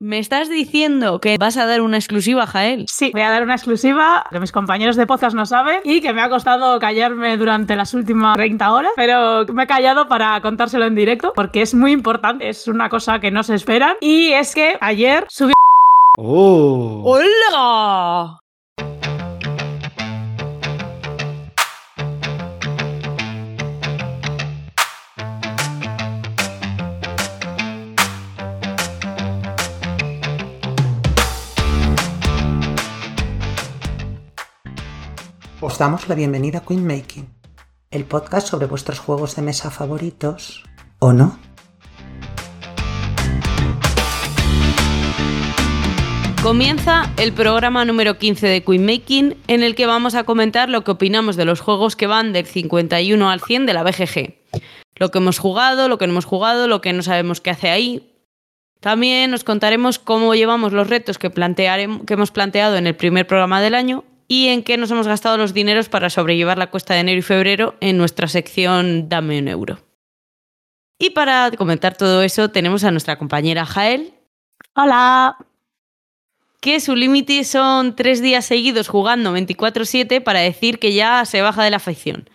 ¿Me estás diciendo que vas a dar una exclusiva, Jael? Sí, voy a dar una exclusiva que mis compañeros de podcast no saben y que me ha costado callarme durante las últimas 30 horas, pero me he callado para contárselo en directo porque es muy importante, es una cosa que no se esperan y es que ayer subí... ¡Oh! ¡Hola! Os damos la bienvenida a Queen Making, el podcast sobre vuestros juegos de mesa favoritos, ¿o no? Comienza el programa número 15 de Queen Making, en el que vamos a comentar lo que opinamos de los juegos que van del 51 al 100 de la BGG. Lo que hemos jugado, lo que no hemos jugado, lo que no sabemos qué hace ahí. También os contaremos cómo llevamos los retos que, que hemos planteado en el primer programa del año y en qué nos hemos gastado los dineros para sobrellevar la cuesta de enero y febrero en nuestra sección Dame un euro. Y para comentar todo eso tenemos a nuestra compañera Jael, Hola. que su límite son tres días seguidos jugando 24-7 para decir que ya se baja de la afición.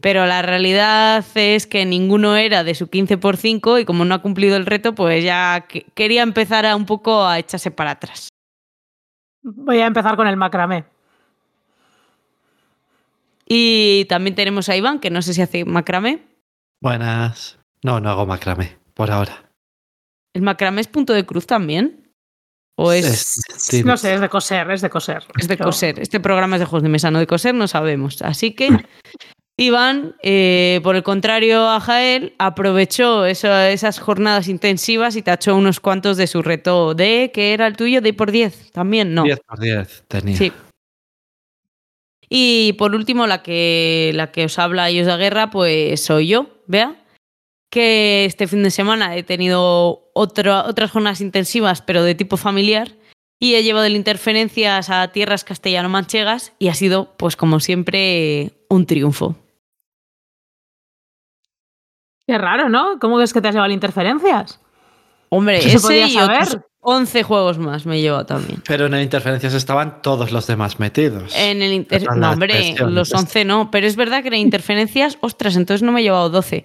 Pero la realidad es que ninguno era de su 15 por 5 y como no ha cumplido el reto, pues ya que- quería empezar a un poco a echarse para atrás. Voy a empezar con el macramé. Y también tenemos a Iván, que no sé si hace macramé. Buenas. No, no hago macramé, por ahora. ¿El macramé es punto de cruz también? ¿O es, Es- sí, No sé, es de coser, es de coser. es de Yo- coser? Este programa es de juegos de mesa, no de coser, no sabemos. Así que Iván, eh, por el contrario a Jael, aprovechó eso- esas jornadas intensivas y tachó unos cuantos de su reto de, que era el tuyo, de por 10 también, ¿no? 10 por 10 tenía. Sí. Y por último, la que, la que os habla y os da guerra, pues soy yo, vea. Que este fin de semana he tenido otro- otras jornadas intensivas, pero de tipo familiar. Y he llevado el interferencias a tierras castellano-manchegas y ha sido, pues como siempre, un triunfo. Qué raro, ¿no? ¿Cómo es que te has llevado interferencias? Hombre, ese podía saber. 11 juegos más me he llevado también. Pero en interferencias estaban todos los demás metidos. En el inter- No, hombre, los 11 no, pero es verdad que en interferencias, ostras, entonces no me he llevado 12.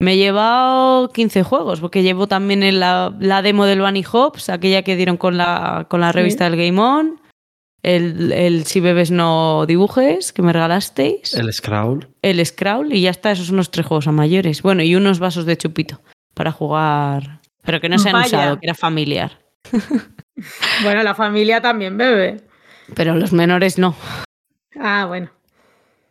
Me he llevado 15 juegos, porque llevo también en la, la demo del Bunny Hops, aquella que dieron con la, con la Sí. revista del Game On, el, el Si bebes no dibujes, que me regalasteis, el, El Scrawl. Scrawl, y ya está, esos son los tres juegos a mayores. Bueno, y unos vasos de chupito para jugar, pero que no se han Vaya. usado, que era familiar. Bueno, la familia también bebe. Pero los menores no. Ah, bueno.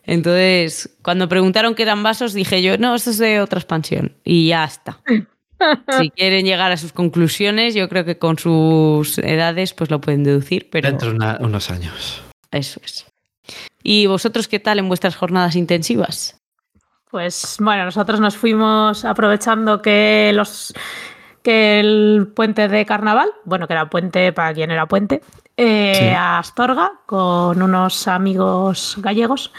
Entonces, cuando preguntaron qué eran vasos, dije yo, no, esto es de otra expansión. Y ya está. si quieren llegar a sus conclusiones, yo creo que con sus edades pues lo pueden deducir, pero Dentro de una- unos años. eso es. ¿Y vosotros qué tal en vuestras jornadas intensivas? Pues bueno, nosotros nos fuimos aprovechando que los que el puente de carnaval, bueno, que era puente para quien era puente, eh, Sí. a Astorga con unos amigos gallegos.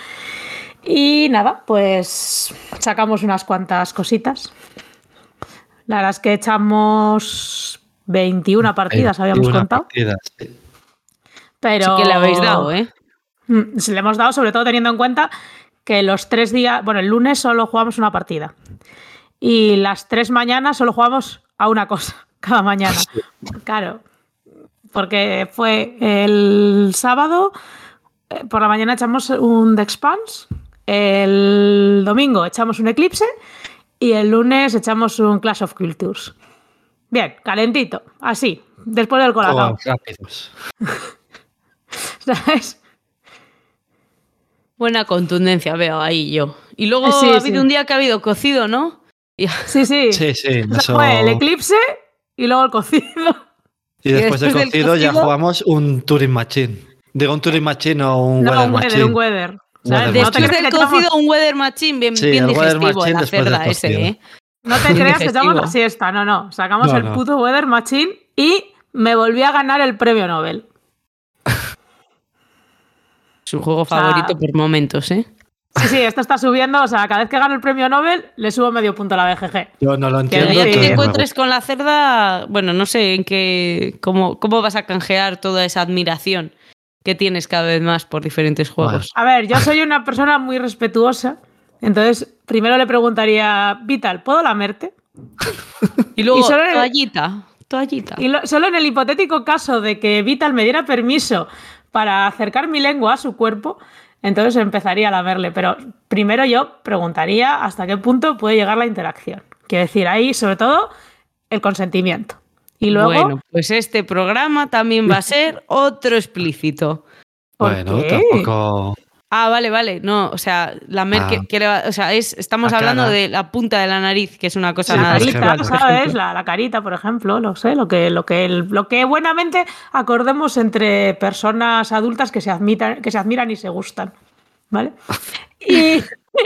Y nada, pues sacamos unas cuantas cositas. La verdad es que echamos 21 partidas, habíamos 21 contado. partidas, sí. Pero Sí que le habéis dado, ¿eh? Mm, Se le hemos dado, sobre todo teniendo en cuenta que los tres días, bueno, el lunes solo jugamos una partida. Y las tres mañanas solo jugamos a una cosa cada mañana. Claro. Porque fue el sábado, eh, por la mañana echamos un The Expanse, el domingo echamos un Eclipse y el lunes echamos un Clash of Cultures. Bien, calentito, así, después del colacao. Oh. ¿Sabes? Buena contundencia veo ahí yo. Y luego Sí, ha habido sí. un día que ha habido cocido, ¿no? Y- Sí, sí. Sí, sí. O sea, eso- Fue el eclipse y luego el cocido. Y después del después del cocido ya cocido- jugamos un Turing Machine. Digo, un Turing Machine o un No, Weather un Machine. weather, un weather. Después del cocido, un weather machine bien, Sí, bien el weather digestivo, machine la cerda ese. ¿eh? No te creas que echamos la siesta, no, no. Sacamos No, el no. puto Weather Machine y me volví a ganar el premio Nobel. Su juego sea, favorito por momentos, ¿eh? Sí, sí, esto está subiendo. O sea, cada vez que gano el premio Nobel, le subo medio punto a la BGG. Yo no lo Que entiendo. el día que te encuentres con la cerda, bueno, no sé en qué, cómo, cómo vas a canjear toda esa admiración que tienes cada vez más por diferentes juegos. A ver, yo soy una persona muy respetuosa. Entonces, primero le preguntaría, Vital, ¿puedo lamerte? Y luego, y solo en el- toallita, toallita. Y lo- solo en el hipotético caso de que Vital me diera permiso para acercar mi lengua a su cuerpo, entonces empezaría a lamerle. Pero primero yo preguntaría hasta qué punto puede llegar la interacción. Quiero decir, ahí sobre todo el consentimiento. Y luego, Bueno, pues este programa también va a ser otro explícito. ¿por Bueno, qué? tampoco. Ah, vale, vale. No, o sea, la mer Ah. que, que le va- o sea, es, estamos La hablando cara. de la punta de la nariz, que es una cosa la nada carita, ¿sabes? ejemplo. La, la carita, por ejemplo, lo sé, lo que, lo que, lo que buenamente acordemos entre personas adultas que se admitan, que se admiran y se gustan. ¿Vale? Y,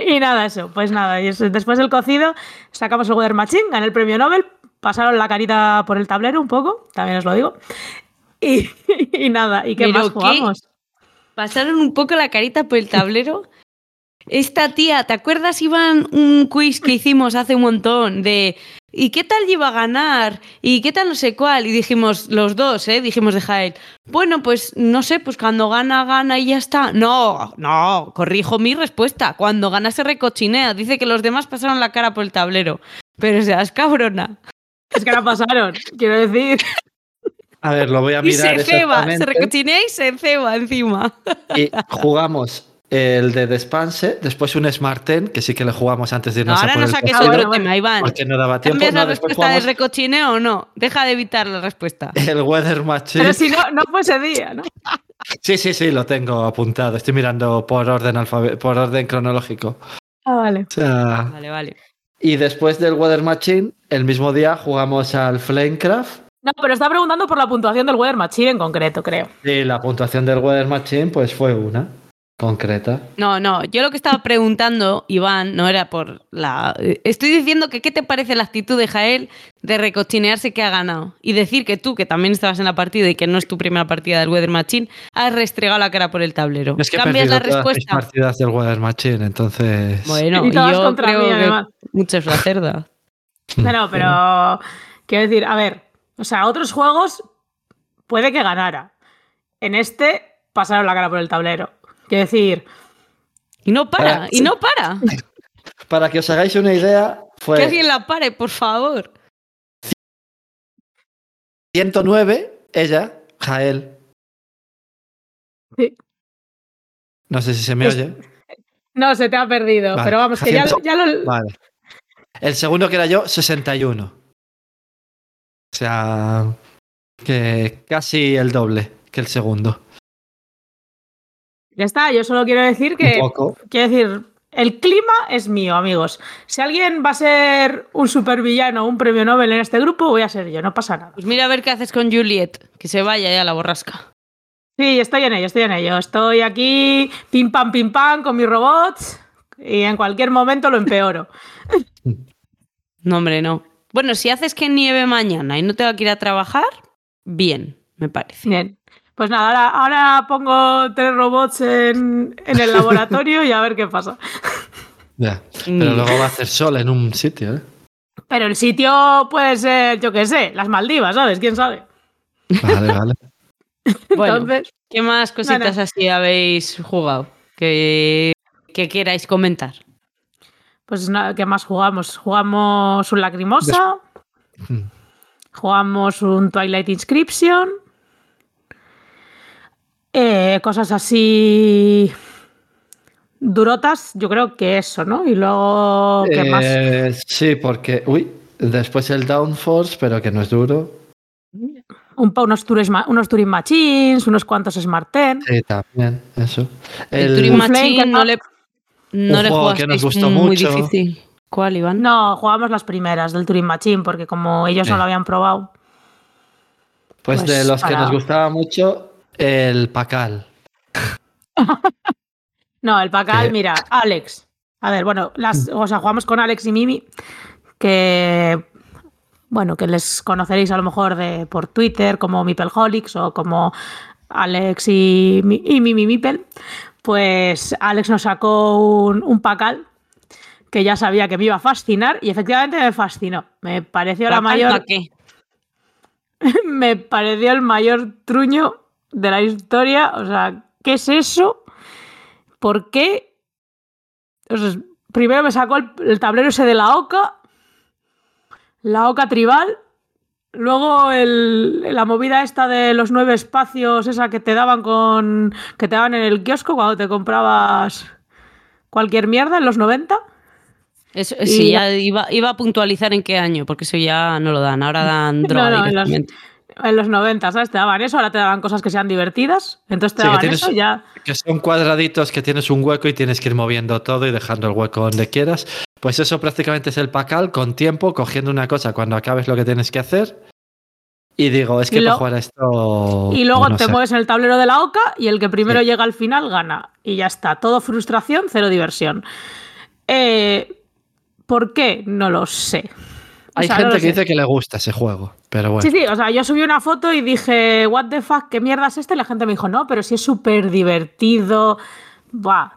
y nada, eso, pues nada. y eso, después del cocido, sacamos el Weather Machine, gané el premio Nobel, pasaron la carita por el tablero un poco, también os lo digo. Y, y nada, ¿y qué Pero más qué- jugamos? Pasaron un poco la carita por el tablero. Esta tía, ¿te acuerdas, Iván, un quiz que hicimos hace un montón de ¿y qué tal lleva a ganar? ¿Y qué tal no sé cuál? Y dijimos los dos, ¿eh? Dijimos de Jael, bueno, pues no sé, pues cuando gana, gana y ya está. No, no, corrijo mi respuesta. Cuando gana se recochinea. Dice que los demás pasaron la cara por el tablero. Pero seas cabrona. Es que la pasaron, quiero decir. A ver, lo voy a Y mirar se ceba, se recochinea y se ceba encima. Y jugamos el de Despanse, después un Smart Ten, que sí que le jugamos antes de No, irnos a ahora no saques Ah, otro tema, Iván. porque no daba tiempo. ¿Cambias No, la respuesta de recochineo o no? Deja de evitar la respuesta. el Weather Machine. Pero si no, no fue ese día, ¿no? Sí, sí, sí, lo tengo apuntado. Estoy mirando por orden alfabe- por orden cronológico. Ah, vale. O sea, Vale, vale. y después del Weather Machine, el mismo día jugamos al Flamecraft. No, pero está preguntando por la puntuación del Weather Machine en concreto, creo. Y la puntuación del Weather Machine, pues fue una concreta. No, no, yo lo que estaba preguntando, Iván, no era por la... Estoy diciendo que qué te parece la actitud de Jael de recochinearse que ha ganado y decir que tú, que también estabas en la partida y que no es tu primera partida del Weather Machine, has restregado la cara por el tablero. Es que he ¿Cambias perdido la todas mis respuesta? partidas del Weather Machine, entonces. Bueno, Y yo contra creo mí, que además. mucho es la cerda. No, no, pero quiero decir, a ver, o sea, otros juegos puede que ganara. En este pasaron la cara por el tablero. Quiero decir, Y no para, y sí. no para. Para que os hagáis una idea, Que fue alguien la pare, por favor. 109, ella, Jael. Sí. No sé si se me Es- oye. no, se te ha perdido, Vale, pero vamos, que ya, ya lo... Vale. El segundo que era yo, 61. O sea, que casi el doble que el segundo. Ya está, yo solo quiero decir que... Un poco. Quiero decir, el clima es mío, amigos. Si alguien va a ser un supervillano o un premio Nobel en este grupo, voy a ser yo, no pasa nada. Pues mira a ver qué haces con Juliet, que se vaya ya a la borrasca. Sí, estoy en ello, estoy en ello. Estoy aquí, pim pam, pim pam, con mis robots y en cualquier momento lo empeoro. No, hombre, no. Bueno, si haces que nieve mañana y no tengo que ir a trabajar, bien, me parece. Bien. Pues nada, ahora, ahora pongo tres robots en, en el laboratorio y a ver qué pasa. Ya. Pero luego va a hacer sol en un sitio, ¿eh? Pero el sitio puede ser, yo qué sé, las Maldivas, ¿sabes? ¿Quién sabe? Vale, vale. Bueno, Entonces, ¿qué más cositas Bueno. así habéis jugado que, que queráis comentar? Pues nada, ¿qué más jugamos? Jugamos un Lacrimosa, Mm. jugamos un Twilight Inscription, eh, cosas así durotas, yo creo que eso, ¿no? Y luego, ¿qué más? Eh, sí, porque. Uy, después el Downforce, pero que no es duro. Un, pa- unos, Turing, unos Turing Machines, unos cuantos Smart Ten. Sí, también, eso. El, El- Turing Machine no- le, no Un le juego que nos gustó muy mucho. difícil. ¿Cuál, Iván? No, jugamos las primeras del Turing Machine, porque como ellos no Sí. lo habían probado. Pues, Pues de los que nos gustaba mucho, el Pacal. No, el Pacal, ¿Qué? mira, Alex. A ver, bueno, las, o sea, jugamos con Alex y Mimi, que bueno, que les conoceréis a lo mejor de por Twitter como Mipelholics o como Alex y, y Mimi Mipel. Pues Alex nos sacó un, un pacal que ya sabía que me iba a fascinar y efectivamente me fascinó. Me pareció la ¿Pacal mayor. qué? me pareció el mayor truño de la historia. O sea, ¿qué es eso? ¿Por qué? O sea, primero me sacó el, el tablero ese de la oca, la oca tribal. Luego el- la movida esta de los nueve espacios, esa que te daban con. que te daban en el kiosco cuando te comprabas cualquier mierda en los 90. Eso, Y sí, ya- iba, iba a puntualizar en qué año, porque eso ya no lo dan. Ahora dan No, droga no, en los, directamente. en los 90, ¿sabes? Te daban eso, ahora te daban cosas que sean divertidas. Entonces te Sí, daban tienes- eso y ya. Que son cuadraditos que tienes un hueco y tienes que ir moviendo todo y dejando el hueco donde quieras. Pues eso prácticamente es el pacal con tiempo, cogiendo una cosa cuando acabes lo que tienes que hacer. Y digo, es que lo- para jugar a esto. Y luego no te sé. mueves en el tablero de la oca y el que primero Sí. llega al final gana. Y ya está. Todo frustración, cero diversión. Eh, ¿Por qué? No lo sé. O Hay sea, gente que sé. dice que le gusta ese juego, pero bueno. Sí, sí, o sea, yo subí una foto y dije, what the fuck, ¿qué mierda es este? Y la gente me dijo, no, pero sí es súper divertido. Buah,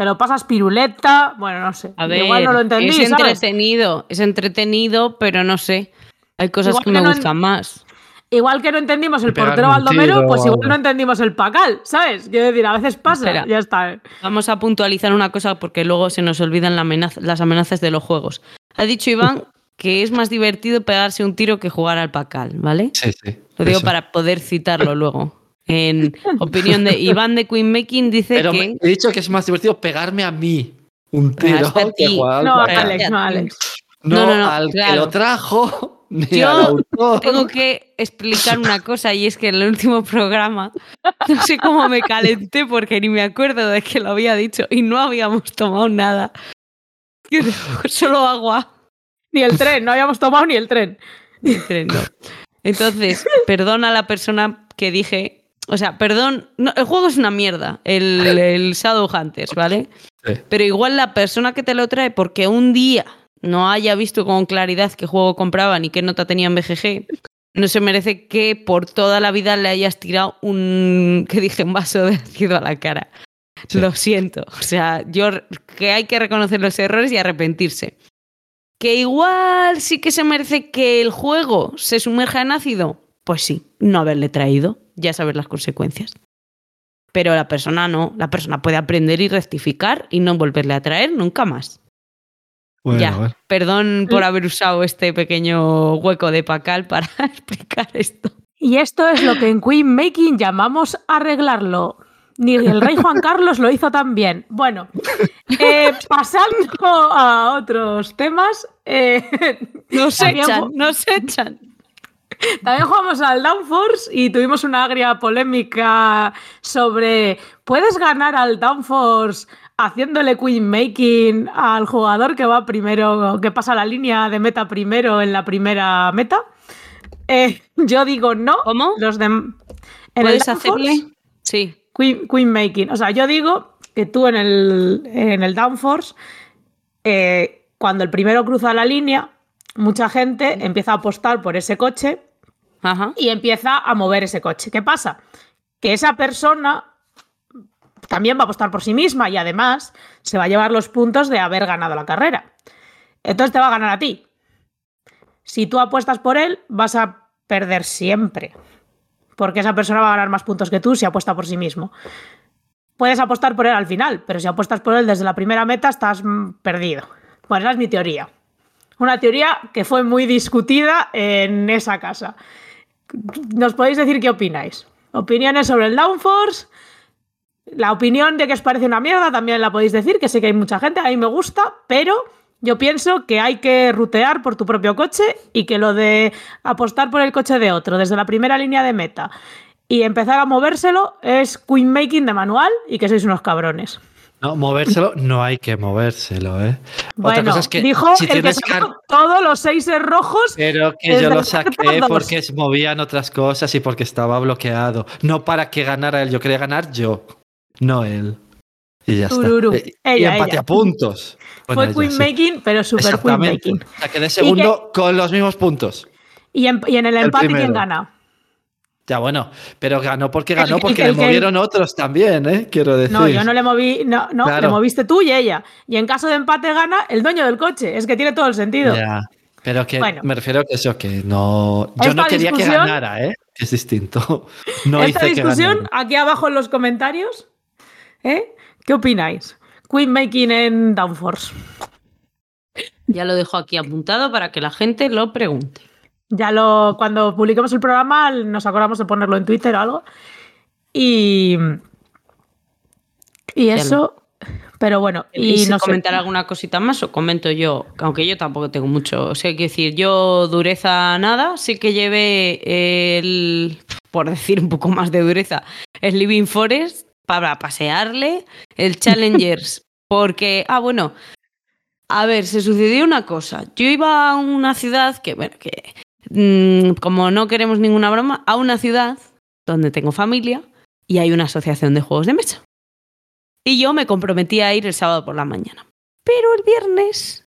te lo pasas piruleta. Bueno, no sé. A ver, Igual no lo entendí, es ¿sabes? entretenido, es entretenido, pero no sé. Hay cosas Igual que que me no en- gustan más. Igual que no entendimos el portero Baldomero, pues igual no entendimos el pacal, ¿sabes? Quiero decir, a veces pasa, Espera. ya está. Vamos a puntualizar una cosa porque luego se nos olvidan la amenaza- las amenazas de los juegos. Ha dicho Iván que es más divertido pegarse un tiro que jugar al pacal, ¿vale? Sí, sí. Lo digo eso. para poder citarlo luego. En opinión de Iván de Queen Making dice Pero que he dicho que es más divertido pegarme a mí un tiro Pegarte a que ti. jugar al No. Alex, no, Alex. No, No, no, al que lo trajo, ni Yo al autor. tengo que explicar una cosa y es que en el último programa no sé cómo me calenté porque ni me acuerdo de que lo había dicho y no habíamos tomado nada. Solo agua. Ni el tren, no habíamos tomado ni el tren. Tren, no. Entonces, perdona a la persona que dije. O sea, perdón. no, el juego es una mierda, el, el Shadow Hunters, ¿vale? Sí. Pero igual la persona que te lo trae, porque un día no haya visto con claridad qué juego compraba ni qué nota tenía en BGG, no se merece que por toda la vida le hayas tirado un, que dije, un vaso de ácido a la cara. Sí. Lo siento. O sea, yo que hay que reconocer los errores y arrepentirse. Que igual sí que se merece que el juego se sumerja en ácido. Pues sí, no haberle traído. Ya sabes las consecuencias. Pero la persona no. La persona puede aprender y rectificar y no volverle a traer nunca más. Bueno, ya. bueno. Perdón por haber usado este pequeño hueco de pacal para explicar esto. Y esto es lo que en Queen Making llamamos arreglarlo. Ni el rey Juan Carlos lo hizo tan bien. Bueno, eh, pasando a otros temas, eh, Nos echan, nos echan. También jugamos al Downforce y tuvimos una agria polémica sobre ¿puedes ganar al Downforce haciéndole Queen Making al jugador que va primero, que pasa la línea de meta primero en la primera meta? Eh, yo digo no. ¿Cómo? Los de, en ¿Puedes hacerle? Sí. Queen, Queen Making. O sea, yo digo que tú en el, en el Downforce, eh, cuando el primero cruza la línea, mucha gente empieza a apostar por ese coche Y empieza a mover ese coche. ¿Qué pasa? Que esa persona también va a apostar por sí misma y además se va a llevar los puntos de haber ganado la carrera. Entonces te va a ganar a ti. Si tú apuestas por él, vas a perder siempre. Porque esa persona va a ganar más puntos que tú si apuesta por sí mismo. Puedes apostar por él al final, pero si apuestas por él desde la primera meta, estás mm, perdido. Bueno, esa es mi teoría. Una teoría que fue muy discutida en esa casa. ¿Nos podéis decir qué opináis? Opiniones sobre el Downforce. La opinión de que os parece una mierda también la podéis decir, que sé que hay mucha gente, a mí me gusta, pero yo pienso que hay que rutear por tu propio coche y que lo de apostar por el coche de otro desde la primera línea de meta y empezar a movérselo es queen making de manual y que sois unos cabrones. No, movérselo no hay que movérselo, ¿eh? Otra Bueno, cosa es que dijo si el que tienes sacó todos los seis rojos Pero que yo lo el saqué porque se movían otras cosas y porque estaba bloqueado. No para que ganara él. Yo quería ganar yo, no él. Y ya Tururú. está. Eh, y empate ella. a puntos. Bueno, fue queen sí. making, pero super queen making. Sea, quedé segundo con los mismos puntos. Y en, y en el El empate, ¿quién primero. gana? Ya bueno, pero ganó porque ganó, El- porque el le movieron otros también, ¿eh? Quiero decir. No, yo no le moví, no, no, Claro. le moviste tú y ella. Y en caso de empate gana el dueño del coche. Es que tiene todo el sentido. Ya, Pero que Bueno. me refiero a que eso, que no. Yo no quería que ganara, ¿eh? Es distinto. No Esta hice que discusión, aquí abajo en los comentarios, ¿eh? ¿Qué opináis? Queen Making en Downforce. Ya lo dejo aquí apuntado para que la gente lo pregunte. Ya lo, cuando publiquemos el programa, nos acordamos de ponerlo en Twitter o algo. Y. Y eso. Pero bueno, ¿Y y si no sé. comentar alguna cosita más o comento yo? Aunque yo tampoco tengo mucho. O sea, hay que decir, yo dureza nada, sí que llevé el. Por decir un poco más de dureza, el Living Forest para pasearle, el Challengers, porque. Ah, bueno. A ver, se sucedió una cosa. Yo iba a una ciudad que, bueno, que. Mm, como no queremos ninguna broma, a una ciudad donde tengo familia y hay una asociación de juegos de mesa. Y yo me comprometí a ir el sábado por la mañana. Pero el viernes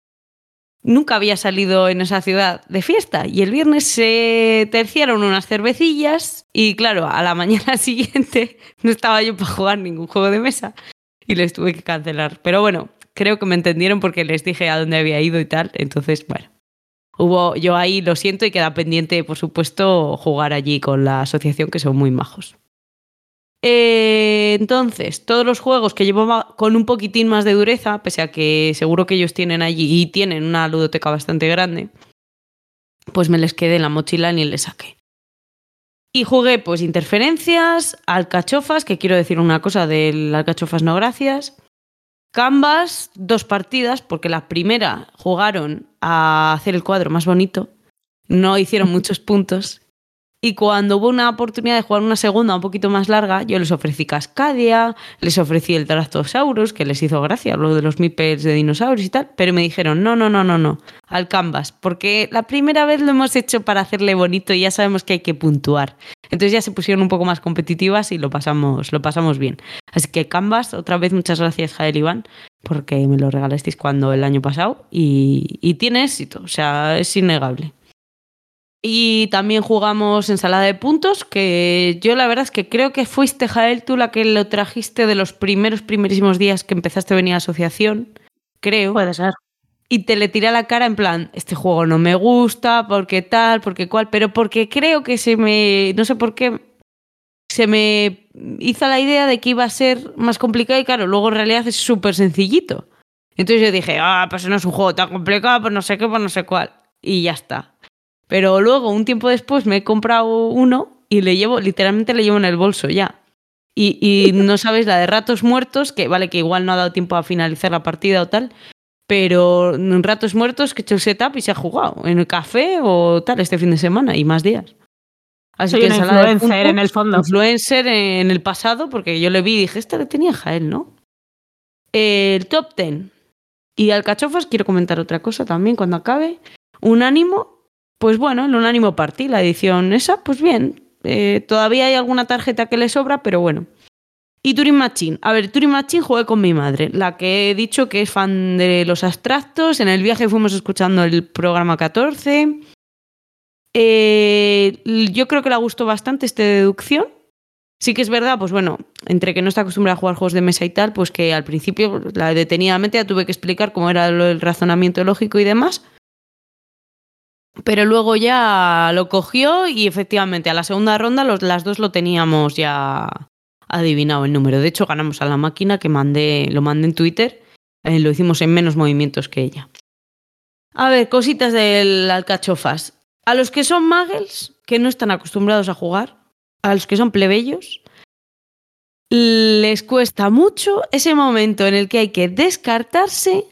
nunca había salido en esa ciudad de fiesta. Y el viernes se terciaron unas cervecillas. Y claro, a la mañana siguiente no estaba yo para jugar ningún juego de mesa. Y les tuve que cancelar. Pero bueno, creo que me entendieron porque les dije a dónde había ido y tal. Entonces, bueno. Hubo, yo ahí lo siento y queda pendiente, por supuesto, jugar allí con la asociación, que son muy majos. Eh, entonces, todos los juegos que llevaba con un poquitín más de dureza, pese a que seguro que ellos tienen allí y tienen una ludoteca bastante grande, pues me les quedé en la mochila ni les saqué. Y jugué pues interferencias, alcachofas, que quiero decir una cosa del alcachofas no gracias, Canvas, dos partidas, porque la primera jugaron a hacer el cuadro más bonito, no hicieron muchos puntos. Y cuando hubo una oportunidad de jugar una segunda un poquito más larga, yo les ofrecí Cascadia, les ofrecí el Taractosaurus, que les hizo gracia, lo de los mipels de dinosaurios y tal, pero me dijeron, no, no, no, no, no, al Canvas, porque la primera vez lo hemos hecho para hacerle bonito y ya sabemos que hay que puntuar. Entonces ya se pusieron un poco más competitivas y lo pasamos, lo pasamos bien. Así que Canvas, otra vez muchas gracias Jael Iván, porque me lo regalasteis cuando el año pasado y, y tiene éxito, o sea, es innegable. Y también jugamos ensalada de puntos, que yo la verdad es que creo que fuiste, Jael, tú la que lo trajiste de los primeros, primerísimos días que empezaste a venir a asociación, creo. Puede ser. Y te le tiré a la cara en plan, este juego no me gusta, porque tal, porque cual, pero porque creo que se me, no sé por qué, se me hizo la idea de que iba a ser más complicado y claro, luego en realidad es súper sencillito. Entonces yo dije, ah, pues no es un juego tan complicado, pues no sé qué, pues no sé cuál. Y ya está. Pero luego, un tiempo después, me he comprado uno y le llevo, literalmente le llevo en el bolso ya. Y, y no sabes la de ratos muertos, que vale que igual no ha dado tiempo a finalizar la partida o tal, pero en ratos muertos que he hecho el setup y se ha jugado en el café o tal este fin de semana y más días. Así Soy una ensalada de influencer en el fondo. Influencer en el pasado, porque yo le vi y dije, esta le tenía Jael, ¿no? El top 10. Y alcachofas, quiero comentar otra cosa también cuando acabe. Unánimo, pues bueno, el Unánimo Party, la edición esa, pues bien. Eh, todavía hay alguna tarjeta que le sobra, pero bueno. Y Turing Machine. A ver, Turing Machine jugué con mi madre, la que he dicho que es fan de los abstractos. En el viaje fuimos escuchando el programa 14. Eh, yo creo que le gustó bastante este deducción. Sí que es verdad, pues bueno, entre que no está acostumbrada a jugar juegos de mesa y tal, pues que al principio, la detenidamente, ya tuve que explicar cómo era el razonamiento lógico y demás. Pero luego ya lo cogió y efectivamente a la segunda ronda los, las dos lo teníamos ya adivinado el número. De hecho, ganamos a la máquina que mandé, lo mandé en Twitter. eh, lo hicimos en menos movimientos que ella. A ver, cositas del alcachofas. A los que son muggles, que no están acostumbrados a jugar, a los que son plebeyos, les cuesta mucho ese momento en el que hay que descartarse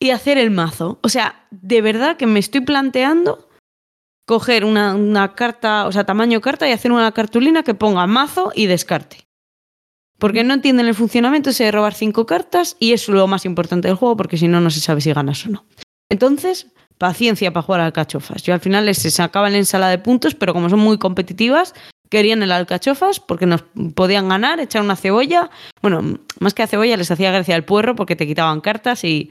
y hacer el mazo. O sea, de verdad que me estoy planteando coger una, una carta, o sea, tamaño carta y hacer una cartulina que ponga mazo y descarte. Porque no entienden el funcionamiento ese de robar cinco cartas y es lo más importante del juego porque si no, no se sabe si ganas o no. Entonces, paciencia para jugar al alcachofas. Yo al final les sacaba la ensalada de puntos, pero como son muy competitivas, querían el alcachofas porque nos podían ganar, echar una cebolla. Bueno, más que a cebolla les hacía gracia el puerro porque te quitaban cartas y,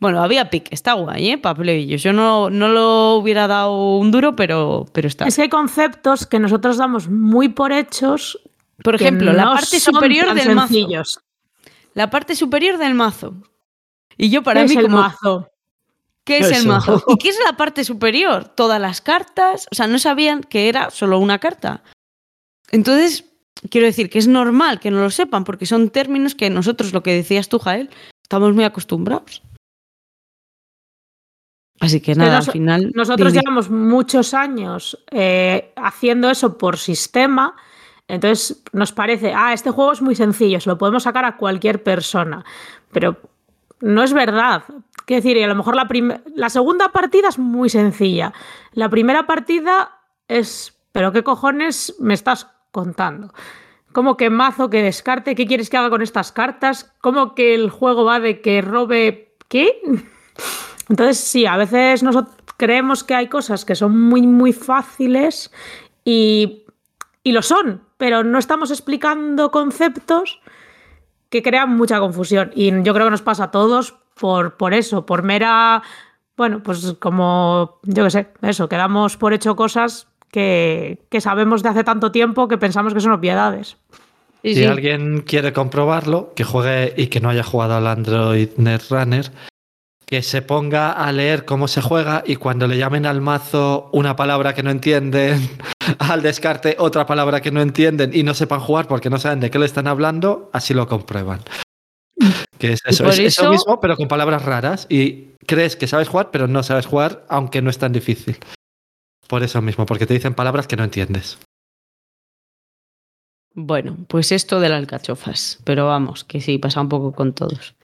Bueno, había pick, está guay, ¿eh? Para plebillos. Yo no, no lo hubiera dado un duro, pero, pero está. Es que hay conceptos que nosotros damos muy por hechos. Por ejemplo, la parte superior del mazo. sencillos. La parte superior del mazo. Y yo para ¿Qué mí es el como, mazo? ¿Qué es el mazo? ¿Y qué es la parte superior? Todas las cartas. O sea, no sabían que era solo una carta. Entonces, quiero decir que es normal que no lo sepan, porque son términos que nosotros, lo que decías tú, Jael, estamos muy acostumbrados. Así que nada, al final. Nosotros llevamos muchos años eh, haciendo eso por sistema. Entonces nos parece, ah, este juego es muy sencillo, se lo podemos sacar a cualquier persona. Pero no es verdad. Quiero decir, y a lo mejor la, la segunda partida es muy sencilla. La primera partida es, pero ¿qué cojones me estás contando? ¿Cómo que mazo, que descarte? ¿Qué quieres que haga con estas cartas? ¿Cómo que el juego va de que robe qué? Entonces, sí, a veces nosotros creemos que hay cosas que son muy, muy fáciles y, y lo son, pero no estamos explicando conceptos que crean mucha confusión. Y yo creo que nos pasa a todos por, por eso, por mera. Bueno, pues como, yo qué sé, eso, que damos por hecho cosas que, que sabemos de hace tanto tiempo que pensamos que son obviedades. Si sí. alguien quiere comprobarlo, que juegue y que no haya jugado al Android Netrunner, que se ponga a leer cómo se juega y cuando le llamen al mazo una palabra que no entienden, al descarte otra palabra que no entienden y no sepan jugar porque no saben de qué le están hablando, así lo comprueban. Que es eso, es eso eso- mismo, pero con palabras raras. Y crees que sabes jugar, pero no sabes jugar, aunque no es tan difícil. Por eso mismo, porque te dicen palabras que no entiendes. Bueno, pues esto de las alcachofas, pero vamos, que sí, pasa un poco con todos.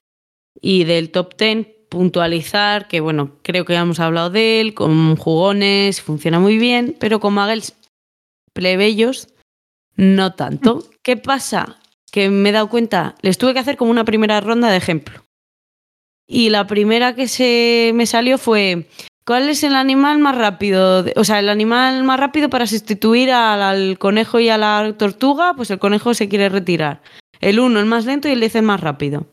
Y del top 10, puntualizar que, bueno, creo que ya hemos hablado de él, con jugones, funciona muy bien, pero con Muggles plebeyos, no tanto. ¿Qué pasa? Que me he dado cuenta, les tuve que hacer como una primera ronda de ejemplo. Y la primera que se me salió fue, ¿cuál es el animal más rápido? de- O sea, el animal más rápido para sustituir al, al conejo y a la tortuga, pues el conejo se quiere retirar. El uno el más lento y el 10 el más rápido.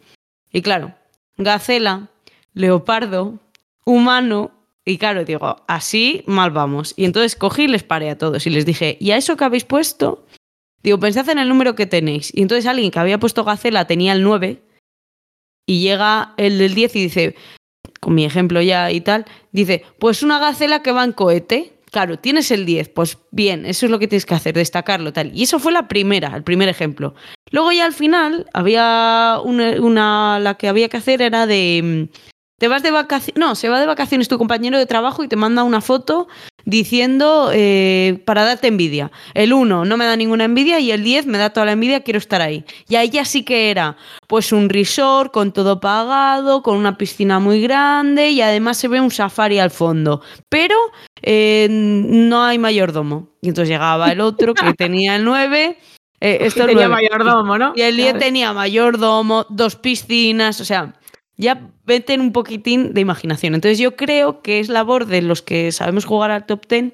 Y claro, gacela, leopardo, humano. Y claro, digo, así mal vamos. Y entonces cogí y les paré a todos y les dije, ¿y a eso que habéis puesto? Digo, pensad en el número que tenéis. Y entonces alguien que había puesto gacela tenía el 9 y llega el del 10 y dice, con mi ejemplo ya y tal, dice, pues una gacela que va en cohete. Claro, tienes el 10, pues bien, eso es lo que tienes que hacer, destacarlo tal. Y eso fue la primera, el primer ejemplo. Luego ya al final había una, una- la que había que hacer era de mm, te vas de vacaciones, no, se va de vacaciones tu compañero de trabajo y te manda una foto diciendo eh, para darte envidia. El 1 no me da ninguna envidia y el 10 me da toda la envidia, quiero estar ahí. Y ahí ya sí que era pues un resort con todo pagado, con una piscina muy grande y además se ve un safari al fondo. Pero eh, no hay mayordomo. Y entonces llegaba el otro que tenía el 9. eh, esto Tenía 9. mayordomo, ¿no? Y el 10 Claro. tenía mayordomo, dos piscinas, o sea, ya meten un poquitín de imaginación. Entonces yo creo que es labor de los que sabemos jugar al top 10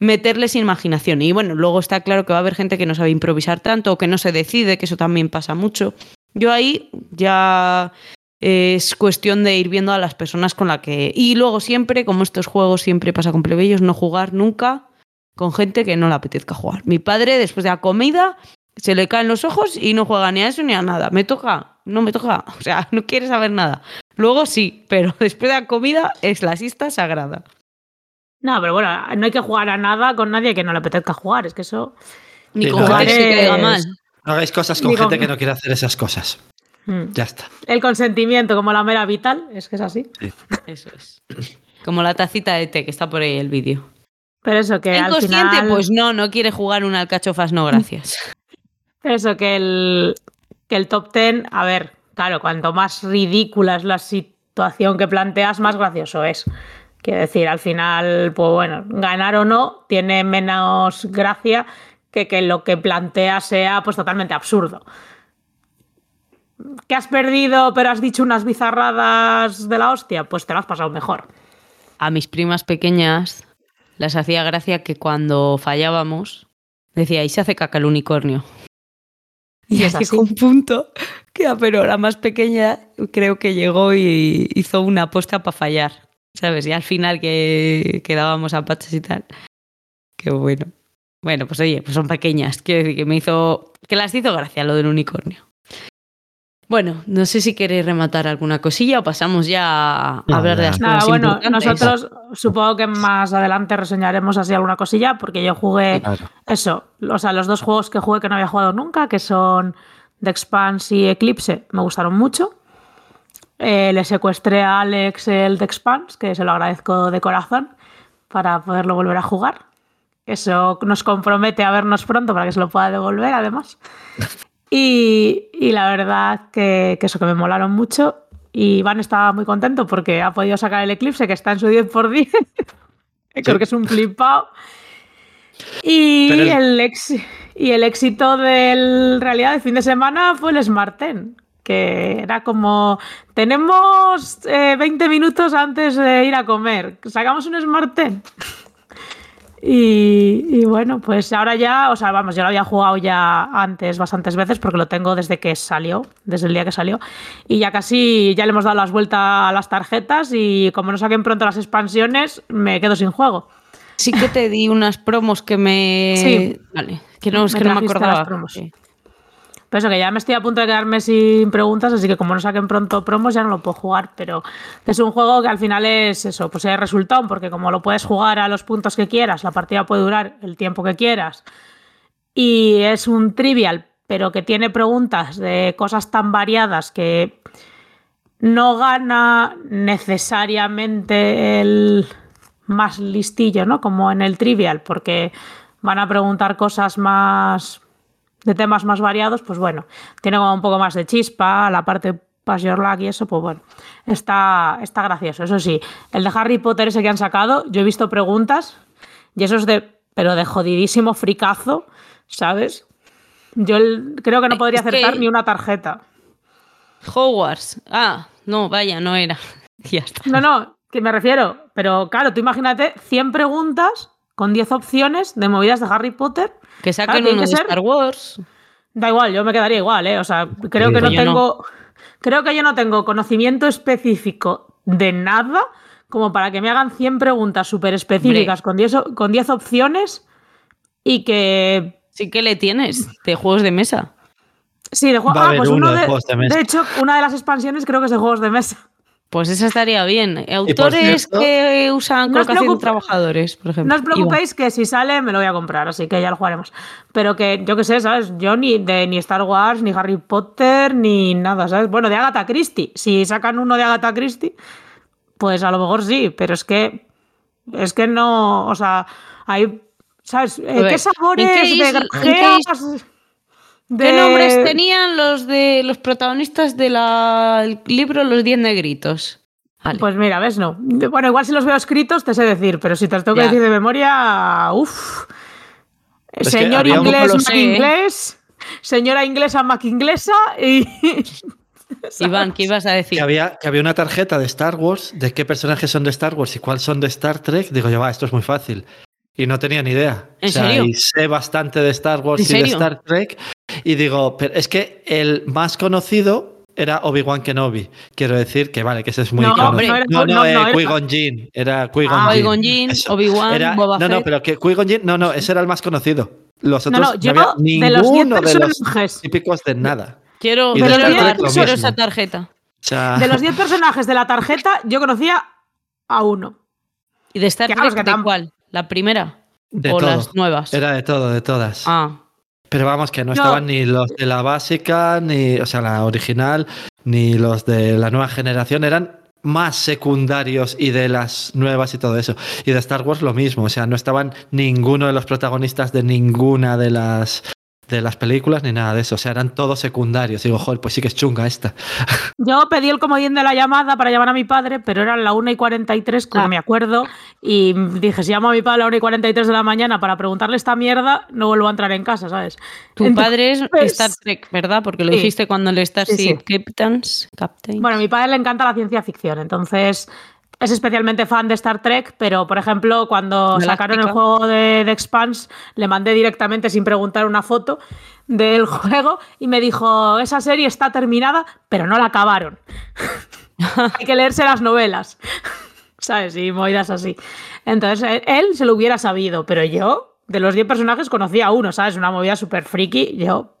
meterles imaginación. Y bueno, luego está claro que va a haber gente que no sabe improvisar tanto o que no se decide, que eso también pasa mucho. Yo ahí ya es cuestión de ir viendo a las personas con la que... Y luego siempre, como estos juegos siempre pasa con plebeyos, no jugar nunca con gente que no le apetezca jugar. Mi padre, después de la comida, se le caen los ojos y no juega ni a eso ni a nada. ¿Me toca? No me toca. O sea, no quiere saber nada. Luego sí, pero después de la comida es la siesta sagrada. No, pero bueno, no hay que jugar a nada con nadie que no le apetezca jugar. Es que eso. Ni Sí, con no, que es- mal. No hagáis cosas con gente que no quiere hacer esas cosas. mm. Ya está. El consentimiento como la mera vital, es que es así. Eso es. Como la tacita de té que está por ahí el vídeo. Pero eso que al ¿Inconsciente? final. Pues no, no quiere jugar un alcachofas, no, gracias. Eso que el, que el top 10, a ver, claro, cuanto más ridícula es la situación que planteas, más gracioso es. Quiero decir, al final, pues bueno, ganar o no tiene menos gracia que que lo que planteas sea pues totalmente absurdo. ¿Que has perdido pero has dicho unas bizarradas de la hostia? Pues te lo has pasado mejor. A mis primas pequeñas las hacía gracia que cuando fallábamos decía, y se hace caca el unicornio. Y es hasta así. un punto Ya, pero la más pequeña creo que llegó y hizo una apuesta para fallar, ¿sabes? Y al final que quedábamos a paches y tal. Qué bueno. Bueno, pues oye, pues son pequeñas. Quiero decir que me hizo. que las hizo gracia lo del unicornio. Bueno, no sé si queréis rematar alguna cosilla o pasamos ya a No, hablar de las nada. Nada, cosas bueno, importantes. nosotros supongo que más adelante reseñaremos así alguna cosilla, porque yo jugué Claro. eso, o sea, los dos juegos que jugué que no había jugado nunca, que son The Expanse y Eclipse, me gustaron mucho. Eh, le secuestré a Alex el The Expanse, que se lo agradezco de corazón, para poderlo volver a jugar. Eso nos compromete a vernos pronto para que se lo pueda devolver, además. Y, y la verdad que, que eso, que me molaron mucho. Y Iván estaba muy contento porque ha podido sacar el Eclipse, que está en su 10x10. Creo que es un flipado. Y Pero el, ex- y el éxito del realidad de fin de semana fue el Smart Ten, que era como, tenemos eh, 20 minutos antes de ir a comer, sacamos un Smart Ten. Y, y bueno, pues ahora ya, o sea, vamos, yo lo había jugado ya antes bastantes veces porque lo tengo desde que salió, desde el día que salió. Y ya casi, ya le hemos dado las vueltas a las tarjetas y como no saquen pronto las expansiones, me quedo sin juego. Sí que te di unas promos que me. Sí. Vale. Que no, Me que no me acordaba. las promos. Sí. Pero eso, que ya me estoy a punto de quedarme sin preguntas, así que como no saquen pronto promos ya no lo puedo jugar, pero es un juego que al final es eso, pues es resultado, porque como lo puedes jugar a los puntos que quieras, la partida puede durar el tiempo que quieras, y es un trivial, pero que tiene preguntas de cosas tan variadas que no gana necesariamente el más listillo, ¿no? Como en el trivial, porque van a preguntar cosas más de temas más variados, pues bueno, tiene como un poco más de chispa, la parte Pass Your Luck y eso, pues bueno, está, está gracioso. Eso sí, el de Harry Potter ese que han sacado, yo he visto preguntas y eso es de, pero de jodidísimo fricazo, ¿sabes? Yo el- creo que no podría que- acertar ni una tarjeta. Hogwarts. Ah, no, vaya, no era. ya está. No, no, que me refiero, pero claro, tú imagínate 100 preguntas con 10 opciones de movidas de Harry Potter. Que Claro, saquen uno que de ser- Star Wars. Da igual, yo me quedaría igual, ¿eh? O sea, creo Sí, que no tengo. Creo que yo no tengo conocimiento específico de nada como para que me hagan 100 preguntas súper específicas con 10, o- con 10 opciones y que. Sí que le tienes de juegos de mesa. Sí, de juegos. Ah, pues uno uno de de. juegos de mesa. de hecho, una de las expansiones creo que es de juegos de mesa. Pues esa estaría bien. Autores cierto, que usan no colocación de preocupe- trabajadores, por ejemplo. No os preocupéis que si sale me lo voy a comprar, así que ya lo jugaremos. Pero que yo qué sé, ¿sabes? Yo ni de ni Star Wars, ni Harry Potter, ni nada, ¿sabes? Bueno, de Agatha Christie. Si sacan uno de Agatha Christie, pues a lo mejor sí, pero es que. Es que no. O sea, hay. ¿Sabes? Eh, ¿Qué ¿en sabores qué de en qué de- nombres tenían los de los protagonistas del libro Los Diez Negritos? Vale. Pues mira, ¿ves? No. Bueno, igual si los veo escritos te sé decir, pero si te los tengo que decir de memoria, uff. Señor inglés, Mac sé, ¿eh? inglés. Señora inglesa, Mac inglesa. Y. Iván, ¿qué ibas a decir? Que había, que había una tarjeta de Star Wars, de qué personajes son de Star Wars y cuáles son de Star Trek. Digo yo, va, esto es muy fácil. Y no tenía ni idea. ¿En o sea, serio? Y sé bastante de Star Wars ¿En y de? Star Trek. Y digo, pero es que el más conocido era Obi-Wan Kenobi. Quiero decir que vale, que ese es muy No, conocido. hombre, no no, no, no, eh, no era- Qui-Gon Jinn. Era Qui-Gon Ah, Jinn. Eso. Obi-Wan, Era- Boba No, no, pero que Qui-Gon Jinn, no, no, ese era el más conocido. Los No, otros no, yo había de los 10 ninguno de los personajes. típicos de nada. Quiero, de quiero Star llevar- Trek lo quiero mismo. esa tarjeta. O sea, De los 10 personajes de la tarjeta, yo conocía a uno. ¿Y de Star Trek de cuál? ¿La primera? de ¿O todo. las nuevas? Era de todo, de todas. Ah, Pero vamos, que no estaban ni los de la básica, ni, o sea, la original, ni los de la nueva generación. Eran más secundarios y de las nuevas y todo eso. Y de Star Wars lo mismo. O sea, no estaban ninguno de los protagonistas de ninguna de las de las películas ni nada de eso. O sea, eran todos secundarios. Y digo, joder, pues sí que es chunga esta. Yo pedí el comodín de la llamada para llamar a mi padre, pero eran la 1 y 43, como Ah. me acuerdo. Y dije, si llamo a mi padre a la 1 y 43 de la mañana para preguntarle esta mierda, no vuelvo a entrar en casa, ¿sabes? tu Entonces- padre es Star Trek, ¿verdad? Porque lo Sí. dijiste cuando el Sí, Starship sí. Captains. Captain. Bueno, a mi padre le encanta la ciencia ficción, entonces es especialmente fan de Star Trek, pero por ejemplo, cuando sacaron el juego de, de Expanse, le mandé directamente sin preguntar una foto del juego y me dijo, esa serie está terminada, pero no la acabaron. Hay que leerse las novelas. ¿Sabes? Y movidas así. Entonces, él se lo hubiera sabido, pero yo, de los 10 personajes, conocía a uno, ¿sabes? Una movida súper friki. Yo,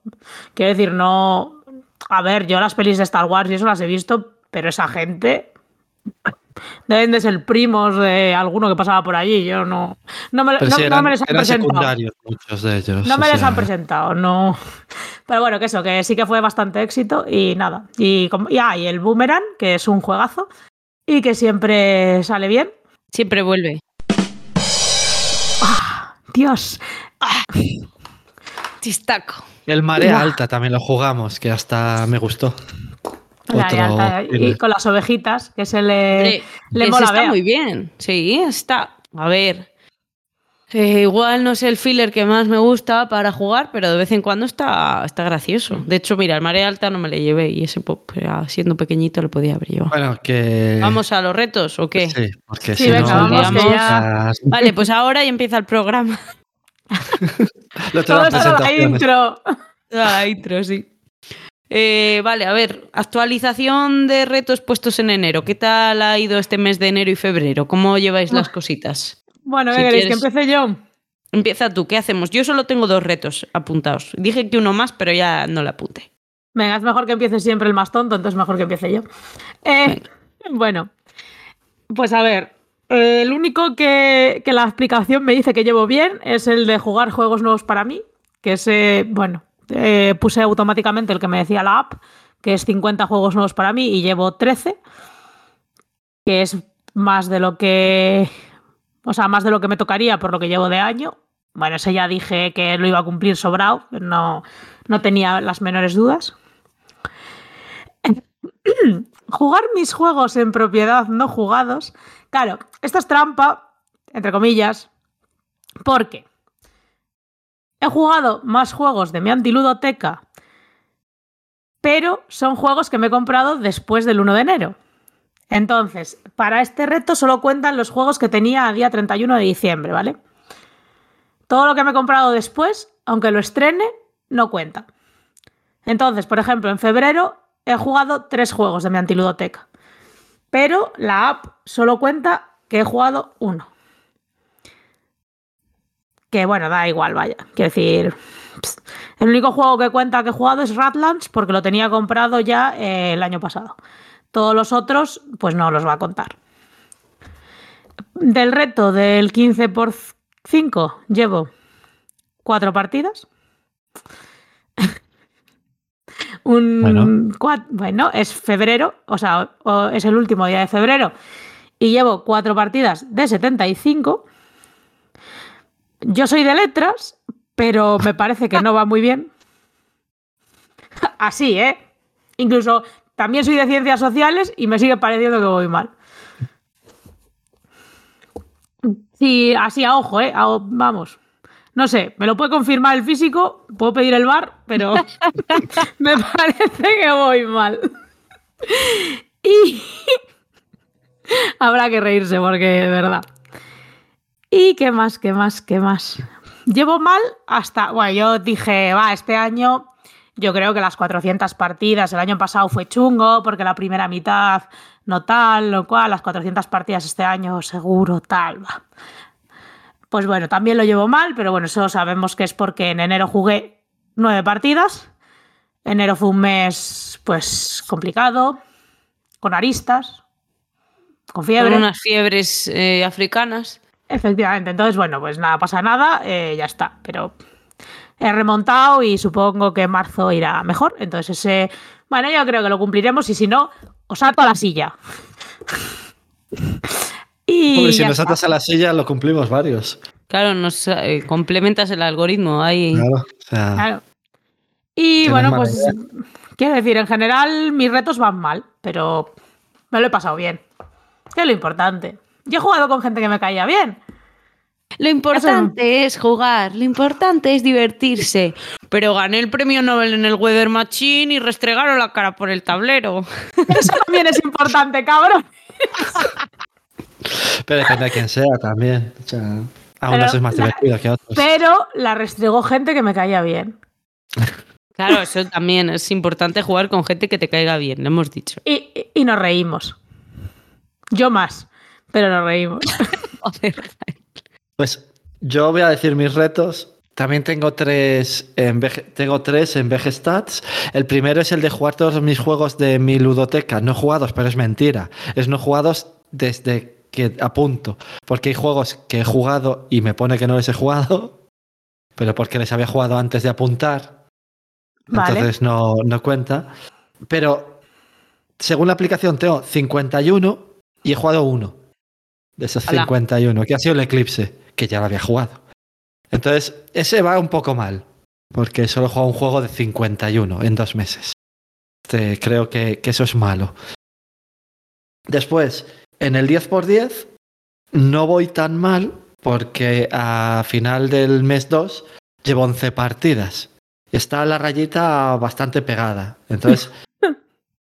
quiero decir, no... A ver, yo las pelis de Star Wars y eso las he visto, pero esa gente deben de ser primos de alguno que pasaba por allí. Yo no. No me, no- me les han presentado. secundarios muchos de ellos. No me les sea, han presentado, no. Pero bueno, que eso, que sí que fue bastante éxito y nada. Y, ah, y el Boomerang, que es un juegazo y que siempre sale bien. Siempre vuelve. Dios, Chistaco. El Marea. Alta también lo jugamos, que hasta me gustó. La Otro lealtad. y con las ovejitas, que se le, le mola está muy bien. Sí, está. A ver. eh, igual no es el filler que más me gusta para jugar, pero de vez en cuando está, está gracioso. De hecho, mira, el Marea Alta no me le llevé y ese pop, siendo pequeñito lo podía haber llevado. Bueno, que. ¿Vamos a los retos o qué? Sí, porque Sí, si venga, no. vamos, que ya- Vale, pues ahora ya empieza el programa. Lo la intro. La intro, sí. Eh, vale, a ver, actualización de retos puestos en enero. ¿Qué tal ha ido este mes de enero y febrero? ¿Cómo lleváis las cositas? Bueno, Si ¿qué queréis? quieres- Que empiece yo. Empieza tú, ¿qué hacemos? Yo solo tengo dos retos apuntados. Dije que uno más, pero ya no le apunté. Venga, es mejor que empiece siempre el más tonto, entonces mejor que empiece yo. Eh, bueno, pues a ver, eh, el único que, que la explicación me dice que llevo bien es el de jugar juegos nuevos para mí, que es, eh, bueno, eh, puse automáticamente el que me decía la app, que es 50 juegos nuevos para mí y llevo 13, que es más de lo que, o sea, más de lo que me tocaría por lo que llevo de año. Bueno, ese ya dije que lo iba a cumplir sobrado, no, no tenía las menores dudas. Jugar mis juegos en propiedad no jugados. Claro, esta es trampa, entre comillas, porque he jugado más juegos de mi antiludoteca, pero son juegos que me he comprado después del 1 de enero. Entonces, para este reto solo cuentan los juegos que tenía a día 31 de diciembre, ¿vale? Todo lo que me he comprado después, aunque lo estrene, no cuenta. Entonces, por ejemplo, en febrero he jugado tres juegos de mi antiludoteca, pero la app solo cuenta que he jugado uno. Que bueno, da igual, vaya. Quiero decir, el único juego que cuenta que he jugado es Ratlands porque lo tenía comprado ya eh, el año pasado. Todos los otros, pues no los va a contar. Del reto del 15 por 5 llevo cuatro partidas. Un Bueno. bueno, es febrero, o sea, o- es el último día de febrero y llevo cuatro partidas de 75. Yo soy de letras, pero me parece que no va muy bien. Así, ¿eh? Incluso también soy de ciencias sociales y me sigue pareciendo que voy mal. Sí, así a ojo, ¿eh? Vamos. No sé, me lo puede confirmar el físico, puedo pedir el bar, pero me parece que voy mal. Y habrá que reírse porque de verdad. ¿Y qué más, qué más, qué más? Llevo mal hasta, bueno, yo dije, va, este año yo creo que las 400 partidas, el año pasado fue chungo porque la primera mitad no tal, lo cual, las 400 partidas este año seguro tal, va. Pues bueno, también lo llevo mal, pero bueno, eso sabemos que es porque en enero jugué nueve partidas. Enero fue un mes, pues, complicado, con aristas, con fiebre. Con unas fiebres eh, africanas. Efectivamente, entonces, bueno, pues nada, pasa nada, eh, ya está. Pero he remontado y supongo que en marzo irá mejor. Entonces, ese, bueno, yo creo que lo cumpliremos y si no, os ato a la silla. y Hombre, si nos atas a la silla, lo cumplimos varios. Claro, nos eh, complementas el algoritmo ahí. Claro. O sea, Claro. Y bueno, pues quiero decir, en general mis retos van mal, pero me lo he pasado bien. Que es lo importante. Yo he jugado con gente que me caía bien. Lo importante es jugar, lo importante es divertirse. Pero gané el premio Nobel en el Weather Machine y restregaron la cara por el tablero. Eso también es importante, cabrón. Pero depende de quién sea también. O sea, a unos Pero es más la- divertido que a otros. Pero la restregó gente que me caía bien. Claro, eso también es importante jugar con gente que te caiga bien, lo hemos dicho. Y, y- y nos reímos. Yo más, pero nos reímos. Pues yo voy a decir mis retos. También tengo tres en tengo tres en. El primero es el de jugar todos mis juegos de mi ludoteca, no jugados, pero es mentira. Es no jugados desde que apunto. Porque hay juegos que he jugado y me pone que no les he jugado, pero porque les había jugado antes de apuntar. Vale. Entonces no, no cuenta. Pero según la aplicación tengo 51 y he jugado uno de esos Ala. 51, que ha sido el Eclipse, que ya lo había jugado. Entonces, ese va un poco mal, porque solo he jugado un juego de 51 en dos meses. Este, creo que, que eso es malo. Después, en el 10x10 no voy tan mal porque a final del mes 2 llevo 11 partidas. Está la rayita bastante pegada. Entonces,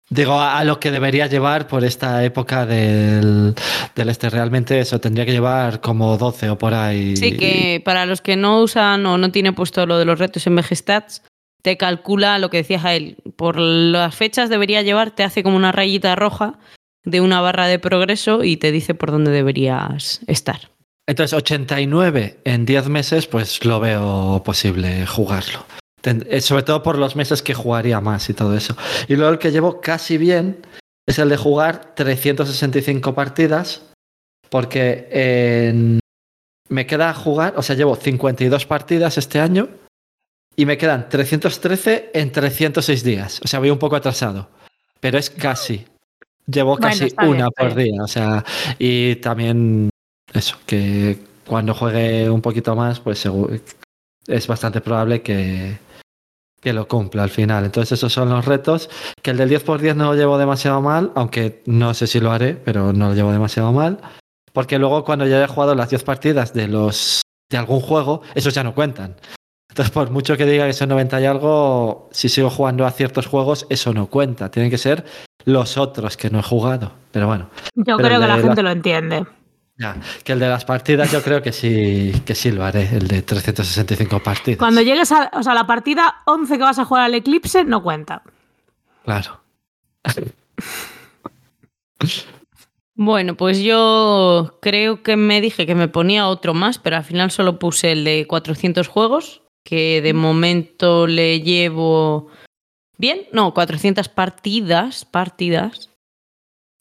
digo a, a lo que debería llevar por esta época del, del este. Realmente eso tendría que llevar como 12 o por ahí. Sí, que para los que no usan o no tienen puesto lo de los retos en VGStats, te calcula lo que decías a él. Por las fechas debería llevar, te hace como una rayita roja de una barra de progreso y te dice por dónde deberías estar. Entonces, 89 en 10 meses, pues lo veo posible jugarlo. Eh, Sobre todo por los meses que jugaría más y todo eso. Y luego el que llevo casi bien es el de jugar 365 partidas, porque en- me queda jugar, o sea, llevo 52 partidas este año y me quedan 313 en 306 días. O sea, voy un poco atrasado, pero es casi. Llevo casi una por día, o sea, y también eso, que cuando juegue un poquito más, pues es bastante probable que, que lo cumpla al final. Entonces esos son los retos, que el del 10x10 no lo llevo demasiado mal, aunque no sé si lo haré, pero no lo llevo demasiado mal, porque luego cuando ya haya jugado las 10 partidas de los de algún juego, esos ya no cuentan. Entonces, por mucho que diga que son 90 y algo, si sigo jugando a ciertos juegos, eso no cuenta. Tienen que ser los otros que no he jugado. Pero bueno, Yo Pero creo que la gente lo entiende. Ya, que el de las partidas yo creo que sí, que sí lo haré, el de 365 partidas. Cuando llegues a o sea, la partida 11 que vas a jugar al Eclipse, no cuenta. Claro. Bueno, pues yo creo que me dije que me ponía otro más, pero al final solo puse el de 400 juegos, que de momento le llevo bien, no, 400 partidas, partidas,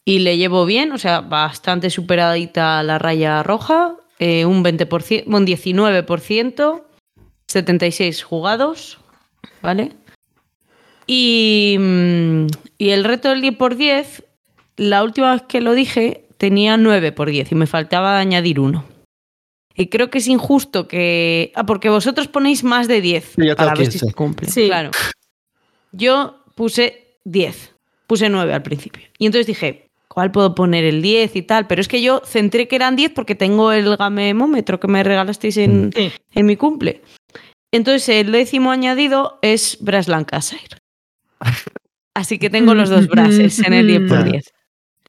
y le llevo bien, o sea, bastante superadita la raya roja, eh, un 20%, un 19%, 76 jugados, ¿vale? Y, mm, y el reto del 10 por 10 la última vez que lo dije tenía 9 por 10 y me faltaba añadir uno. Y creo que es injusto que... Ah, porque vosotros ponéis más de 10 Sí, para ver si 15. se cumple. Sí. Claro. Yo puse 10. Puse 9 al principio. Y entonces dije, ¿cuál puedo poner el 10 y tal? Pero es que yo centré que eran 10 porque tengo el gamemómetro que me regalasteis en, Sí. en mi cumple. Entonces el décimo añadido es Brass Lancashire. Así que tengo los dos brases en el 10 por 10.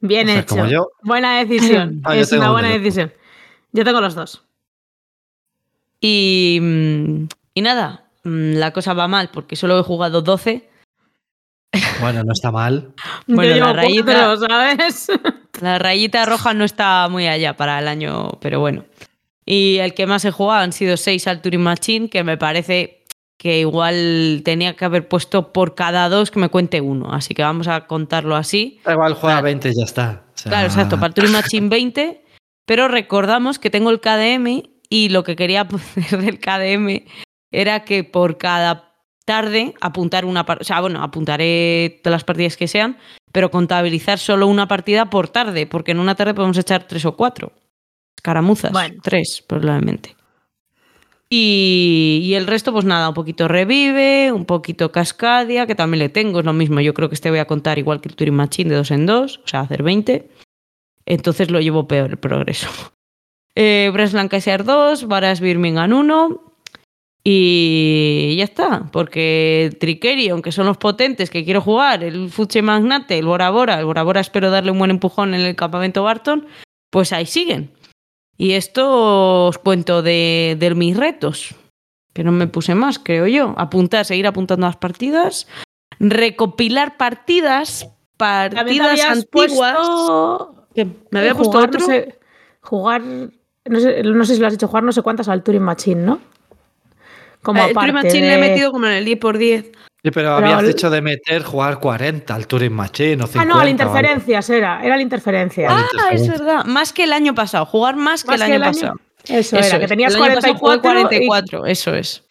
Bien O sea, hecho. yo. Buena decisión. Ah, es una buena decisión. Yo tengo los dos. Y, mm, y nada, mm, la cosa va mal porque solo he jugado 12. Bueno, no está mal. Bueno, Yo la rayita- ¿sabes? La rayita roja no está muy allá para el año, pero bueno. Y el que más he jugado han sido 6 al Turing Machine, que me parece que igual tenía que haber puesto por cada dos que me cuente uno. Así que vamos a contarlo así. Igual juega Claro. 20 y ya está. O sea, Claro, exacto, para el Turing Machine 20, pero recordamos que tengo el KDM y lo que quería poner del KDM era que por cada tarde apuntar una partida, o sea, bueno, apuntaré todas las partidas que sean, pero contabilizar solo una partida por tarde, porque en una tarde podemos echar tres o cuatro. Caramuzas, Bueno. tres probablemente. Y, y el resto, pues nada, un poquito revive, un poquito cascadia, que también le tengo, es lo mismo. Yo creo que este voy a contar igual que el Turing Machine de dos en dos, o sea, hacer 20. Entonces lo llevo peor el progreso. Eh, Lancashire 2, Varas Birmingham 1. Y ya está, porque Trickeri, aunque son los potentes que quiero jugar, el Fuche Magnate, el Bora Bora, el Bora Bora espero darle un buen empujón en el campamento Barton, pues ahí siguen. Y esto os cuento de, de mis retos, que no me puse más, creo yo. Apuntar, seguir apuntando las partidas, recopilar partidas, partidas antiguas. puesto- me había puesto jugar, otro. No sé, jugar, no sé, no sé si lo has dicho, jugar no sé cuántas al Turing Machine, ¿no? Como el Turing Machine le he de- metido como en el 10x10. Sí, pero, Pero habías el- dicho de meter jugar 40 al Turing Machine o 50. Ah, no, al o algo. interferencias era, era la interferencia. Ah, es interferencia. verdad. Más que el año pasado. Jugar más, que Más el que año el año- pasado. Eso, Eso era, que es. tenías El año pasado jugué 44, y- 44, eso es.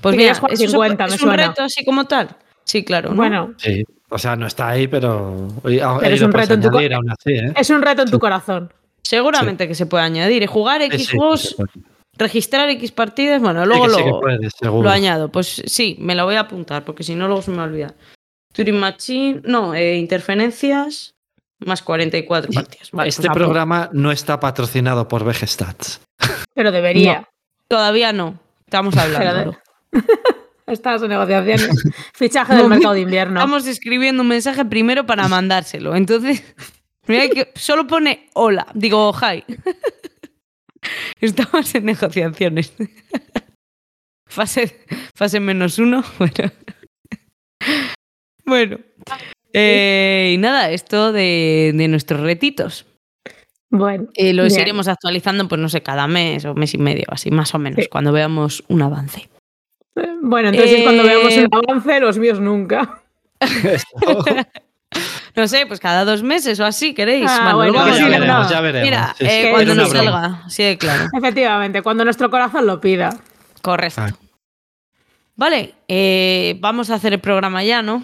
Pues mira, querías jugar eso es un- 50, es, me un suena. reto así como tal. Sí, claro. ¿no? Bueno, Sí, o sea, no está ahí, pero. Pero es un reto en tu así, ¿eh? es un reto en tu corazón. Seguramente que se puede añadir. Y jugar Sí, X sí, juegos, sí, sí. Registrar X partidas, bueno, Sí, luego lo, sí que puedes, seguro. lo añado. Pues sí, me lo voy a apuntar, porque si no, luego se me olvida. Turing Machine, no, eh, interferencias, más 44 partidas. Vale, este pues apunto. programa no está patrocinado por Vegestats. Pero debería. Todavía no. Estamos hablando. Estás en negociaciones. Fichaje del No, mercado de invierno. Estamos escribiendo un mensaje primero para mandárselo. Entonces, mira que solo pone hola. Digo, hi. Estamos en negociaciones. Fase, fase menos uno. Bueno. Bueno. Eh, y nada, esto de, de nuestros retitos. Bueno, Eh, lo Bien. iremos actualizando, pues no sé, cada mes o mes y medio, así más o menos, Sí. cuando veamos un avance. eh, bueno, entonces Eh, cuando veamos el avance, los míos nunca. No sé, pues cada dos meses o así, ¿queréis? Ah, Bueno, bueno, ya digo. veremos, no. ya veremos. Mira, Sí, eh, cuando nos salga, sí, claro. Efectivamente, cuando nuestro corazón lo pida. Correcto. Ah. Vale, eh, vamos a hacer el programa ya, ¿no?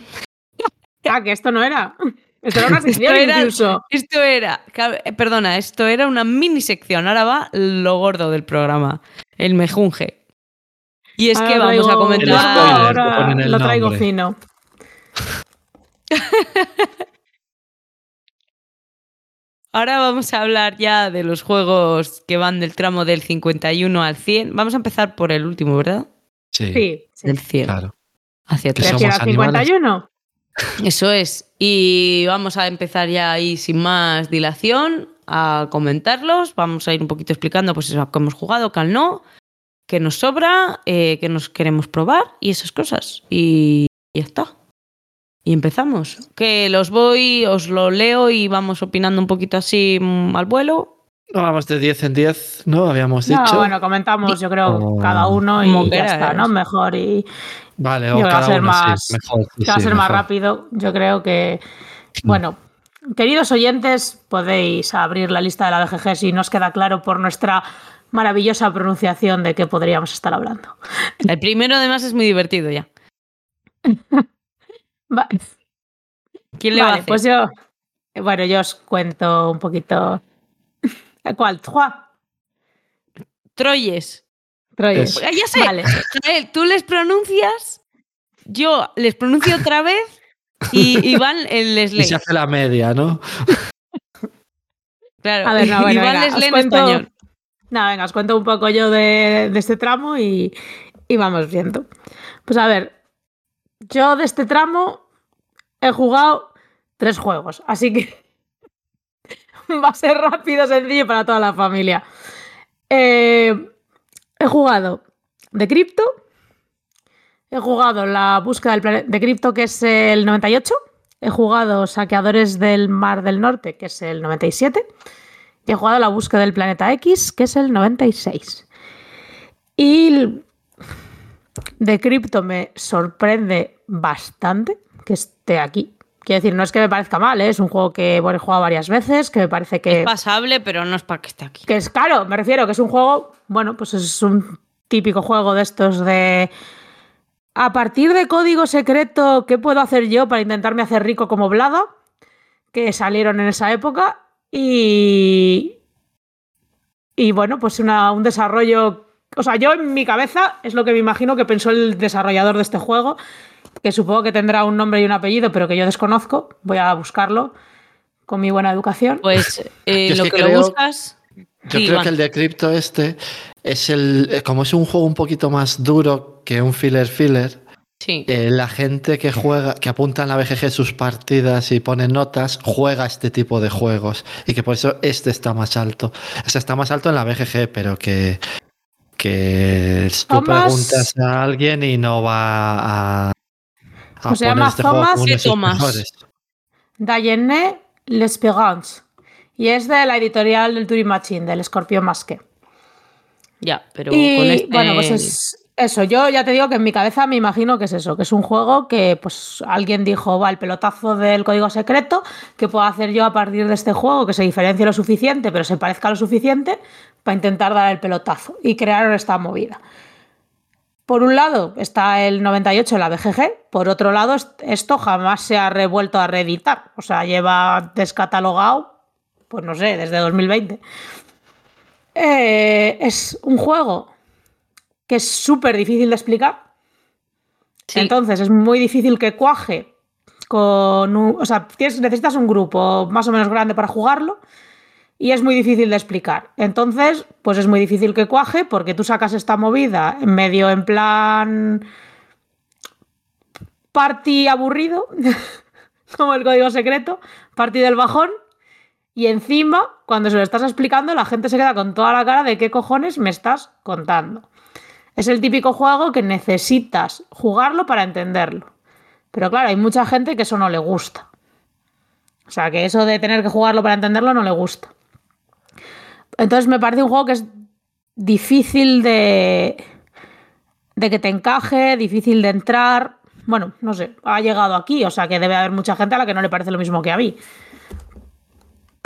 Ah, que esto no era. Esto era una Esto sección era, incluso. esto era, eh, perdona, esto era una mini sección. Ahora va lo gordo del programa, el mejunje. Y es que vamos a comentar. El spoiler, Ahora lo traigo nombre. fino. Ahora vamos a hablar ya de los juegos que van del tramo del 51 al 100. Vamos a empezar por el último, ¿verdad? Sí, Sí, sí. Del 100 claro. hacia Que ¿De atrás. somos aquí era animales. 51? Eso es. Y vamos a empezar ya ahí sin más dilación a comentarlos. Vamos a ir un poquito explicando pues eso, qué hemos jugado, qué no, qué nos sobra, eh, qué nos queremos probar y esas cosas. Y ya está. Y empezamos. Que los voy, os lo leo y vamos opinando un poquito así mm, al vuelo. No, vamos de 10 en 10, ¿no? Habíamos No, dicho. bueno, comentamos, yo creo, Oh. cada uno y Como ya está, ¿no? Mejor y Vale, o que va a cada ser uno, más- sí, mejor. sí, que va a ser más rápido. Yo creo que, bueno, queridos oyentes, podéis abrir la lista de la BGG si nos queda claro por nuestra maravillosa pronunciación de qué podríamos estar hablando. El primero además es muy divertido ya. Va- ¿Quién le va a vale, hacer? pues yo, bueno, yo os cuento un poquito. ¿Cuál? Trois. Troyes. Troyes. Ah, Ya sé. Vale. Jael, tú les pronuncias, yo les pronuncio otra vez y Iván les Y lee. se hace la media, ¿no? Claro, A ver, no, bueno, Iván venga, les lee en cuento- español. Nada, venga, os cuento un poco yo de, de este tramo y, y vamos viendo. Pues a ver, yo de este tramo he jugado tres juegos, así que va a ser rápido, sencillo para toda la familia. Eh, he jugado de cripto, he jugado la búsqueda del planeta de cripto, que es el 98, he jugado saqueadores del Mar del Norte, que es el 97. Y he jugado la búsqueda del planeta X, que es el 96. Y de cripto me sorprende bastante que esté aquí. Quiero decir, no es que me parezca mal, ¿eh? es un juego que bueno, he jugado varias veces, que me parece que, Es pasable, pero no es para que esté aquí. que es caro. Me refiero que es un juego, bueno, pues es un típico juego de estos de... A partir de código secreto, ¿qué puedo hacer yo para intentarme hacer rico como Blada? Que salieron en esa época. Y. Y bueno, pues una- un desarrollo. O sea, yo en mi cabeza es lo que me imagino que pensó el desarrollador de este juego, que supongo que tendrá un nombre y un apellido, pero que yo desconozco. Voy a buscarlo con mi buena educación. Pues eh, lo que lo buscas. Yo Sí, creo que el de cripto este es el. eh, Como es un juego un poquito más duro que un filler filler, Sí. eh, la gente que juega, que apunta en la BGG sus partidas y pone notas, juega este tipo de juegos. Y que por eso este está más alto. O sea, está más alto en la BGG, pero que, que tú Thomas- preguntas a alguien y no va a, a Pues se llama este Thomas sus Thomas. Dayenne L'Espérance. Y es de la editorial del Turing Machine, del Escorpión Masque. Ya, pero y con este. bueno, pues es eso. Yo ya te digo que en mi cabeza me imagino que es eso, que es un juego que pues alguien dijo, va, el pelotazo del código secreto, que puedo hacer yo a partir de este juego que se diferencie lo suficiente, pero se parezca lo suficiente para intentar dar el pelotazo y crear esta movida. Por un lado está el 98 en la BGG, por otro lado est- esto jamás se ha revuelto a reeditar, o sea, lleva descatalogado, pues no sé, desde 2020. Eh, es un juego que es súper difícil de explicar, Sí. entonces es muy difícil que cuaje con un, o sea, tienes- necesitas un grupo más o menos grande para jugarlo y es muy difícil de explicar. Entonces, pues es muy difícil que cuaje porque tú sacas esta movida en medio en plan party aburrido, como el código secreto, party del bajón. Y encima, cuando se lo estás explicando, la gente se queda con toda la cara de qué cojones me estás contando. Es el típico juego que necesitas jugarlo para entenderlo. Pero claro, hay mucha gente que eso no le gusta. O sea, que eso de tener que jugarlo para entenderlo no le gusta. Entonces me parece un juego que es difícil de, de que te encaje, difícil de entrar. Bueno, no sé, ha llegado aquí, o sea que debe haber mucha gente a la que no le parece lo mismo que a mí.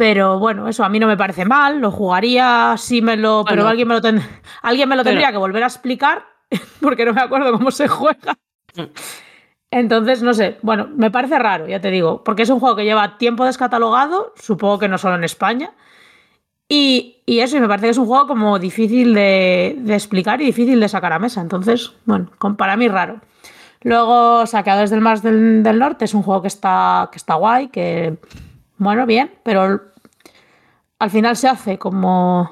Pero bueno, eso a mí no me parece mal, lo jugaría si me lo. pero alguien me lo, ten- alguien me lo Pero- tendría que volver a explicar, porque no me acuerdo cómo se juega. Mm. Entonces, no sé, bueno, me parece raro, ya te digo, porque es un juego que lleva tiempo descatalogado, supongo que no solo en España. Y, y eso, y me parece que es un juego como difícil de, de explicar y difícil de sacar a mesa. Entonces, bueno, para mí raro. Luego, Saqueadores del Mar del, del Norte es un juego que está, que está guay, que, bueno, bien, pero al final se hace como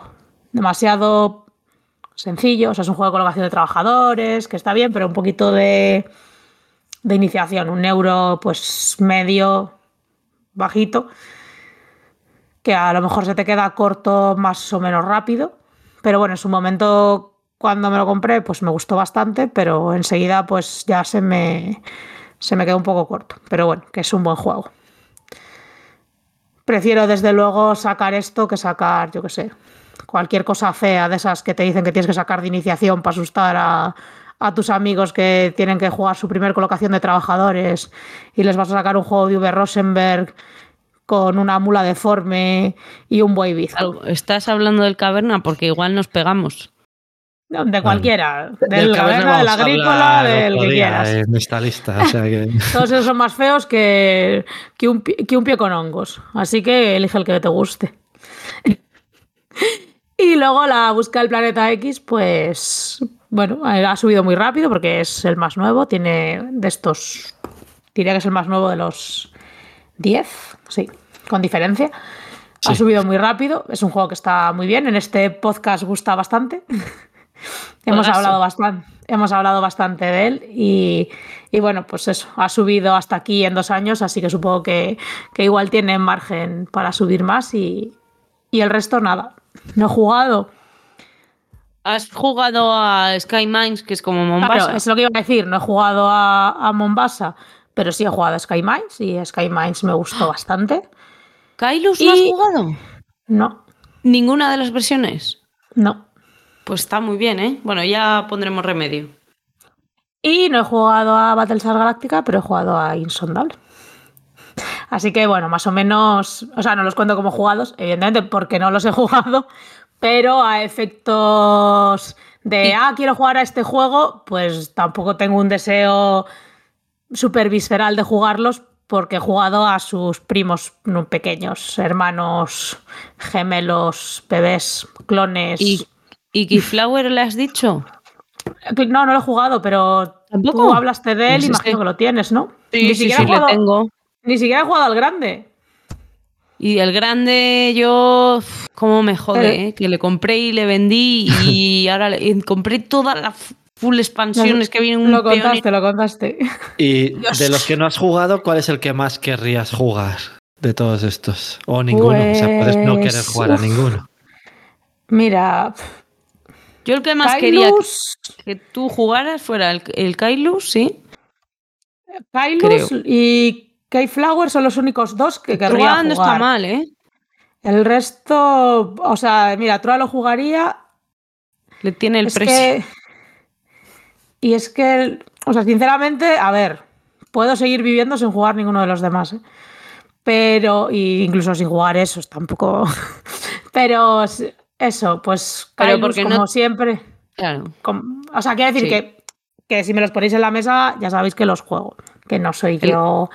demasiado sencillo. O sea, es un juego de colocación de trabajadores, que está bien, pero un poquito de, de iniciación. Un euro, pues medio, bajito, que a lo mejor se te queda corto más o menos rápido. Pero bueno, en su momento, cuando me lo compré, pues me gustó bastante, pero enseguida, pues ya se me, se me quedó un poco corto. Pero bueno, que es un buen juego. Prefiero desde luego sacar esto que sacar, yo qué sé, cualquier cosa fea de esas que te dicen que tienes que sacar de iniciación para asustar a, tus amigos que tienen que jugar su primer colocación de trabajadores y les vas a sacar un juego de V. Rosenberg con una mula deforme y un buey bizco. Estás hablando del caverna porque igual nos pegamos. De cualquiera, Del del caverna de la agrícola, del que quieras. En esta lista, o sea que... Todos esos son más feos que, que, un, pie, que un pie con hongos. Así que elige el que te guste. y luego la búsqueda del planeta X, pues bueno, ha subido muy rápido porque es el más nuevo. Tiene de estos, diría que es el más nuevo de los 10, sí, con diferencia. Ha subido muy rápido. Es un juego que está muy bien. En este podcast gusta bastante. hemos hablado bastante. Hemos hablado bastante de él y, y bueno, pues eso, ha subido hasta aquí en dos años, así que supongo que, que igual tiene margen para subir más y, y el resto nada. No he jugado. ¿Has jugado a Sky Mines, que es como Mombasa? Claro, es lo que iba a decir, no he jugado a, a Mombasa, pero sí he jugado a Sky Mines y Sky Mines me gustó bastante. ¿Kailus no has jugado? No, ¿Ninguna de las versiones? no. Pues está muy bien, ¿eh? Bueno, ya pondremos remedio. Y no he jugado a Battlestar Galactica, pero he jugado a Insondable. Así que bueno, más o menos, o sea, no los cuento como jugados, evidentemente, porque no los he jugado, pero a efectos de, ah, quiero jugar a este juego, pues tampoco tengo un deseo súper visceral de jugarlos, porque he jugado a sus primos no, pequeños, hermanos, gemelos, bebés, clones. ¿Y, y Keyflower le has dicho? No, no lo he jugado, pero ¿Tampoco? tú hablaste de él, Pues es imagino que- que lo tienes, ¿no? Sí, ni, sí, siquiera sí, le tengo. ni siquiera he jugado al grande. Y el grande, yo, cómo me jode, ¿eh? Que le compré y le vendí y ahora le- y compré toda la f- full expansiones que vienen un Lo y- contaste, lo contaste. Y Dios. de los que no has jugado, ¿cuál es el que más querrías jugar de todos estos? O ninguno. O sea, puedes no querer Pues, jugar a uf. ninguno. Mira, Yo el que más quería Kailus, que tú jugaras fuera el, el Kailus, sí. Kailus creo. y Keyflower son los únicos dos que querría Trua jugar. no está mal, ¿eh? El resto, o sea, mira, Troa lo jugaría. Le tiene el es precio. que. Y es que, o sea, sinceramente, a ver, puedo seguir viviendo sin jugar ninguno de los demás. ¿eh? Pero, y incluso sin jugar esos tampoco. Pero eso, pues, Pero porque no- como siempre. Claro. o sea, quiero decir Sí. que, que si me los ponéis en la mesa, ya sabéis que los juego. Que no soy El- yo.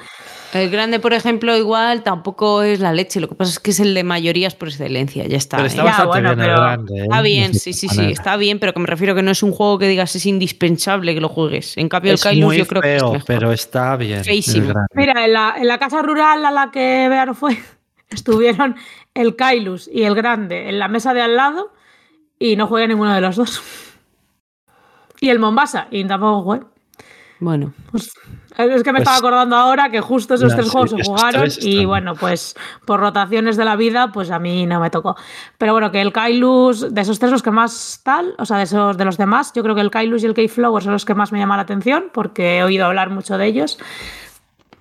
El grande, por ejemplo, igual tampoco es la leche. Lo que pasa es que es el de mayorías por excelencia. Ya está. Pero ¿eh? está Ya, bastante bueno, bien el pero- grande. ¿eh? Está bien, sí, sí, sí, está bien, pero que me refiero que no es un juego que digas es indispensable que lo juegues. En cambio, el Es Kailus muy yo creo que es feo, mejor. pero está bien. el Feísimo. Mira, en la, en la casa rural a la que Bea no fue, estuvieron el Kailus y el grande en la mesa de al lado y no jugué ninguno de los dos. Y el Mombasa, y tampoco jugué. Bueno, Pues, es que me Pues- estaba acordando ahora que justo esos tres sí, juegos se jugaron y están- bueno, pues por rotaciones de la vida, pues a mí no me tocó. Pero bueno, que el Kailus, de esos tres los que más tal, o sea, de esos de los demás, yo creo que el Kailus y el Keyflower son los que más me llaman la atención porque he oído hablar mucho de ellos.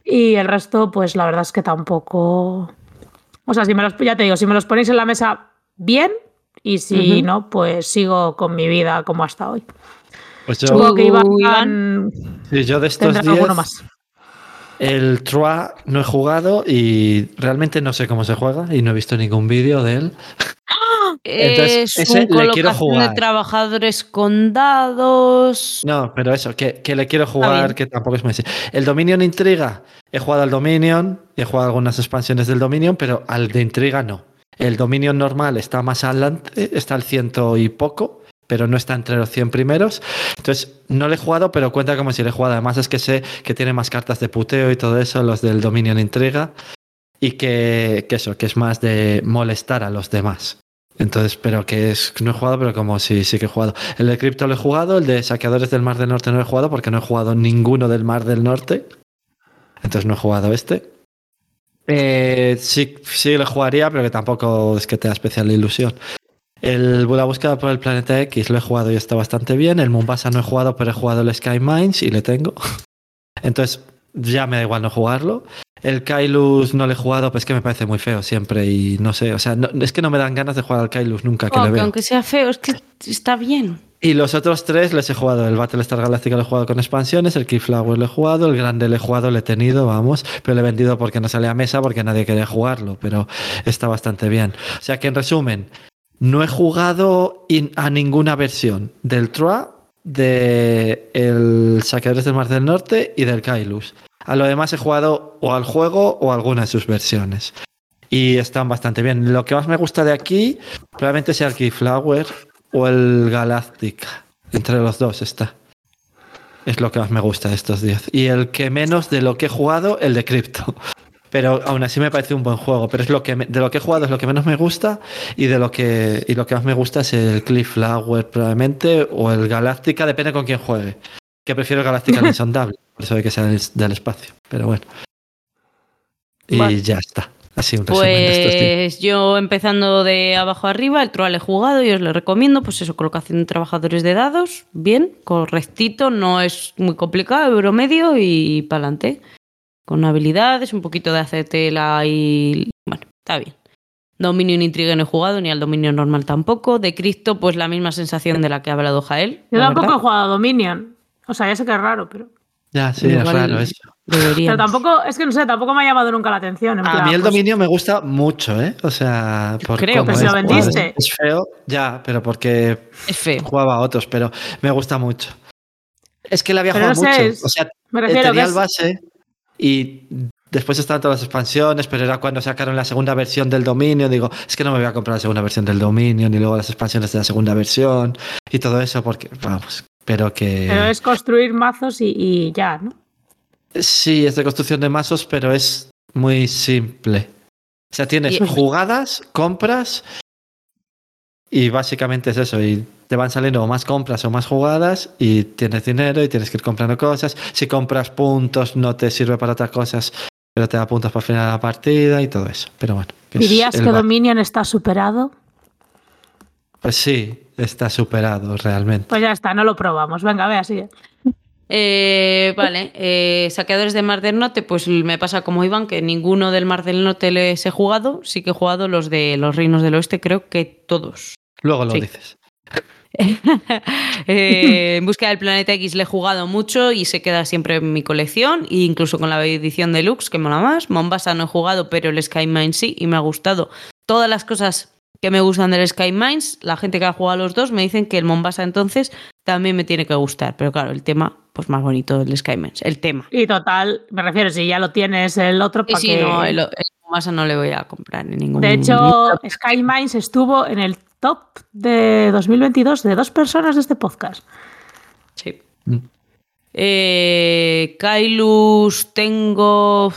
Y el resto, pues la verdad es que tampoco. O sea, si me los, ya te digo, si me los ponéis en la mesa, bien. Y si no, pues sigo con mi vida como hasta hoy. Pues yo, Supongo que Iván, Iván. sí, yo de estos 10, alguno más. el Troa no he jugado y realmente no sé cómo se juega y no he visto ningún vídeo de él. Entonces, es ese un le quiero colocación de jugar. trabajadores con dados. No, pero eso, que, que le quiero jugar, que tampoco es muy así. El Dominion Intriga, he jugado al Dominion, he jugado algunas expansiones del Dominion, pero al de Intriga no. El Dominion normal está más adelante, está al ciento y poco, pero no está entre los 100 primeros. Entonces, no le he jugado, pero cuenta como si le he jugado. Además, es que sé que tiene más cartas de puteo y todo eso, los del Dominion Intriga, y que, que eso, que es más de molestar a los demás. Entonces, pero que es, no he jugado, pero como sí, sí que he jugado. El de Crypto lo he jugado, el de Saqueadores del Mar del Norte no he jugado porque no he jugado ninguno del Mar del Norte. Entonces no he jugado este. Eh, sí, sí lo jugaría, pero que tampoco es que tenga especial ilusión. El La búsqueda por el planeta X lo he jugado y está bastante bien. El Mombasa no he jugado, pero he jugado el Sky Mines y le tengo. Entonces ya me da igual no jugarlo. El Kailus no le he jugado, pues que me parece muy feo siempre y no sé, o sea, no- es que no me dan ganas de jugar al Kailus nunca que Oh, le veo. aunque sea feo, es que está bien. Y los otros tres les he jugado. El Battlestar Galactica lo he jugado con expansiones, el Keyflower lo he jugado, el Grande lo he jugado, lo he tenido, vamos, pero lo he vendido porque no sale a mesa, porque nadie quería jugarlo, pero está bastante bien. O sea que en resumen, no he jugado a ninguna versión del Troa, de el Saqueadores del Mar del Norte y del Kailus. A lo demás he jugado o al juego o alguna de sus versiones. Y están bastante bien. Lo que más me gusta de aquí probablemente sea el Keyflower o el Galactica. Entre los dos está. Es lo que más me gusta de estos 10. Y el que menos de lo que he jugado, el de Crypto. Pero aún así me parece un buen juego. Pero es lo que me- de lo que he jugado es lo que menos me gusta. Y de lo que y lo que más me gusta es el Clifflower probablemente. O el Galactica, depende con quién juegue. Que prefiero el Galactica al insondable. Por eso de que sea del, del espacio. Pero bueno. Y Vale. ya está. Así un resumen de estos 10. Pues yo empezando de abajo arriba, el Troll he jugado y os lo recomiendo, pues eso, colocación de trabajadores de dados, bien, correctito, no es muy complicado, euro medio y para adelante. Con habilidades, un poquito de acetela y... Bueno, está bien. Dominion Intrigue no he jugado, ni al Dominio normal tampoco. De Cristo, pues la misma sensación de la que ha hablado Jael. Yo la tampoco verdad. he jugado a Dominion. O sea, ya sé que es raro, pero. Ya, sí, es raro eso. Deberíamos. Pero tampoco, es que no sé, tampoco me ha llamado nunca la atención. en A plan, mí el pues, dominio me gusta mucho, ¿eh? O sea, por creo cómo que si es, lo vendiste. Es feo, ya, pero porque Es feo. jugaba a otros, pero me gusta mucho. Es que le había Pero jugado no sé, mucho. O sea, Me refiero que tenía es- el base y después estaban todas las expansiones, pero era cuando sacaron la segunda versión del dominio. Digo, es que no me voy a comprar la segunda versión del dominio, ni luego las expansiones de la segunda versión y todo eso, porque, vamos, pero que. Pero es construir mazos y, y ya, ¿no? Sí, es de construcción de mazos, pero es muy simple. O sea, tienes Y- jugadas, compras Y básicamente es eso, y te van saliendo o más compras o más jugadas y tienes dinero y tienes que ir comprando cosas. Si compras puntos no te sirve para otras cosas, pero te da puntos para el final de la partida y todo eso. Pero bueno. ¿Dirías que Dominion está superado? Pues sí, está superado realmente. Pues ya está, no lo probamos. Venga, vea, sigue. Eh, vale, eh, saqueadores de Mar del Norte, pues me pasa como Iván, que ninguno del Mar del Norte les he jugado. Sí que he jugado los de los Reinos del Oeste, creo que todos. Luego lo Sí. dices. Eh, en busca del planeta X le he jugado mucho y se queda siempre en mi colección, e incluso con la edición deluxe, que mola más. Mombasa no he jugado, pero el Sky Mines sí, y me ha gustado. Todas las cosas que me gustan del Sky Mines, la gente que ha jugado a los dos me dicen que el Mombasa entonces también me tiene que gustar. Pero claro, el tema, pues más bonito del Sky Mines, el tema. Y total, me refiero, si ya lo tienes el otro, para que... no, el, el Mombasa no le voy a comprar en ningún De hecho, Sky Mines estuvo en el top de 2022 de dos personas de este podcast. Sí. Eh, Kailus tengo.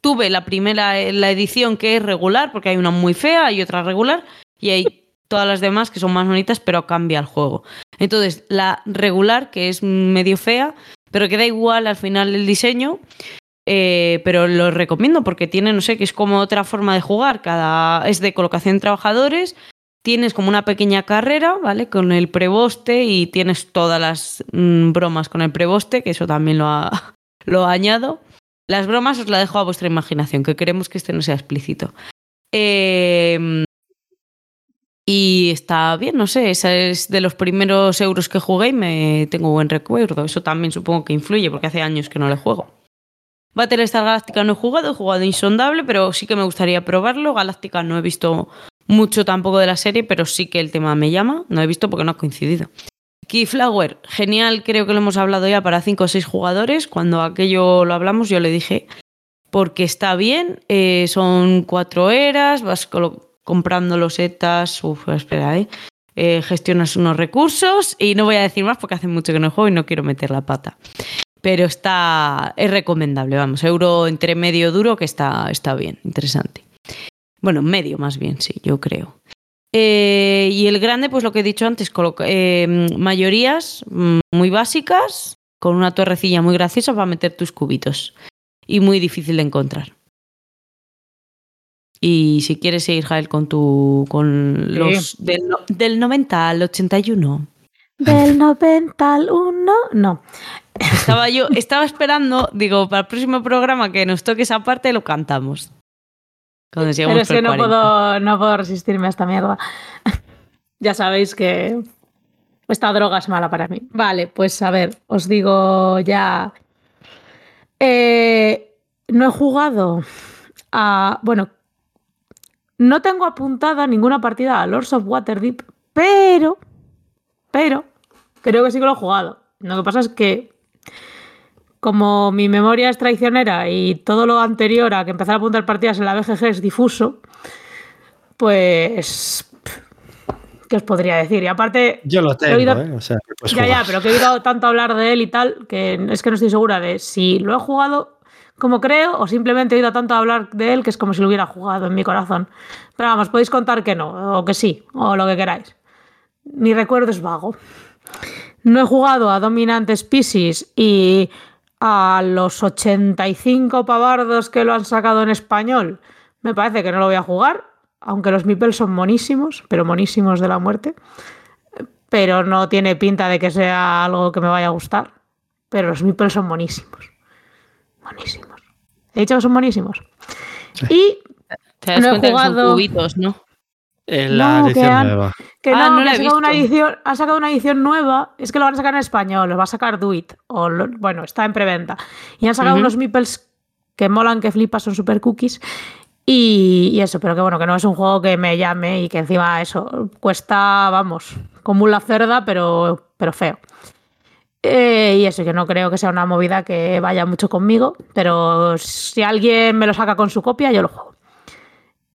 Tuve la primera, la edición que es regular, porque hay una muy fea y otra regular, y hay todas las demás que son más bonitas, pero cambia el juego. Entonces, la regular, que es medio fea, pero que da igual al final el diseño, eh, pero lo recomiendo porque tiene, no sé, que es como otra forma de jugar. Cada, es de colocación de trabajadores, tienes como una pequeña carrera, ¿vale? Con el preboste y tienes todas las mm, bromas con el preboste, que eso también lo, ha- lo añado. Las bromas os la dejo a vuestra imaginación, que queremos que este no sea explícito. Eh, y está bien, no sé, esa es de los primeros euros que jugué y me tengo buen recuerdo. Eso también supongo que influye, porque hace años que no le juego. Battlestar Galáctica no he jugado, he jugado Insondable, pero sí que me gustaría probarlo. Galáctica no he visto mucho tampoco de la serie, pero sí que el tema me llama. No he visto porque no ha coincidido. Keyflower, genial, creo que lo hemos hablado ya para 5 o 6 jugadores. Cuando aquello lo hablamos, yo le dije, porque está bien, eh, son cuatro eras, vas comprando losetas, uf, espera, eh, eh, gestionas unos recursos y no voy a decir más porque hace mucho que no juego y no quiero meter la pata. Pero está, es recomendable, vamos, euro entre medio duro que está, está bien, interesante. Bueno, medio más bien, sí, yo creo. Eh, y el grande, pues lo que he dicho antes, coloca- eh, mayorías mm, muy básicas, con una torrecilla muy graciosa para meter tus cubitos. Y muy difícil de encontrar. Y si quieres seguir, Jael, con tu. con los del, del 90 al 81. Del 90 al 1, no. Estaba yo, estaba esperando, digo, para el próximo programa que nos toque esa parte lo cantamos. Cuando Pero es que no 40. puedo, no puedo resistirme a esta mierda. ya sabéis que esta droga es mala para mí. Vale, pues a ver, os digo ya. Eh, no he jugado a. Bueno, no tengo apuntada ninguna partida a Lords of Waterdeep, pero. Pero. Creo que sí que lo he jugado. Lo que pasa es que. Como mi memoria es traicionera y todo lo anterior a que empezar a apuntar partidas en la BGG es difuso, pues. ¿Qué os podría decir? Y aparte, Yo lo He tengo, oído- ¿eh? O sea, ya, ya, pero que he oído tanto hablar de él y tal, que es que no estoy segura de si lo he jugado como creo o simplemente he oído tanto hablar de él que es como si lo hubiera jugado en mi corazón. Pero vamos, podéis contar que no, o que sí, o lo que queráis. Mi recuerdo es vago. No he jugado a Dominant Species y a los 85 pavardos que lo han sacado en español. Me parece que no lo voy a jugar, aunque los Mipels son monísimos, pero monísimos de la muerte pero no tiene pinta de que sea algo que me vaya a gustar. Pero los meeples son monísimos. Monísimos. He dicho que son monísimos. Y Te das no he cuenta que son jugado- cubitos, ¿no? En la No, que edición han- nueva. que Ah, no, no que la han he sacado, una edición, han sacado una edición nueva. Es que lo van a sacar en español, lo va a sacar Duit. O lo- bueno, está en preventa. Y han sacado unos meeples que molan, que flipas, son super cookies. Y, y eso, pero que bueno, que no es un juego que me llame y que encima eso cuesta, vamos, como una cerda, pero, pero feo. Eh, y eso, que no creo que sea una movida que vaya mucho conmigo, pero si alguien me lo saca con su copia, yo lo juego.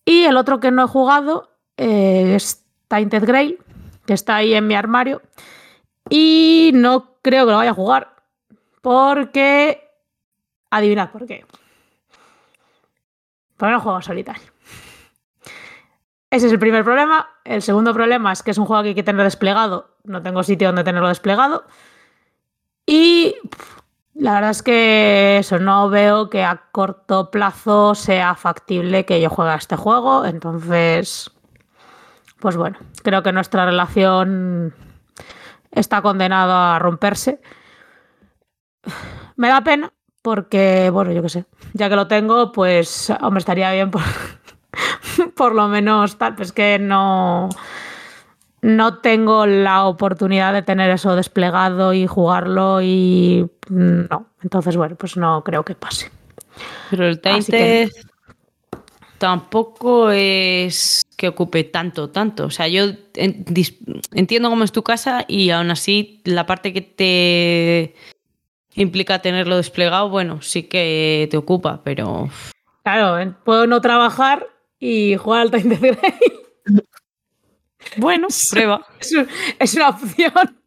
Y el otro que no he jugado eh, Tainted Grail, que está ahí en mi armario. Y no creo que lo vaya a jugar, porque... Adivinad por qué. Porque no juego solitario. Ese es el primer problema. El segundo problema es que es un juego que hay que tener desplegado. No tengo sitio donde tenerlo desplegado. Y la verdad es que eso no veo que a corto plazo sea factible que yo juegue a este juego. Entonces, pues bueno, creo que nuestra relación está condenada a romperse. Me da pena porque, bueno, yo qué sé, ya que lo tengo, pues, hombre, estaría bien por, por lo menos tal, pues que no, no tengo la oportunidad de tener eso desplegado y jugarlo y no. Entonces, bueno, pues no creo que pase. Pero el Tainted tampoco es que ocupe tanto, tanto. O sea, yo entiendo cómo es tu casa y aún así la parte que te implica tenerlo desplegado, bueno, sí que te ocupa, pero... Claro, puedo no trabajar y jugar al Grail. Bueno, prueba. Es, una opción.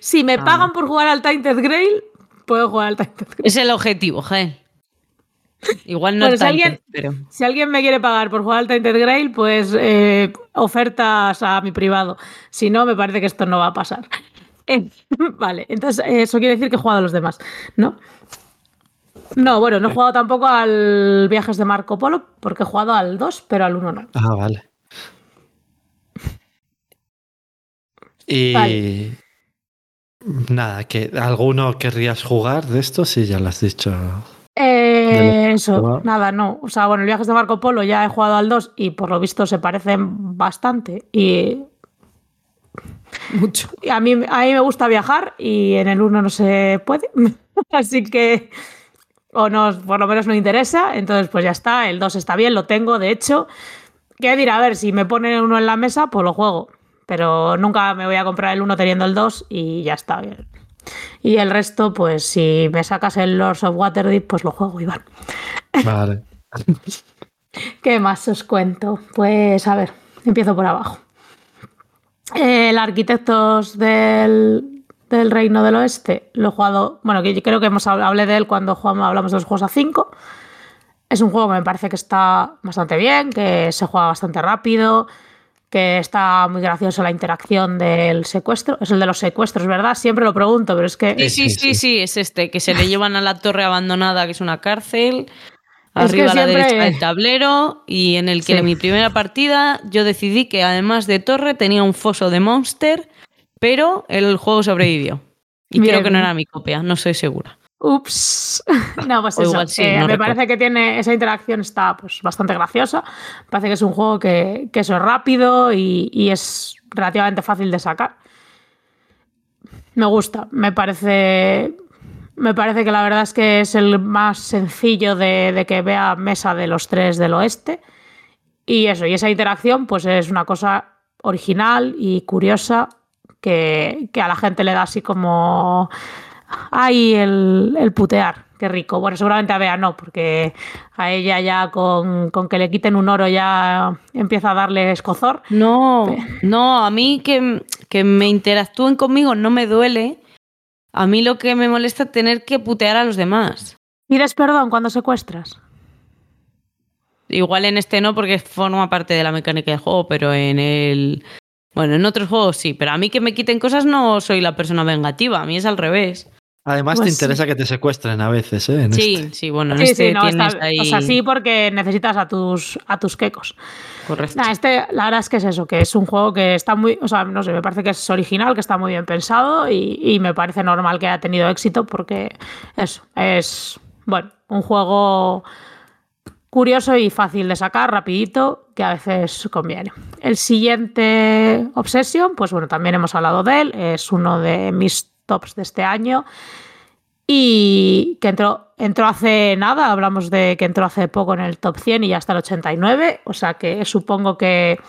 Si me ah. pagan por jugar al Tainted Grail, puedo jugar al Tainted Grail. Es el objetivo, Jael. Igual no es si alguien, pero... si alguien me quiere pagar por jugar al Tainted Grail, pues eh, ofertas a mi privado. Si no, me parece que esto no va a pasar. Eh, vale, entonces eso quiere decir que he jugado a los demás, ¿no? No, bueno, no he jugado tampoco al Viajes de Marco Polo, porque he jugado al 2, pero al 1 no. Ah, vale. Y nada, que ¿alguno querrías jugar de esto? Sí, ya lo has dicho. Eh, eso, nada, no. O sea, bueno, el Viajes de Marco Polo ya he jugado al 2 y por lo visto se parecen bastante. Y mucho. a mí, a mí me gusta viajar y en el 1 no se puede. Así que o no, por lo menos no interesa, entonces pues ya está, el 2 está bien, lo tengo, de hecho. ¿Qué dirá? A ver, si me ponen uno en la mesa, pues lo juego. Pero nunca me voy a comprar el 1 teniendo el 2 y ya está. bien. Y el resto, pues si me sacas el Lords of Waterdeep, pues lo juego, Iván. Vale. ¿Qué más os cuento? Pues a ver, empiezo por abajo. El Arquitectos del, del Reino del Oeste lo he jugado, bueno, que creo que hemos hablé de él cuando jugamos, hablamos de los juegos a 5. Es un juego que me parece que está bastante bien, que se juega bastante rápido, que está muy gracioso la interacción del secuestro. Es el de los secuestros, ¿verdad? Siempre lo pregunto, pero es que... Sí, sí, sí, sí, es este, que se le llevan a la torre abandonada, que es una cárcel. Arriba a la derecha del tablero y en el que en mi primera partida yo decidí que además de torre tenía un foso de monster pero el juego sobrevivió. Y creo que no era mi copia, no soy segura. Ups. No, pues eso. Eh, me parece que tiene esa interacción está pues, bastante graciosa. Parece que es un juego que, eso es rápido y, es relativamente fácil de sacar. Me gusta. Me parece. Me parece que la verdad es que es el más sencillo de, de que vea mesa de los tres del oeste. Y eso, y esa interacción, pues es una cosa original y curiosa que, a la gente le da así como. ¡Ay, el, putear! Qué rico. Bueno, seguramente a Bea no, porque a ella ya con, que le quiten un oro ya empieza a darle escozor. No, no, a mí que, que me interactúen conmigo no me duele. A mí lo que me molesta es tener que putear a los demás. ¿Pides perdón cuando secuestras? Igual en este no, porque forma parte de la mecánica del juego, pero en el bueno, en otros juegos sí, pero a mí que me quiten cosas no soy la persona vengativa, a mí es al revés. Además te pues interesa que te secuestren a veces, ¿eh? sí, este. sí, bueno, en este tienes ahí... O sea, sí, porque necesitas a tus, a tus quecos. Correcto. este, la verdad es que es eso, que es un juego que está muy, o sea, no sé, me parece que es original, que está muy bien pensado y, y me parece normal que haya tenido éxito porque eso, es, bueno, un juego curioso y fácil de sacar, rapidito, que a veces conviene. El siguiente Obsession, pues bueno, también hemos hablado de él, es uno de mis tops de este año y que entró, entró hace nada, hablamos de que entró hace poco en el top 100 y ya está el 89, o sea que supongo que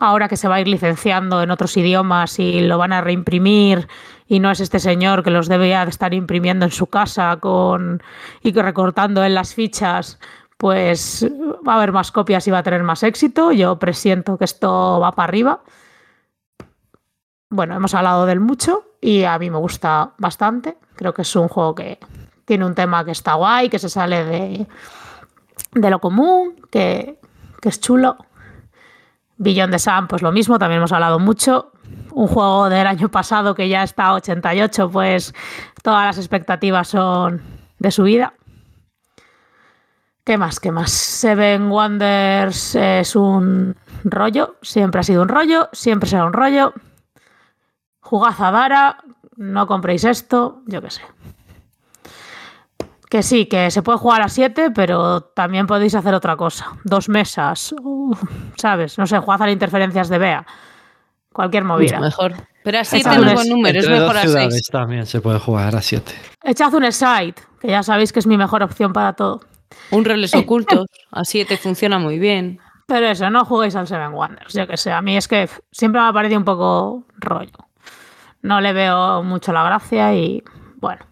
ahora que se va a ir licenciando en otros idiomas y lo van a reimprimir y no es este señor que los debe estar imprimiendo en su casa con y recortando en las fichas pues va a haber más copias y va a tener más éxito. Yo presiento que esto va para arriba. Bueno, hemos hablado del mucho y a mí me gusta bastante. Creo que es un juego que tiene un tema que está guay, que se sale de, de lo común, que, es chulo. Beyond the Sun, pues lo mismo, también hemos hablado mucho. Un juego del año pasado que ya está a 88, pues todas las expectativas son de su vida. ¿Qué más? ¿Qué más? Seven Wonders es un rollo, siempre ha sido un rollo, siempre será un rollo. Jugad a Dara, no compréis esto, yo qué sé. Que sí, que se puede jugar a 7, pero también podéis hacer otra cosa. Dos mesas, uh, ¿sabes? No sé, jugad a las interferencias de Bea. Cualquier movida. Mejor. Pero a 7 Echad no es buen número, es mejor dos a ciudades 6. también se puede jugar a 7. Echad un side, que ya sabéis que es mi mejor opción para todo. Un reles ocultos, a 7 funciona muy bien. Pero eso, no juguéis al Seven Wonders, yo que sé. A mí es que siempre me ha parecido un poco rollo. No le veo mucho la gracia y bueno.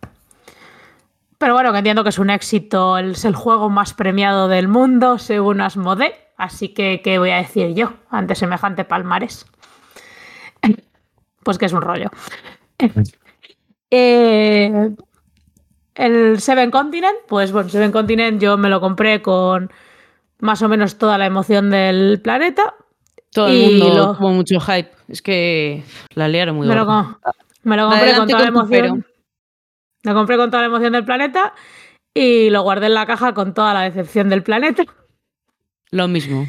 Pero bueno, que entiendo que es un éxito, es el juego más premiado del mundo según Asmodee. Así que, ¿qué voy a decir yo ante semejante palmarés? Pues que es un rollo. Eh, el Seven Continent, pues bueno, Seven Continent yo me lo compré con más o menos toda la emoción del planeta. Todo el mundo lo- tuvo mucho hype. Es que la liaron muy com- me lo compré con toda la con emoción. Lo compré con toda la emoción del planeta y lo guardé en la caja con toda la decepción del planeta. Lo mismo.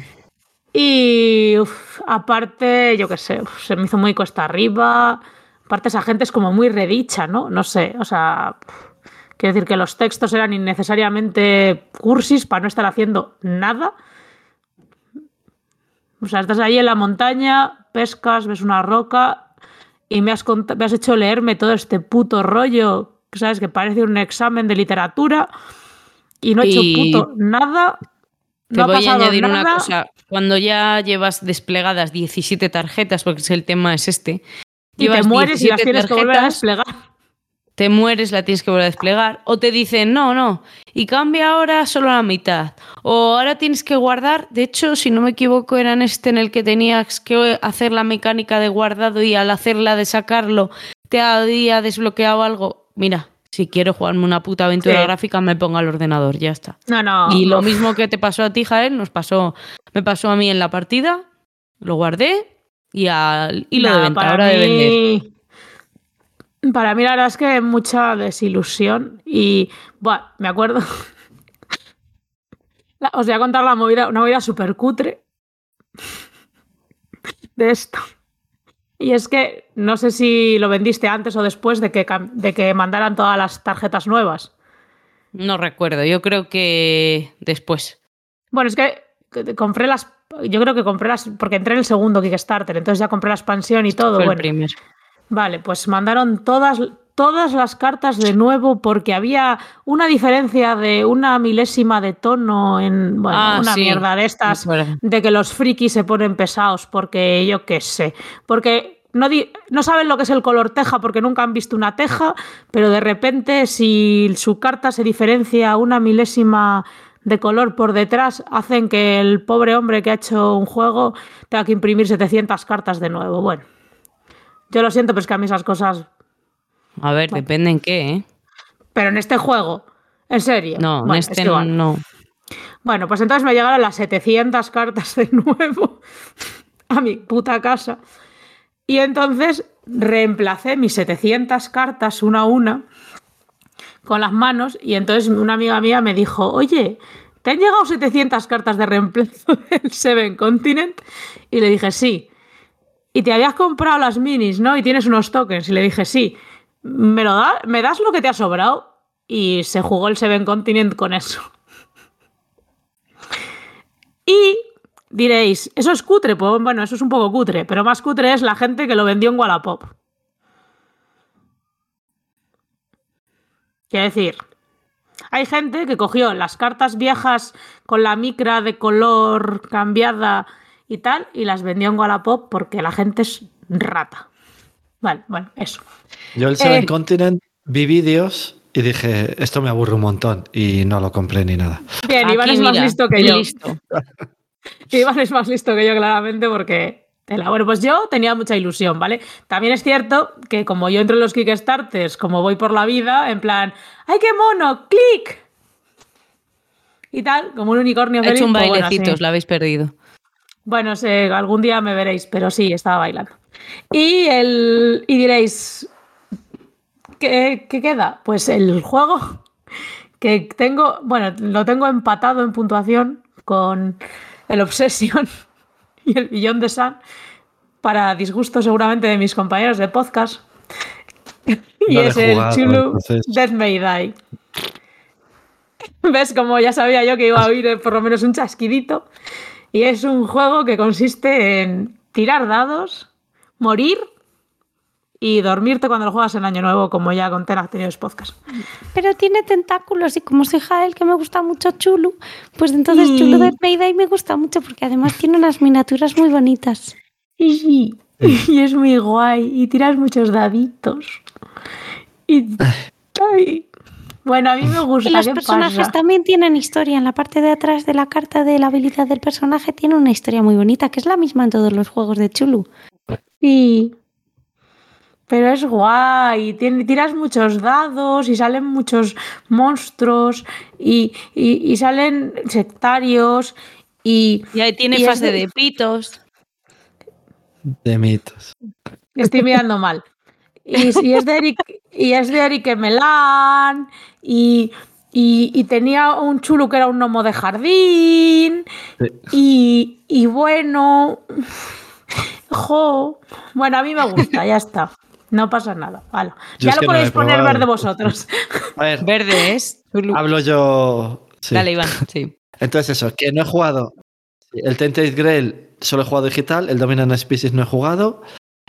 Y uf, aparte, yo qué sé, uf, se me hizo muy cuesta arriba. Aparte, esa gente es como muy redicha, ¿no? No sé, o sea, quiero decir que los textos eran innecesariamente cursis para no estar haciendo nada. O sea, estás ahí en la montaña, pescas, ves una roca y me has, me has hecho leerme todo este puto rollo, ¿sabes? Que parece un examen de literatura y no he hecho puto nada. Te No ha voy a añadir nada. una cosa. Cuando ya llevas desplegadas 17 tarjetas, porque el tema es este, Y te mueres y las 17 tienes que volver a desplegar. Te mueres, la tienes que volver a desplegar, o te dicen, no, no, y cambia ahora solo la mitad, o ahora tienes que guardar, de hecho, si no me equivoco, era en este en el que tenías que hacer la mecánica de guardado y al hacerla de sacarlo te había desbloqueado algo. Mira, si quiero jugarme una puta aventura Sí. gráfica, me pongo al ordenador, ya está. No, no. Y lo mismo que te pasó a ti, Jael, nos pasó, me pasó a mí en la partida, lo guardé y al hilo de Nada, venta, para hora de vender. Para mí, la verdad es que mucha desilusión. Y, bueno, me acuerdo. Os voy a contar la movida, una movida súper cutre de esto. Y es que no sé si lo vendiste antes o después de que, de que mandaran todas las tarjetas nuevas. No recuerdo, yo creo que después. Bueno, es que compré las. Yo creo que compré las. Porque entré en el segundo Kickstarter, entonces ya compré la expansión y todo. Fue el Bueno, primer. Vale, pues mandaron todas, todas las cartas de nuevo porque había una diferencia de una milésima de tono en bueno, Ah, una sí, mierda de estas de que los frikis se ponen pesados porque yo qué sé, porque no, di- no saben lo que es el color teja porque nunca han visto una teja, pero de repente si su carta se diferencia una milésima de color por detrás, hacen que el pobre hombre que ha hecho un juego tenga que imprimir 700 cartas de nuevo. Bueno, yo lo siento, pero es que a mí esas cosas... A ver, depende en qué, ¿eh? Pero en este juego, en serio. No, Bueno, en es este igual. no. Bueno, pues entonces me llegaron las 700 cartas de nuevo a mi puta casa. Y entonces reemplacé mis 700 cartas una a una con las manos y entonces una amiga mía me dijo, oye, ¿te han llegado 700 cartas de reemplazo del Seven Continent? Y le dije, sí. Y te habías comprado las minis, ¿no? Y tienes unos tokens. Y le dije, sí. ¿Me, lo da, ¿Me das lo que te ha sobrado? Y se jugó el Seven Continent con eso. Y diréis, ¿eso es cutre? Pues bueno, eso es un poco cutre, pero más cutre es la gente que lo vendió en Wallapop. Quiero decir, hay gente que cogió las cartas viejas con la micra de color cambiada y tal, y las vendió en Wallapop porque la gente es rata. Vale, bueno, eso. Yo el Seven Eh. Continent vi vídeos y dije, esto me aburre un montón y no lo compré ni nada. Bien, Iván Aquí, es más mira, listo que yo. listo. Iván es más listo que yo, claramente, porque. tela. Bueno, pues yo tenía mucha ilusión, ¿vale? También es cierto que como yo entro en los Kickstarters, como voy por la vida, en plan, ¡ay, qué mono! ¡Clic! Y tal, como un unicornio feliz. hecho un pues bueno, bailecito, sí. os la habéis perdido. Bueno, sé, algún día me veréis, pero sí, estaba bailando. Y, el, y diréis, ¿qué, ¿qué queda? Pues el juego que tengo, bueno, lo tengo empatado en puntuación con el Obsession y el Billón de Sun, para disgusto seguramente de mis compañeros de podcast. y No es el Chulu entonces. Death May Die. ¿Ves? Como ya sabía yo que iba a oír por lo menos un chasquidito. Y es un juego que consiste en tirar dados, morir y dormirte cuando lo juegas en Año Nuevo, como ya conté en anteriores podcasts. Pero tiene tentáculos y como soy Jael, que me gusta mucho Chulu, pues entonces Y- Chulu de Mayday me gusta mucho porque además tiene unas miniaturas muy bonitas. Y sí, y es muy guay. Y tiras muchos daditos. Y. Ay. Bueno, a mí me gusta. Y los ¿qué personajes pasa? también tienen historia. En la parte de atrás de la carta de la habilidad del personaje tiene una historia muy bonita, que es la misma en todos los juegos de Chulu. Sí. Pero es guay. tiene- tiras muchos dados y salen muchos monstruos y, y- y salen sectarios. Y Y ahí tiene Y fase de- de pitos. De mitos. estoy mirando mal. Y, y es de Eric, y es de Eric Melán. Y, y- y tenía un chulo que era un gnomo de jardín. Sí. Y, y bueno. Jo. Bueno, a mí me gusta, ya está. No pasa nada. Hala. Yo Ya lo no podéis poner verde vosotros. A ver, Verde es Chulu. hablo yo. sí. Dale, Iván, sí. Entonces, eso, que no he jugado. El Tainted Grail solo he jugado digital, el Dominant Species no he jugado,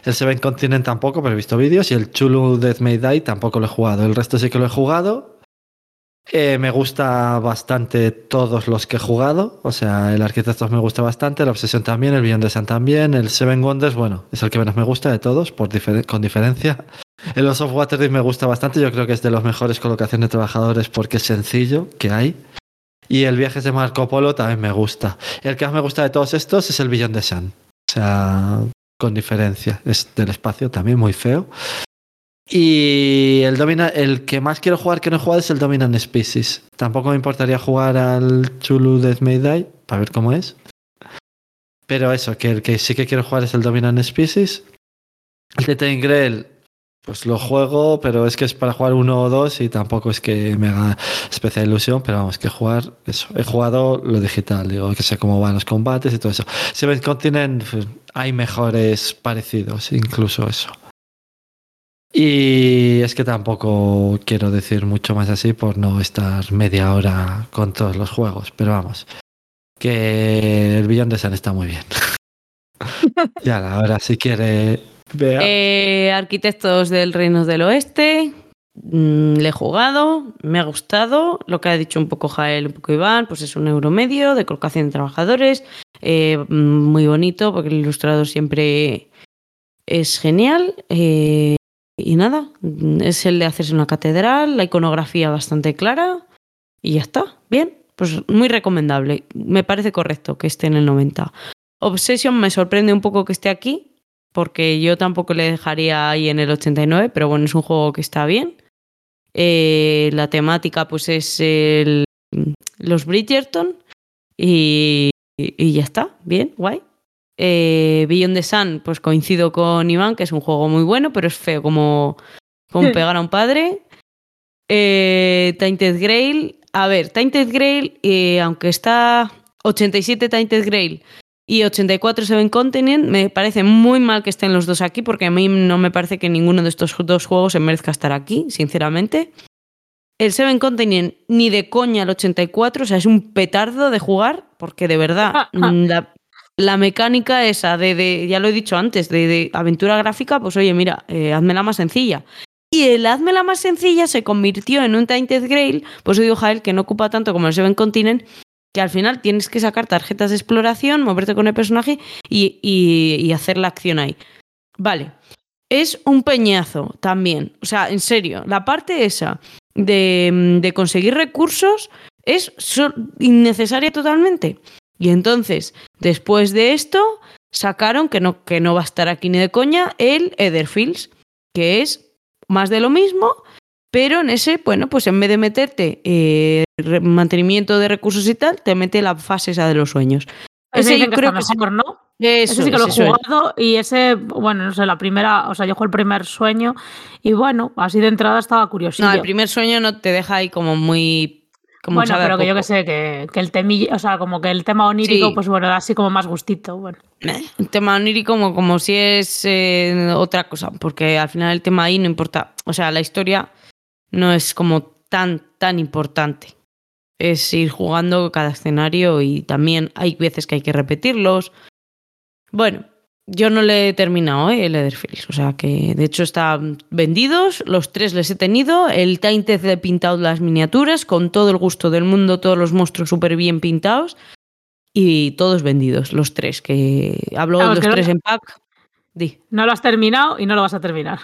el Seven Continent tampoco, pero he visto vídeos, y el Chulu Death May Die tampoco lo he jugado. El resto sí que lo he jugado. Eh, me gusta bastante todos los que he jugado. O sea, el Arquitectos me gusta bastante, la Obsesión también, el Beyond the Sun también, el Seven Wonders, bueno, es el que menos me gusta de todos, por con diferencia. El Lost of Waterdeep me gusta bastante, yo creo que es de los mejores colocaciones de trabajadores porque es sencillo que hay. Y el Viajes de Marco Polo también me gusta. El que más me gusta de todos estos es el Beyond the Sun. O sea, con diferencia. Es del espacio también muy feo. Y el, el que más quiero jugar que no he jugado es el Dominant Species. Tampoco me importaría jugar al Chulu Death May Die para ver cómo es. Pero eso, que el que sí que quiero jugar es el Dominant Species. El de Ten Grail, pues lo juego, pero es que es para jugar uno o dos y tampoco es que me haga especial ilusión, pero vamos, que jugar eso. He jugado lo digital, digo, que sé cómo van los combates y todo eso. Seven Continent, pues, hay mejores parecidos, incluso eso. Y es que tampoco quiero decir mucho más así por no estar media hora con todos los juegos, pero vamos, que el Beyond de Sun está muy bien. y ahora, si quiere. Eh, Arquitectos del Reino del Oeste. mm, le he jugado, me ha gustado. Lo que ha dicho un poco Jael, un poco Iván, pues es un euro medio de colocación de trabajadores. eh, mm, muy bonito, porque el ilustrador siempre es genial. eh, y nada, es el de hacerse una catedral, la iconografía bastante clara. Y ya está, bien. Pues muy recomendable. Me parece correcto que esté en el 90. Obsession me sorprende un poco que esté aquí, porque yo tampoco le dejaría ahí en el 89, pero bueno, es un juego que está bien. Eh, la temática pues es el- los Bridgerton y, y ya está, bien, guay. Eh, Beyond the Sun, pues coincido con Iván, que es un juego muy bueno, pero es feo como, como Sí. pegar a un padre. Eh, Tainted Grail, a ver, Tainted Grail, eh, aunque está 87 Tainted Grail y 84 Seven Continent, me parece muy mal que estén los dos aquí, porque a mí no me parece que ninguno de estos dos juegos se merezca estar aquí, sinceramente. El Seven Continent ni de coña el 84, o sea, es un petardo de jugar, porque de verdad, la, la mecánica esa de, de- ya lo he dicho antes, de, de aventura gráfica, pues oye, mira, eh, házmela más sencilla. Y el házmela más sencilla se convirtió en un Tainted Grail, pues digo, Jael, que no ocupa tanto como el Seven Continent, que al final tienes que sacar tarjetas de exploración, moverte con el personaje y, y- hacer la acción ahí. Vale. Es un peñazo también. O sea, en serio, la parte esa de, de conseguir recursos es innecesaria totalmente. Y entonces, después de esto, sacaron, que no, que no va a estar aquí ni de coña, el Etherfields, que es más de lo mismo, pero en ese, bueno, pues en vez de meterte eh, mantenimiento de recursos y tal, te mete la fase esa de los sueños. Ese, Ese yo que creo que sí. mejor, ¿no? Eso ese sí que lo he eso es. jugado y ese, bueno, no sé, la primera, o sea, yo jugué el primer sueño y bueno, así de entrada estaba curiosillo. No, el primer sueño no te deja ahí como muy. Como bueno, pero que yo que sé, que, que el temilla, o sea, como que el tema onírico, Sí. pues bueno, da así como más gustito. Bueno, Eh, El tema onírico como, como si es eh, otra cosa, porque al final el tema ahí no importa. O sea, la historia no es como tan, tan importante. Es ir jugando cada escenario y también hay veces que hay que repetirlos. Bueno, yo no le he terminado ¿eh? el Leatherfields, o sea que de hecho están vendidos, los tres les he tenido, el Tainted he pintado las miniaturas con todo el gusto del mundo, todos los monstruos súper bien pintados y todos vendidos, los tres, que hablo de los no- tres en pack. Di. no lo has terminado y no lo vas a terminar.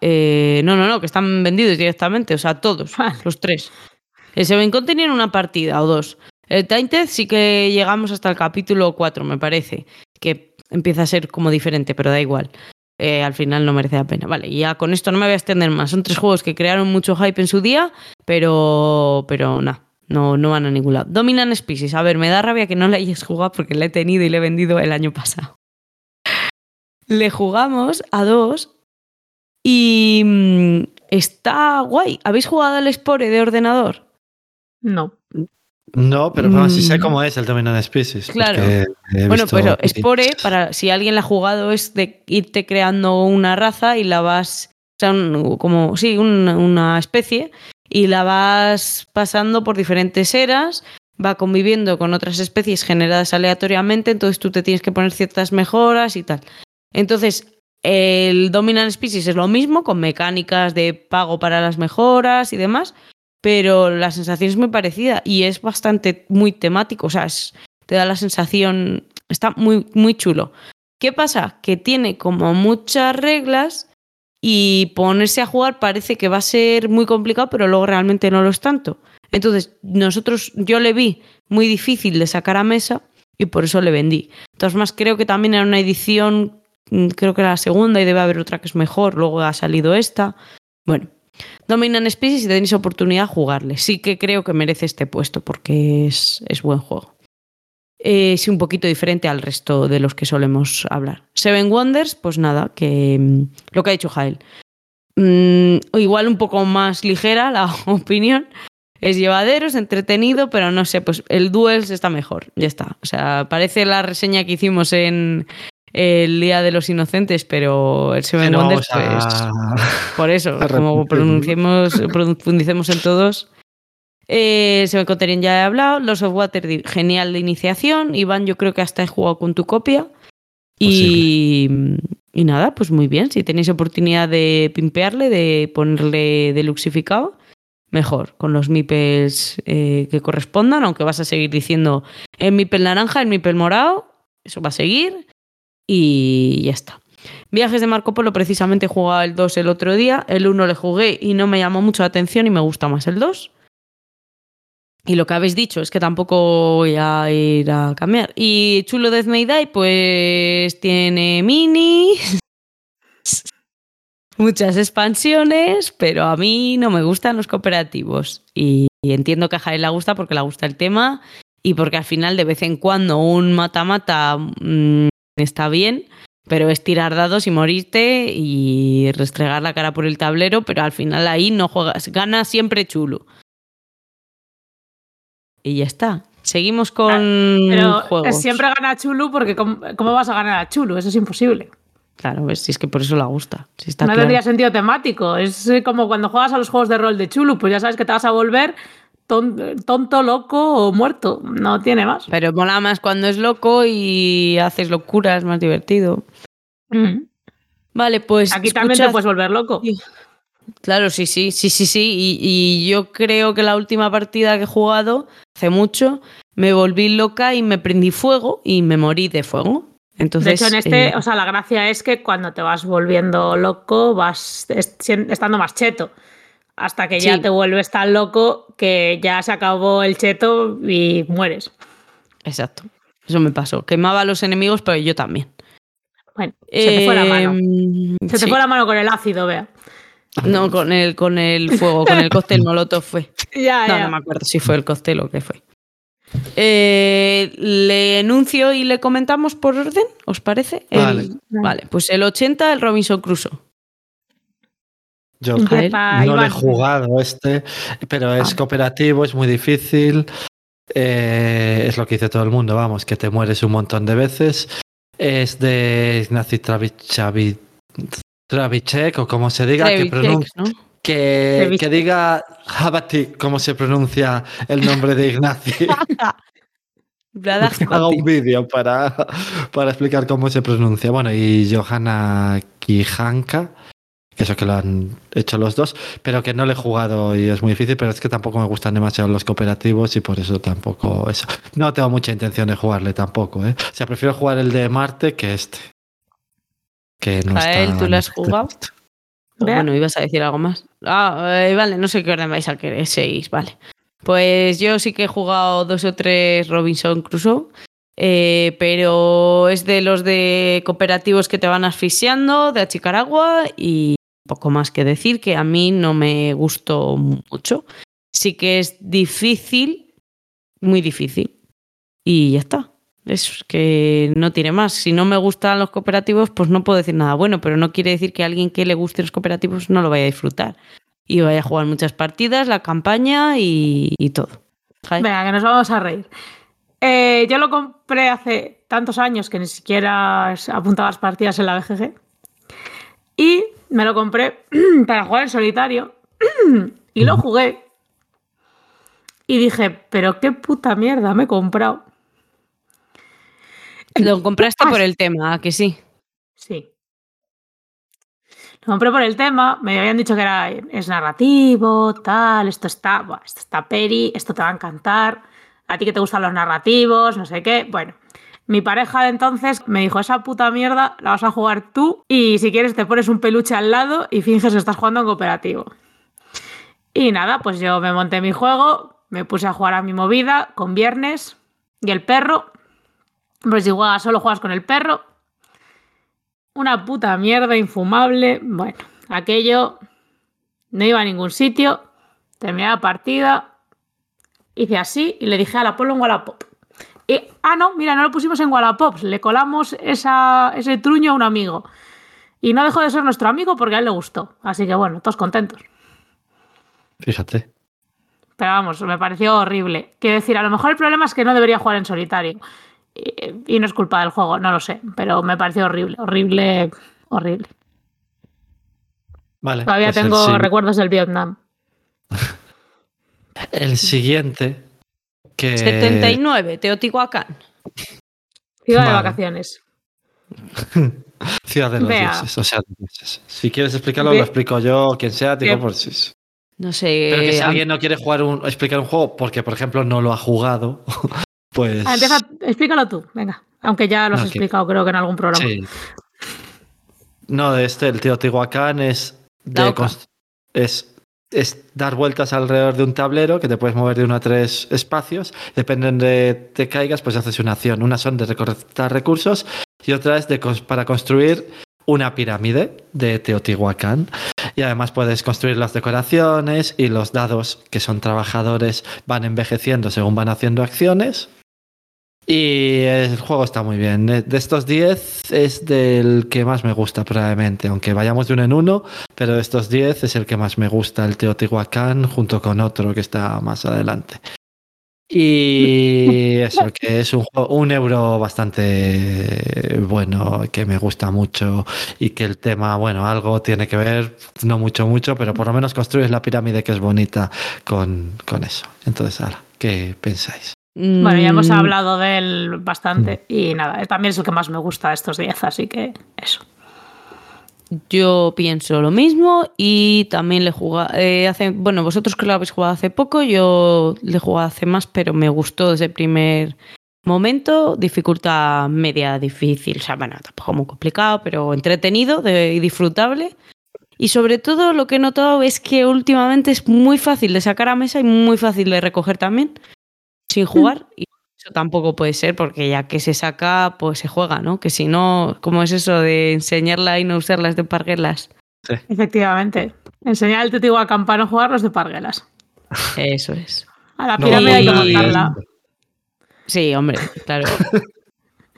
Eh, no, no, no, que están vendidos directamente, o sea, todos, los tres. El Seven Con tenían una partida o dos. El Tainted sí que llegamos hasta el capítulo 4, me parece, que empieza a ser como diferente, pero da igual. Eh, al final no merece la pena. Vale, y ya con esto no me voy a extender más. Son tres juegos que crearon mucho hype en su día, pero, pero nada, no, no van a ningún lado. Dominan Species, a ver, me da rabia que no le hayas jugado porque le he tenido y le he vendido el año pasado. Le jugamos a dos y mm, está guay. ¿Habéis jugado al Spore de ordenador? No. No, pero bueno, sí sé Mm. cómo es el Dominant Species. Claro. Bueno, pues vídeos. Spore, para si alguien la ha jugado, es de irte creando una raza y la vas. O sea, un- como. Sí, un- una especie. Y la vas pasando por diferentes eras. Va conviviendo con otras especies generadas aleatoriamente. Entonces tú te tienes que poner ciertas mejoras y tal. Entonces, el Dominant Species es lo mismo, con mecánicas de pago para las mejoras y demás. Pero la sensación es muy parecida y es bastante muy temático. O sea, te da la sensación. Está muy, muy chulo. ¿Qué pasa? Que tiene como muchas reglas y ponerse a jugar parece que va a ser muy complicado, pero luego realmente no lo es tanto. Entonces, nosotros, yo le vi muy difícil de sacar a mesa y por eso le vendí. Entonces, más creo que también era una edición, creo que era la segunda y debe haber otra que es mejor, luego ha salido esta. Bueno, Dominan Species y tenéis oportunidad de jugarle. Sí que creo que merece este puesto porque es, es buen juego. Eh, sí, un poquito diferente al resto de los que solemos hablar. Seven Wonders, pues nada, que mm, lo que ha dicho Jael. Mm, igual un poco más ligera la opinión. Es llevadero, es entretenido, pero no sé, pues el Duels está mejor. Ya está. O sea, parece la reseña que hicimos en el Día de los Inocentes, pero el Seven no Wonders, pues. a- Por eso, como profundicemos en todos. Eh, se me contarían ya he hablado. Los of Water, genial de iniciación. Iván, yo creo que hasta he jugado con tu copia. Y, y nada, pues muy bien. Si tenéis oportunidad de pimpearle, de ponerle deluxificado, mejor. Con los mipels eh, que correspondan, aunque vas a seguir diciendo el mipel naranja, el mipel morado. Eso va a seguir. Y ya está. Viajes de Marco Polo, precisamente he jugado el 2 el otro día. El 1 le jugué y no me llamó mucho la atención y me gusta más el 2. Y lo que habéis dicho es que tampoco voy a ir a cambiar. Y Chulo Death May Die, pues tiene minis, muchas expansiones, pero a mí no me gustan los cooperativos. Y, entiendo que a Jael le gusta porque le gusta el tema y porque al final de vez en cuando un mata-mata mm, está bien, pero es tirar dados y morirte y restregar la cara por el tablero, pero al final ahí no juegas, gana siempre chulo. Y ya está. Seguimos con Pero juegos. siempre gana Chulu porque ¿cómo, cómo vas a ganar a Chulu? Eso es imposible. Claro, ves, si es que por eso la gusta. Si está no claro. tendría sentido temático. Es eh, como cuando juegas a los juegos de rol de Chulu, pues ya sabes que te vas a volver tonto, loco o muerto. No tiene más. Pero mola más cuando es loco y haces locuras, más divertido. Mm. Vale, pues. Aquí también te puedes volver loco. Claro, sí, sí, sí, sí, sí. Y, y yo creo que la última partida que he jugado, hace mucho, me volví loca y me prendí fuego y me morí de fuego. Entonces, de hecho, en este, eh, o sea, la gracia es que cuando te vas volviendo loco, vas est- estando más cheto. Hasta que ya Sí. te vuelves tan loco que ya se acabó el cheto y mueres. exacto. Eso me pasó. Quemaba a los enemigos, pero yo también. Bueno, se te fue la mano. Em, Se te fue la mano con el ácido, vea. No, con el, con el fuego, con el cóctel molotov fue. Ya, No, ya. no me acuerdo si fue el cóctel o qué fue. Eh, le enuncio y le comentamos por orden, ¿os parece? El- Vale. vale, pues el 80, el Robinson Crusoe. Yo no lo he jugado este, pero es Ah. cooperativo, es muy difícil. eh, es lo que dice todo el mundo, vamos, que te mueres un montón de veces. Es de Ignacy Travicek, o como se diga, que, Trevicek, pronun- ¿no? que, que diga Habati, cómo se pronuncia el nombre de Ignacy. Haga un vídeo para, para explicar cómo se pronuncia. Bueno, y Johanna Kijanka, que eso que lo han hecho los dos, pero que no le he jugado y es muy difícil, pero es que tampoco me gustan demasiado los cooperativos y por eso tampoco eso. No tengo mucha intención de jugarle tampoco, ¿eh? O sea, prefiero jugar el de Marte que este. Que no Jael, está ¿tú lo has este jugado? Vea. bueno, ibas a decir algo más. Ah, eh, vale, no sé qué orden vais a querer. Seis, vale. Pues yo sí que he jugado dos o tres Robinson Crusoe, eh, pero es de los de cooperativos que te van asfixiando, de achicar agua y poco más que decir, que a mí no me gustó mucho. Sí que es difícil, muy difícil. Y ya está. Es que no tiene más. Si no me gustan los cooperativos, pues no puedo decir nada bueno, pero no quiere decir que alguien que le guste los cooperativos no lo vaya a disfrutar. Y vaya a jugar muchas partidas, la campaña y, todo. Venga, que nos vamos a reír. Eh, yo lo compré hace tantos años que ni siquiera apuntaba las partidas en la BGG. Y me lo compré para jugar en solitario. y lo jugué. Y dije, pero qué puta mierda me he comprado. Lo compraste por el tema, ¿a que sí. Sí. Lo compré por el tema, me habían dicho que era, es narrativo, tal, esto está, buah, esto está peri, esto te va a encantar, a ti que te gustan los narrativos, no sé qué. Bueno, mi pareja de entonces me dijo, esa puta mierda la vas a jugar tú y si quieres te pones un peluche al lado y finges que estás jugando en cooperativo. Y nada, pues yo me monté mi juego, me puse a jugar a mi movida con viernes y el perro. Pues si solo juegas con el perro, una puta mierda infumable. Bueno, aquello no iba a ningún sitio. Terminé la partida. Hice así y le dije a la ponlo en Wallapop. Y, ah, no, mira, no lo pusimos en Wallapop. Le colamos esa, ese truño a un amigo. Y no dejó de ser nuestro amigo porque a él le gustó. Así que bueno, todos contentos. Fíjate. Pero vamos, me pareció horrible. Quiero decir, a lo mejor el problema es que no debería jugar en solitario. Y, y no es culpa del juego, no lo sé. Pero me pareció horrible, horrible, horrible. Vale. Todavía pues tengo recuerdos del Vietnam. El siguiente. Que... 79, Teotihuacán. Ciudad de vacaciones. Ciudad de los Vea. dioses, o sea, dioses. Si quieres explicarlo, Ve- lo explico yo, quien sea, digo por si. No sé. Pero que si alguien no quiere jugar un, explicar un juego porque, por ejemplo, no lo ha jugado, pues. Ah, empieza, explícalo tú, venga. Aunque ya lo has explicado, creo que en algún programa. Sí. No, de este, el Teotihuacán es, de es, es dar vueltas alrededor de un tablero que te puedes mover de uno a tres espacios. Dependen de te caigas, pues haces una acción. Una son de recolectar recursos y otra es de, para construir una pirámide de Teotihuacán. Y además puedes construir las decoraciones y los dados que son trabajadores van envejeciendo según van haciendo acciones. Y el juego está muy bien. De de estos 10 es del que más me gusta probablemente, aunque vayamos de uno en uno, pero de estos 10 es el que más me gusta, el Teotihuacán, junto con otro que está más adelante. Y eso, que es un, un euro bastante bueno, que me gusta mucho y que el tema, bueno, algo tiene que ver, no mucho, mucho, pero por lo menos construyes la pirámide que es bonita con, con eso. Entonces, ahora, ¿qué pensáis? Bueno, ya hemos Mm, hablado de él bastante. Y nada, también es el que más me gusta de estos 10, así que eso. Yo pienso lo mismo y también le jugué eh, hace, bueno, vosotros que lo habéis jugado hace poco, yo le he jugado hace más, pero me gustó desde el primer momento, dificultad media difícil, o sea, bueno, tampoco muy complicado, pero entretenido de- y disfrutable. Y sobre todo lo que he notado es que últimamente es muy fácil de sacar a mesa y muy fácil de recoger también, sin jugar. Y eso tampoco puede ser, porque ya que se saca, pues se juega, ¿no? Que si no, ¿cómo es eso de enseñarla y no usarlas de parguelas? Efectivamente. Enseñar el Teotihuacán para no jugar los de Parguelas. Eso es. A la No, pirámide hay que montarla. Sí, hombre, claro.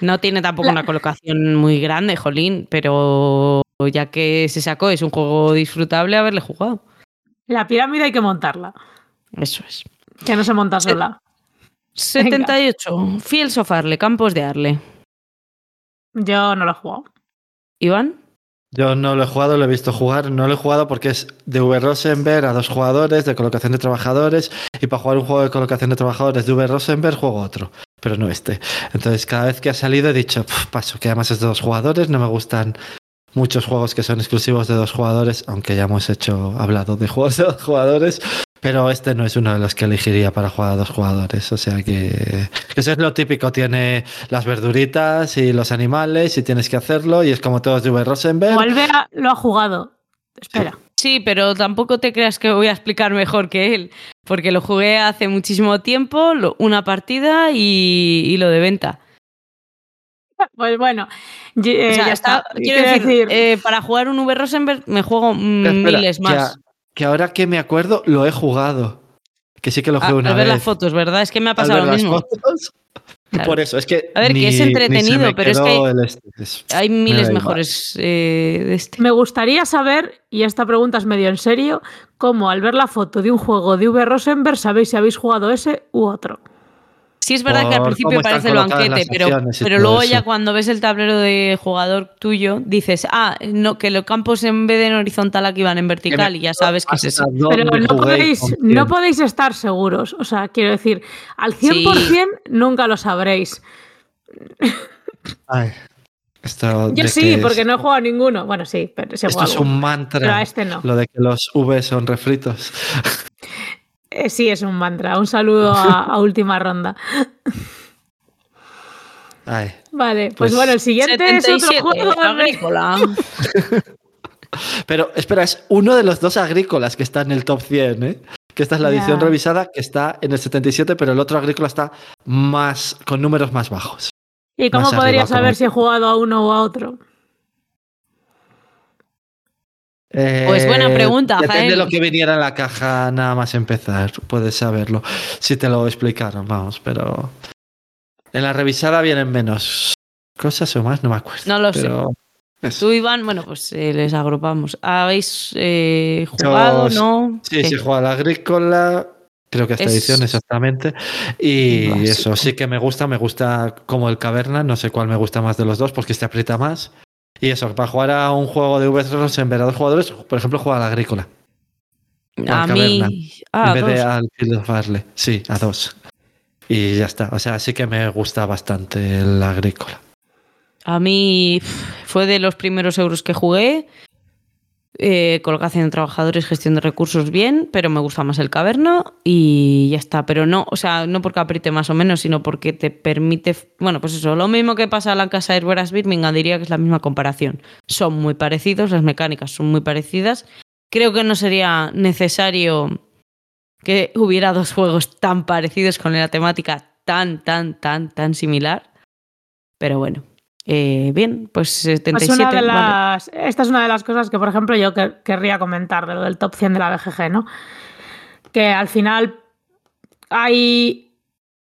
No tiene tampoco una colocación muy grande, Jolín, pero ya que se sacó, es un juego disfrutable haberle jugado. La pirámide hay que montarla. Eso es. Que no se monta sola. 78. Fields of Arle, Campos de Arle. Yo no lo he jugado. ¿Iván? Yo no lo he jugado, lo he visto jugar. No lo he jugado porque es de V. Rosenberg a dos jugadores, de colocación de trabajadores. Y para jugar un juego de colocación de trabajadores de V. Rosenberg, juego otro, pero no este. Entonces, cada vez que ha salido he dicho, "Pf, paso, que además es de dos jugadores. No me gustan muchos juegos que son exclusivos de dos jugadores, aunque ya hemos hecho, hablado de juegos de dos jugadores. Pero este no es uno de los que elegiría para jugar a dos jugadores. O sea que eso es lo típico. Tiene las verduritas y los animales y tienes que hacerlo. Y es como todos de V. Rosenberg. Volvera lo ha jugado. Espera. Sí, pero tampoco te creas que voy a explicar mejor que él, porque lo jugué hace muchísimo tiempo, lo- una partida y, y lo de venta. Pues bueno, eh, O sea, ya está- está. quiero decir, eh, para jugar un V Rosenberg me juego Espera, miles más. Que, ahora que me acuerdo, lo he jugado. Que sí que lo Ah, jugué una al ver vez. las fotos, ¿verdad? Es que me ha Al pasado ver lo las mismo. fotos, Claro. Por eso, es que. A ver, que es entretenido, pero es que este- es- Hay miles mejores eh, de este. Me gustaría saber, y esta pregunta es medio en serio, cómo al ver la foto de un juego de V. Rosenberg sabéis si habéis jugado ese u otro. Sí, es verdad que al principio parece el banquete, pero, pero luego eso. ya cuando ves el tablero de jugador tuyo, dices, ah, no, que los campos en vez de en horizontal aquí van en vertical y ya sabes que es eso. Pero no podéis, no podéis estar seguros. O sea, quiero decir, al 100% nunca lo sabréis. Ay, esto Yo sí, que porque es- no he jugado a ninguno. Bueno, sí, pero sí he Esto es un mantra. Pero a este no. Lo de que los V son refritos. Eh, sí, es un mantra. Un saludo a, a última ronda. Ay. Vale, pues, Pues bueno, el siguiente es 77, otro juego. agrícola. Pero espera, es uno de los dos agrícolas que está en el top 100, ¿eh? Que esta es la edición revisada que está en el 77, pero el otro agrícola está más con números más bajos. ¿Y cómo podría arriba, saber como- si he jugado a uno o a otro? Pues buena Eh, pregunta, Depende de lo que viniera en la caja nada más empezar, puedes saberlo. Si te lo explicaron, vamos, pero. En la revisada vienen menos cosas o más, no me acuerdo. No lo sé. eso. Tú, Iván, bueno, pues eh, les agrupamos. ¿Habéis eh, jugado? ¿No? Sí, ¿Qué? sí, juega a la agrícola. Creo que esta Es- edición exactamente. Y eso sí que me gusta. Me gusta como el caverna. No sé cuál me gusta más de los dos porque este aprieta más. Y eso, para jugar a un juego de V en vez de dos jugadores, por ejemplo, juega a la agrícola. A al mí. Caverna. Ah, en vez de dos. al Field of Arle. Sí, a dos. Y ya está. O sea, sí que me gusta bastante el agrícola. A mí fue de los primeros euros que jugué. Eh, colocación de trabajadores, gestión de recursos bien, pero me gusta más el caverna y ya está. Pero no, o sea, no porque apriete más o menos, sino porque te permite. Bueno, pues eso, lo mismo que pasa en la casa de Herberas Birmingham, diría que es la misma comparación. Son muy parecidos, las mecánicas son muy parecidas. Creo que no sería necesario que hubiera dos juegos tan parecidos con la temática tan, tan, tan, tan similar. Pero bueno, eh, bien, pues Es 77. una de vale. las, esta es una de las cosas que, por ejemplo, yo que- querría comentar de lo del top 100 de la BGG, ¿no? Que al final hay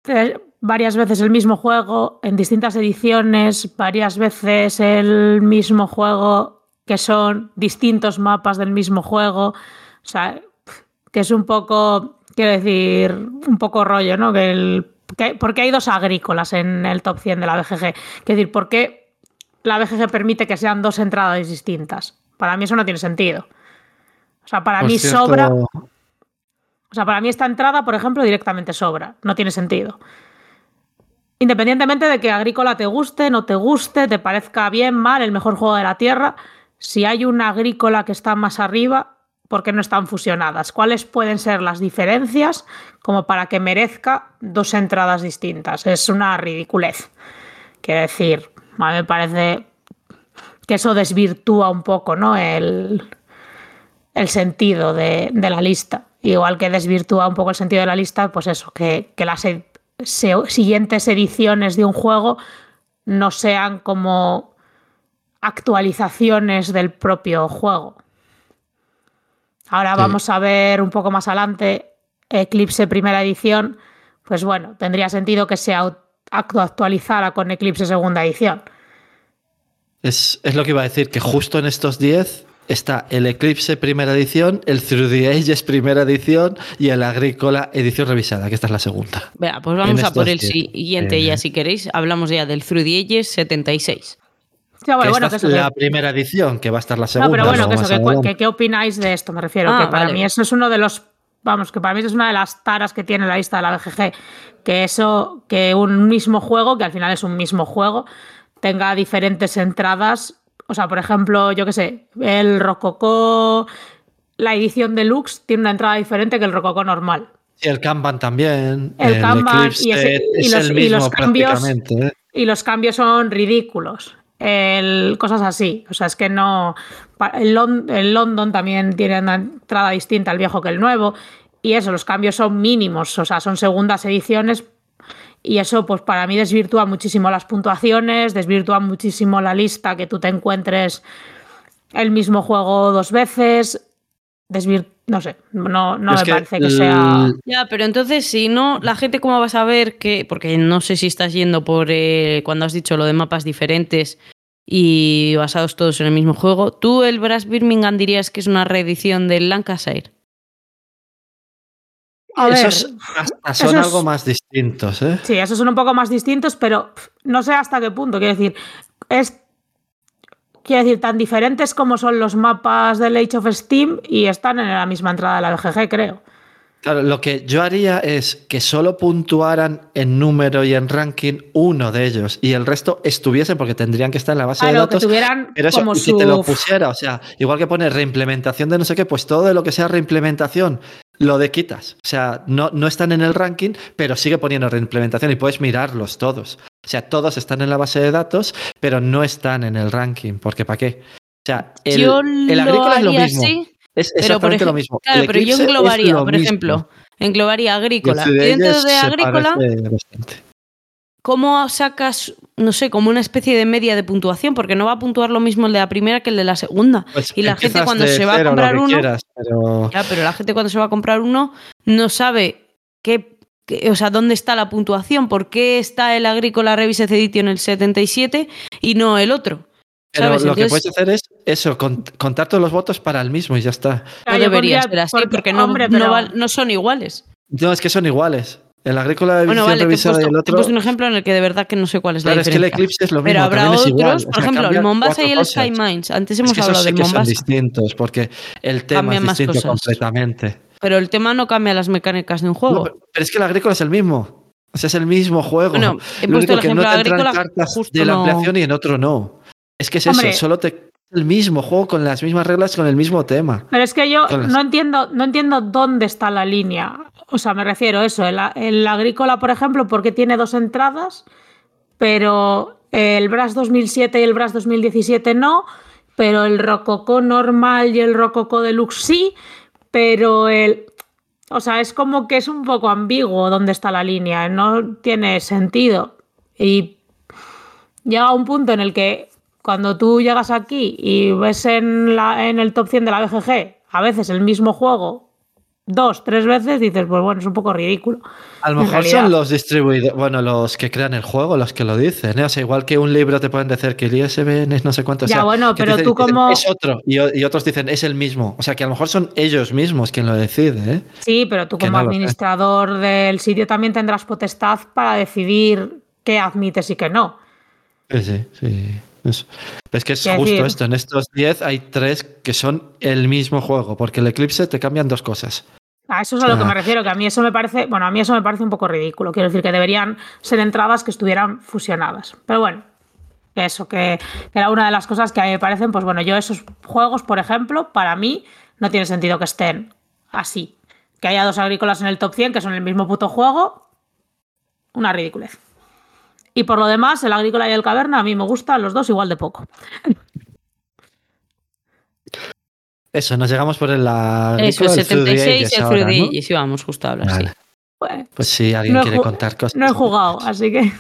eh, varias veces el mismo juego en distintas ediciones, varias veces el mismo juego que son distintos mapas del mismo juego. O sea, que es un poco, quiero decir, un poco rollo, ¿no? Que el, que, porque hay dos agrícolas en el top 100 de la BGG. Quiero decir, ¿por qué la BGG permite que sean dos entradas distintas? Para mí eso no tiene sentido. O sea, para Por mí cierto, sobra. O sea, para mí esta entrada, por ejemplo, directamente sobra. No tiene sentido. Independientemente de que Agrícola te guste, no te guste, te parezca bien, mal, el mejor juego de la Tierra, si hay una Agrícola que está más arriba, ¿por qué no están fusionadas? ¿Cuáles pueden ser las diferencias como para que merezca dos entradas distintas? Es una ridiculez. Quiero decir, a mí me parece que eso desvirtúa un poco ¿no? el, el sentido de, de la lista. Igual que desvirtúa un poco el sentido de la lista, pues eso, que, que las siguientes ediciones de un juego no sean como actualizaciones del propio juego. Ahora Sí. vamos a ver un poco más adelante Eclipse primera edición, pues bueno, tendría sentido que se, actualizara con Eclipse segunda edición. Es, es lo que iba a decir, que justo en estos 10 está el Eclipse primera edición, el Through the Ages primera edición y el Agrícola edición revisada, que esta es la segunda. Vea, pues vamos En a por el diez. siguiente Eh. ya, si queréis. Hablamos ya del Through the Ages 76. Sí, bueno, Que bueno, esta que es la que- primera edición, que va a estar la segunda. No, pero bueno, luego que eso, más que, adelante. que- ¿qué opináis de esto? Me refiero, Ah, que para vale. mí eso es uno de los, vamos, que para mí eso es una de las taras que tiene la lista de la BGG, que eso, que un mismo juego, que al final es un mismo juego, tenga diferentes entradas, o sea, por ejemplo, yo qué sé, el Rococó, la edición deluxe tiene una entrada diferente que el Rococó normal. Y el Kanban también. El Kanban Eclipse y ese- y los- el y mismo los cambios- ¿eh? y los cambios son ridículos. El- cosas así. O sea, es que no. El, el London también tiene una entrada distinta al viejo que el nuevo. Y eso, los cambios son mínimos. O sea, son segundas ediciones. Y eso, pues para mí, desvirtúa muchísimo las puntuaciones, desvirtúa muchísimo la lista que tú te encuentres el mismo juego dos veces. Desvir no sé, no, me que parece que sea. Ya, pero entonces, si no, la gente, ¿cómo va a saber que.? Porque no sé si estás yendo por. eh, cuando has dicho lo de mapas diferentes y basados todos en el mismo juego. ¿Tú, el Brass Birmingham, dirías que es una reedición del Lancashire? A ver, Esos hasta son esos- algo más distintos, ¿eh? Sí, esos son un poco más distintos, pero no sé hasta qué punto. Quiero decir, es. Quiero decir, tan diferentes como son los mapas del Age of Steam y están en la misma entrada de la BGG, creo. Claro, lo que yo haría es que solo puntuaran en número y en ranking uno de ellos y el resto estuviesen porque tendrían que estar en la base de Claro, que datos. tuvieran Pero eso, como y que te lo pusiera, o sea, igual que pone reimplementación de no sé qué, pues todo de lo que sea reimplementación lo de quitas. O sea, no, no están en el ranking, pero sigue poniendo reimplementación y puedes mirarlos todos. O sea, todos están en la base de datos, pero no están en el ranking, porque ¿para qué? O sea, el, yo el lo agrícola es lo mismo. así, Es exactamente lo mismo. Claro, pero yo englobaría, lo por mismo. ejemplo, englobaría Y agrícola. Y dentro de agrícola. ¿Cómo sacas, no sé, como una especie de media de puntuación? Porque no va a puntuar lo mismo el de la primera que el de la segunda. Pues y la gente cuando se va a comprar uno, quieras, pero- ya, pero la gente cuando se va a comprar uno no sabe qué- o sea, dónde está la puntuación, por qué está el Agrícola Revised Edition el 77 y no el otro. Pero ¿Sabes? lo que puedes hacer es eso, cont- contar todos los votos para el mismo y ya está. No yo debería ser así, porque, porque, no, hombre, no pero- val- no son iguales. No, es que son iguales. El agrícola de Bueno, vale, te he, puesto, el te he otro. puesto un ejemplo en el que de verdad que no sé cuál es Claro, la es que el diferencia. Eclipse es lo mismo. Pero habrá otros, igual, o por sea, ejemplo, el Mombasa y el Sky. Mines. Antes Es hemos esos hablado sí del que son distintos, porque el tema Cambian es distinto cosas. completamente. Pero el tema no cambia las mecánicas de un No, juego. pero, pero es que el agrícola es el mismo. O sea, es el mismo juego. Bueno, he Lo puesto único el que ejemplo no te agrícola, cartas justo de la no- ampliación y en otro no. Es que es Hombre. eso, solo te el mismo juego con las mismas reglas, con el mismo tema. Pero es que yo las- no entiendo, no entiendo dónde está la línea. O sea, me refiero a eso. El, el agrícola, por ejemplo, porque tiene dos entradas, pero el Brass 2007 y el Brass 2017 no, pero el Rococó normal y el Rococó Deluxe sí, pero el... O sea, es como que es un poco ambiguo dónde está la línea, no tiene sentido. Y llega un punto en el que cuando tú llegas aquí y ves en, la, en el top 100 de la BGG a veces el mismo juego dos, tres veces, dices, pues bueno, es un poco ridículo. A lo mejor son los distribuidores, bueno, los que crean el juego, los que lo dicen. ¿eh? O sea, igual que un libro te pueden decir que el ISBN es no sé cuánto. o Ya, sea, bueno, pero dicen- tú dicen, como- Es otro. Y, otros dicen es el mismo. O sea, que a lo mejor son ellos mismos quien lo decide. ¿eh? Sí, pero tú Que como no administrador del sitio también tendrás potestad para decidir qué admites y qué no. Sí, sí, sí. Es, es que es justo decir- esto. En estos 10 hay tres que son el mismo juego, porque el Eclipse te cambian dos cosas. A eso es a lo que me refiero, que a mí eso me parece, bueno, a mí eso me parece un poco ridículo. Quiero decir que deberían ser entradas que estuvieran fusionadas. Pero bueno, eso, que, que era una de las cosas que a mí me parecen, pues bueno, yo esos juegos, por ejemplo, para mí no tiene sentido que estén así. Que haya dos agrícolas en el top 100 que son el mismo puto juego, una ridiculez. Y por lo demás, el agrícola y el caverna a mí me gustan los dos igual de poco. Eso, nos llegamos por el Eso, el el Through the 76 Ages el Through the. Ages, íbamos justo a hablar, Vale. sí. Pues, Pues si alguien no quiere contar cosas. no he jugado, así que...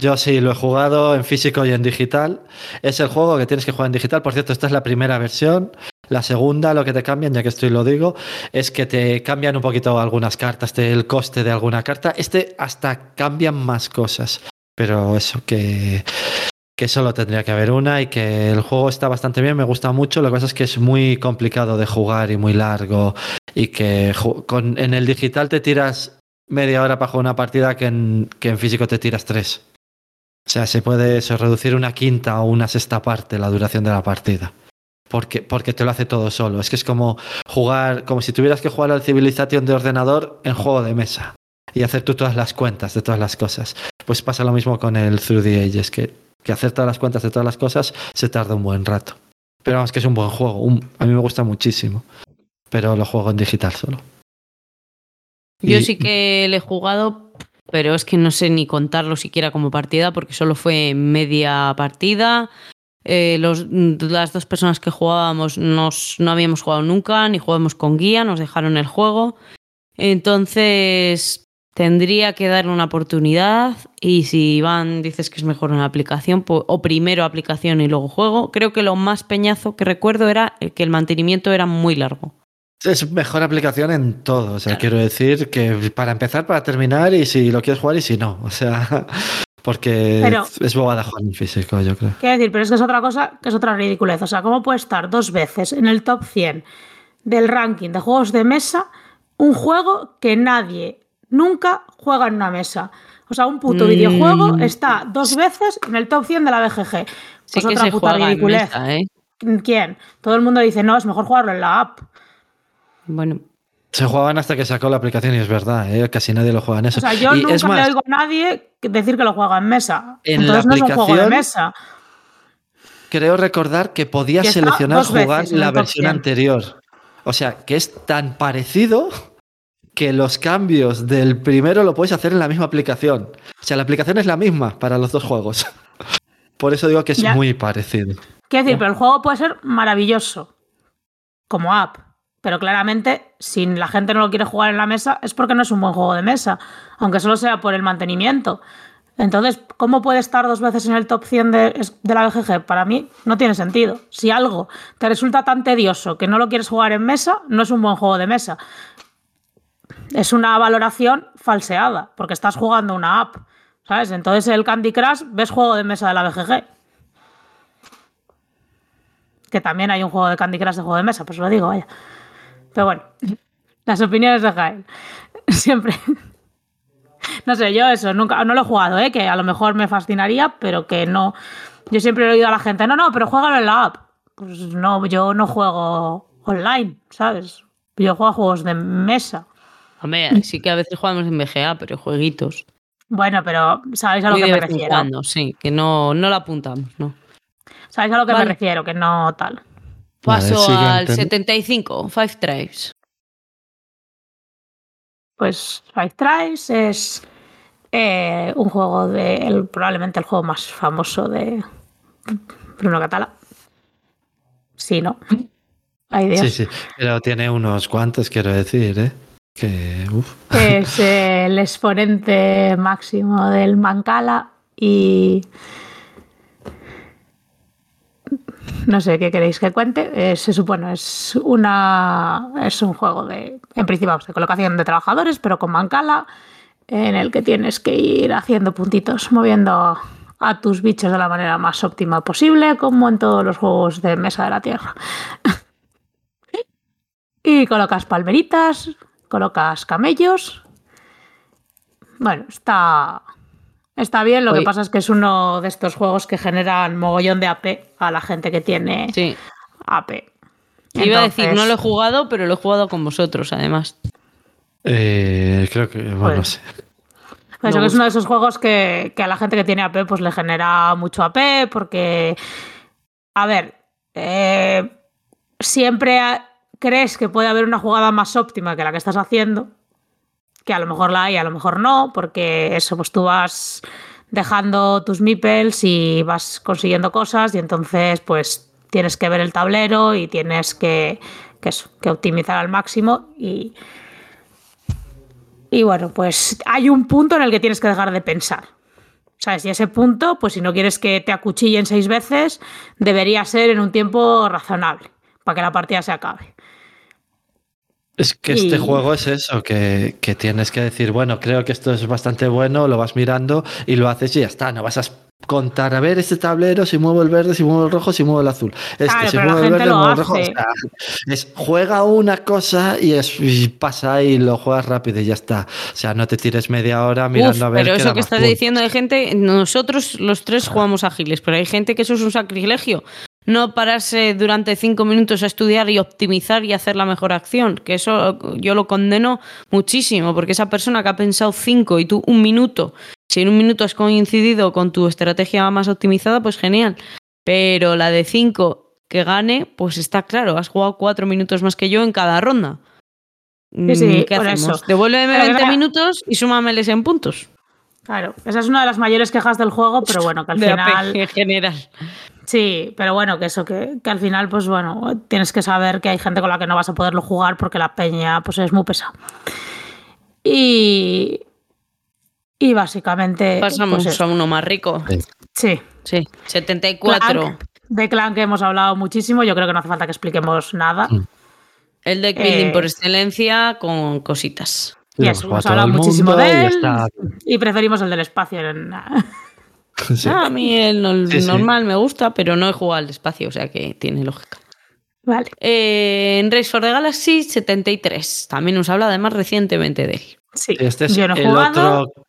Yo sí, lo he jugado en físico y en digital. Es el juego que tienes que jugar en digital. Por cierto, esta es la primera versión. La segunda, lo que te cambian, ya que estoy lo digo, es que te cambian un poquito algunas cartas, el coste de alguna carta. Este hasta cambian más cosas. Pero eso, que, que solo tendría que haber una y que el juego está bastante bien, me gusta mucho. Lo que es que es muy complicado de jugar y muy largo. Y que con, en el digital te tiras media hora para jugar una partida que en, físico te tiras tres. O sea, se puede reducir una quinta o una sexta parte la duración de la partida. Porque, porque te lo hace todo solo. Es que es como jugar, como si tuvieras que jugar al Civilization de ordenador en juego de mesa. Y hacer tú todas las cuentas de todas las cosas. Pues pasa lo mismo con el Through the Ages, que, que hacer todas las cuentas de todas las cosas se tarda un buen rato. Pero vamos, que es un buen juego. a mí me gusta muchísimo. Pero lo juego en digital solo. Yo sí que le he jugado, pero es que no sé ni contarlo siquiera como partida porque solo fue media partida. Eh, los, las dos personas que jugábamos nos, no habíamos jugado nunca, ni jugábamos con guía, nos dejaron el juego. Entonces tendría que darle una oportunidad y si Iván dices que es mejor una aplicación, pues, o primero aplicación y luego juego, creo que lo más peñazo que recuerdo era que el mantenimiento era muy largo. Es mejor aplicación en todo. O sea, quiero decir que para empezar, para terminar, y si lo quieres jugar y si no. O sea, porque es bobada jugar en físico, yo creo. Quiero decir, pero es que es otra cosa que es otra ridiculez. O sea, ¿cómo puede estar dos veces en el top 100 del ranking de juegos de mesa un juego que nadie nunca juega en una mesa? O sea, un puto videojuego mm. está dos veces en el top 100 de la BGG. Pues sí que otra puta ridiculez. ¿eh? ¿Quién? Todo el mundo dice, no, es mejor jugarlo en la app. Bueno. Se jugaban hasta que sacó la aplicación y es verdad, ¿eh? casi nadie lo juega en eso. O sea, yo nunca le oigo a nadie decir que lo juega en mesa. Entonces no es un juego de mesa. Creo recordar que podías seleccionar jugar la versión anterior. O sea, que es tan parecido que los cambios del primero lo puedes hacer en la misma aplicación. O sea, la aplicación es la misma para los dos juegos. Por eso digo que es muy parecido. Quiero decir, pero el juego puede ser maravilloso como app. Pero claramente, si la gente no lo quiere jugar en la mesa, es porque no es un buen juego de mesa, aunque solo sea por el mantenimiento. Entonces, ¿cómo puede estar dos veces en el top 100 de, la BGG? Para mí no tiene sentido. Si algo te resulta tan tedioso que no lo quieres jugar en mesa, no es un buen juego de mesa. Es una valoración falseada, porque estás jugando una app. ¿Sabes? Entonces el Candy Crush ves juego de mesa de la BGG. Que también hay un juego de Candy Crush de juego de mesa, pues lo digo, vaya. Pero bueno, las opiniones de Jael. Siempre. No sé, yo eso, nunca, no lo he jugado, ¿eh? que a lo mejor me fascinaría, pero que no. Yo siempre he oído a la gente, no, no, pero juégalo en la app. Pues no, yo no juego online, ¿sabes? Yo juego a juegos de mesa. Hombre, sí que a veces jugamos en BGA, pero jueguitos. Bueno, pero sabéis a lo que me refiero. sí, que no, no lo apuntamos, ¿no? Sabéis a lo que me refiero, que no tal. Paso al 75, Five Tribes. Pues Five Tribes es eh, un juego de probablemente el juego más famoso de Bruno Catala. Sí, ¿no? Sí, sí, pero tiene unos cuantos, quiero decir, ¿eh? Es el exponente máximo del Mancala y no sé qué queréis que cuente. Eh, se supone es una es un juego de en principio de colocación de trabajadores, pero con mancala en el que tienes que ir haciendo puntitos, moviendo a tus bichos de la manera más óptima posible, como en todos los juegos de mesa de la Tierra. y colocas palmeritas, colocas camellos. Bueno, está Está bien, lo que pasa es que es uno de estos juegos que generan mogollón de AP a la gente que tiene AP. Iba a decir, no lo he jugado, pero lo he jugado con vosotros, además. Eh, creo que, bueno, pues, no sé. Pues es uno de esos juegos que, a la gente que tiene AP pues le genera mucho AP porque, a ver, eh, siempre crees que puede haber una jugada más óptima que la que estás haciendo que a lo mejor la hay, a lo mejor no, porque eso, pues tú vas dejando tus meeples y vas consiguiendo cosas y entonces pues tienes que ver el tablero y tienes que, que, optimizar al máximo y, y bueno, pues hay un punto en el que tienes que dejar de pensar. ¿Sabes? Y ese punto, pues si no quieres que te acuchillen seis veces, debería ser en un tiempo razonable. para que la partida se acabe. Es que este Y- juego es eso, que, que tienes que decir, bueno, creo que esto es bastante bueno, lo vas mirando y lo haces y ya está. No vas a contar, a ver, este tablero, si muevo el verde, si muevo el rojo, si muevo el azul. Este, Claro, si muevo el verde, muevo el rojo. O sea, es, juega una cosa y, es, y pasa y lo juegas rápido y ya está. O sea, no te tires media hora mirando Uf, a ver pero qué eso que estás puntos. diciendo de gente, nosotros los tres jugamos ágiles, pero hay gente que eso es un sacrilegio. No pararse durante cinco minutos a estudiar y optimizar y hacer la mejor acción, que eso yo lo condeno muchísimo, porque esa persona que ha pensado cinco y tú un minuto, si en un minuto has coincidido con tu estrategia más optimizada, pues genial. Pero la de cinco que gane, pues está claro, has jugado cuatro minutos más que yo en cada ronda. Sí, sí, Mm, ¿Qué hacemos? eso. Devuélveme Pero 20 era- minutos y súmameles en puntos. Claro, esa es una de las mayores quejas del juego, pero bueno, que al de final. en general. Sí, pero bueno, que eso, que, que al final, pues bueno, tienes que saber que hay gente con la que no vas a poderlo jugar porque la peña, pues es muy pesada. Y. Y básicamente. Pasamos pues eso. a uno más rico. Sí. Sí, 74. Clank, de Clan que hemos hablado muchísimo, yo creo que no hace falta que expliquemos nada. Mm. El deck building Eh, por excelencia con cositas. Y eso, hemos hablado muchísimo y de él. está. Y preferimos el del espacio. en- Sí. Ah, a mí el no- Sí, sí. normal me gusta, pero no he jugado al espacio, o sea que tiene lógica. Vale. Eh, en Race for the Galaxy 73. También nos habla además recientemente de él. Sí. Este es yo no he el jugado. otro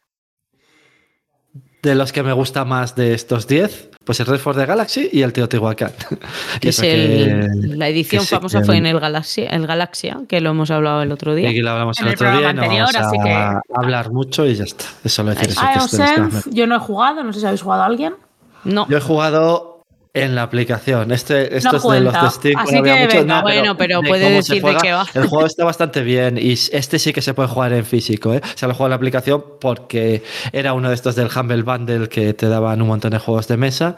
de los que me gusta más de estos 10, pues el Red for the Galaxy y el Teotihuacán. Que es el- que- la edición que famosa que- fue en el Galaxia, el Galaxia, que lo hemos hablado el otro día. Y aquí lo hablamos En el el otro día, programa no anterior, vamos así a hablar mucho y ya está. Es solo decir eso. que está- Iosenf, yo no he jugado, no sé si habéis jugado a alguien. No, Yo he jugado en la aplicación. Este, esto No es de los de Steam. Así que. Bueno, pero de puede decir de qué va. El juego está bastante bien y este sí que se puede jugar en físico. ¿eh? Se lo jugado en la aplicación porque era uno de estos del Humble Bundle que te daban un montón de juegos de mesa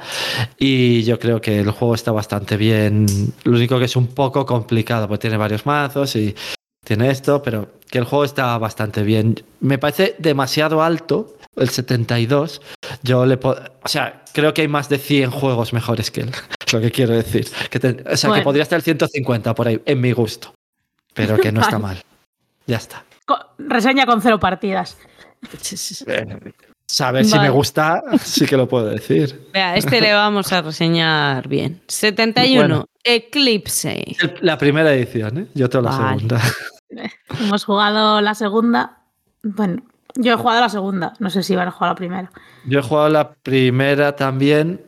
y yo creo que el juego está bastante bien. Lo único que es un poco complicado porque tiene varios mazos y tiene esto, pero que el juego está bastante bien. Me parece demasiado alto, el 72. Yo le po- o sea, creo que hay más de 100 juegos mejores que él. Es lo que quiero decir. Que te- o sea, Bueno. que podría estar el 150 por ahí, en mi gusto. Pero que no está mal. Ya está. Reseña con cero partidas. Saber si me gusta, sí que lo puedo decir. Vea, este le vamos a reseñar bien. 71. Bueno. Eclipse. La primera edición, ¿eh? Yo tengo la segunda. Hemos jugado la segunda. Bueno, yo he jugado la segunda. No sé si van a jugar la primera. Yo he jugado la primera también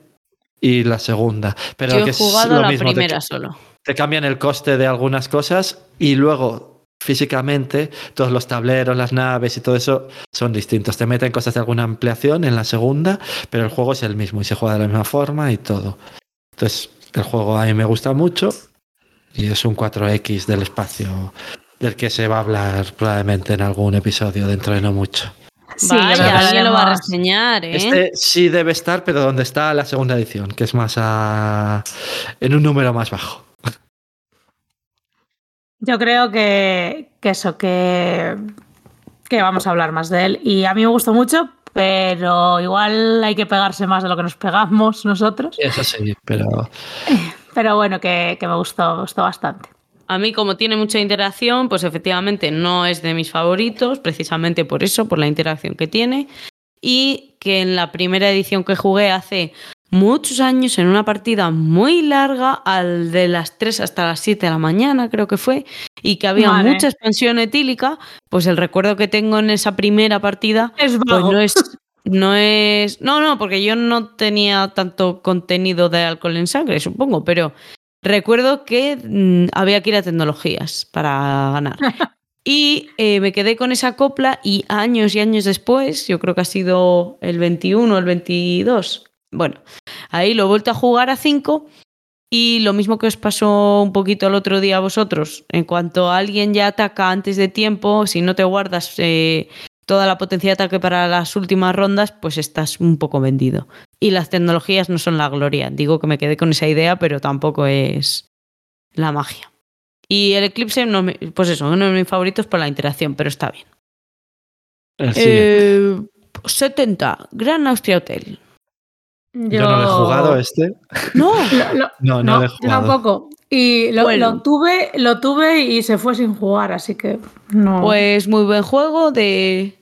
y la segunda. Pero Yo que he es jugado lo la mismo, te- primera solo. te cambian el coste de algunas cosas y luego físicamente todos los tableros, las naves y todo eso son distintos. Te meten cosas de alguna ampliación en la segunda, pero el juego es el mismo y se juega de la misma forma y todo. Entonces, el juego a mí me gusta mucho y es un 4X del espacio del que se va a hablar probablemente en algún episodio dentro de no mucho. Sí, Vaya, alguien lo va a reseñar, ¿eh? Este sí debe estar, pero donde está la segunda edición, que es más a... en un número más bajo. Yo creo que, que eso, que, que vamos a hablar más de él. Y a mí me gustó mucho, pero igual hay que pegarse más de lo que nos pegamos nosotros. Eso sí, pero Pero bueno, que, que me gustó, me gustó bastante. A mí, como tiene mucha interacción, pues efectivamente no es de mis favoritos, precisamente por eso, por la interacción que tiene. Y que en la primera edición que jugué hace muchos años, en una partida muy larga, al de las 3 hasta las 7 de la mañana, creo que fue, y que había Vale. mucha expansión etílica, pues el recuerdo que tengo en esa primera partida Es pues no es. No es. No, no, porque yo no tenía tanto contenido de alcohol en sangre, supongo, pero recuerdo que mm, había que ir a tecnologías para ganar. Y eh, me quedé con esa copla y años y años después, yo creo que ha sido el 21 o el 22, bueno, ahí lo he vuelto a jugar a 5 y lo mismo que os pasó un poquito el otro día a vosotros, en cuanto alguien ya ataca antes de tiempo, si no te guardas eh, toda la potencia de ataque para las últimas rondas, pues estás un poco vendido. Y las tecnologías no son la gloria. Digo que me quedé con esa idea, pero tampoco es la magia. Y el Eclipse, no me- pues eso, uno de mis favoritos por la interacción, pero está bien. Eh, 70, Gran Austria Hotel. Yo no lo he jugado este. No, Lo- lo- No, no, no, lo he jugado. tampoco. Y lo, Bueno. lo tuve, lo tuve y se fue sin jugar, así que no. Pues muy buen juego de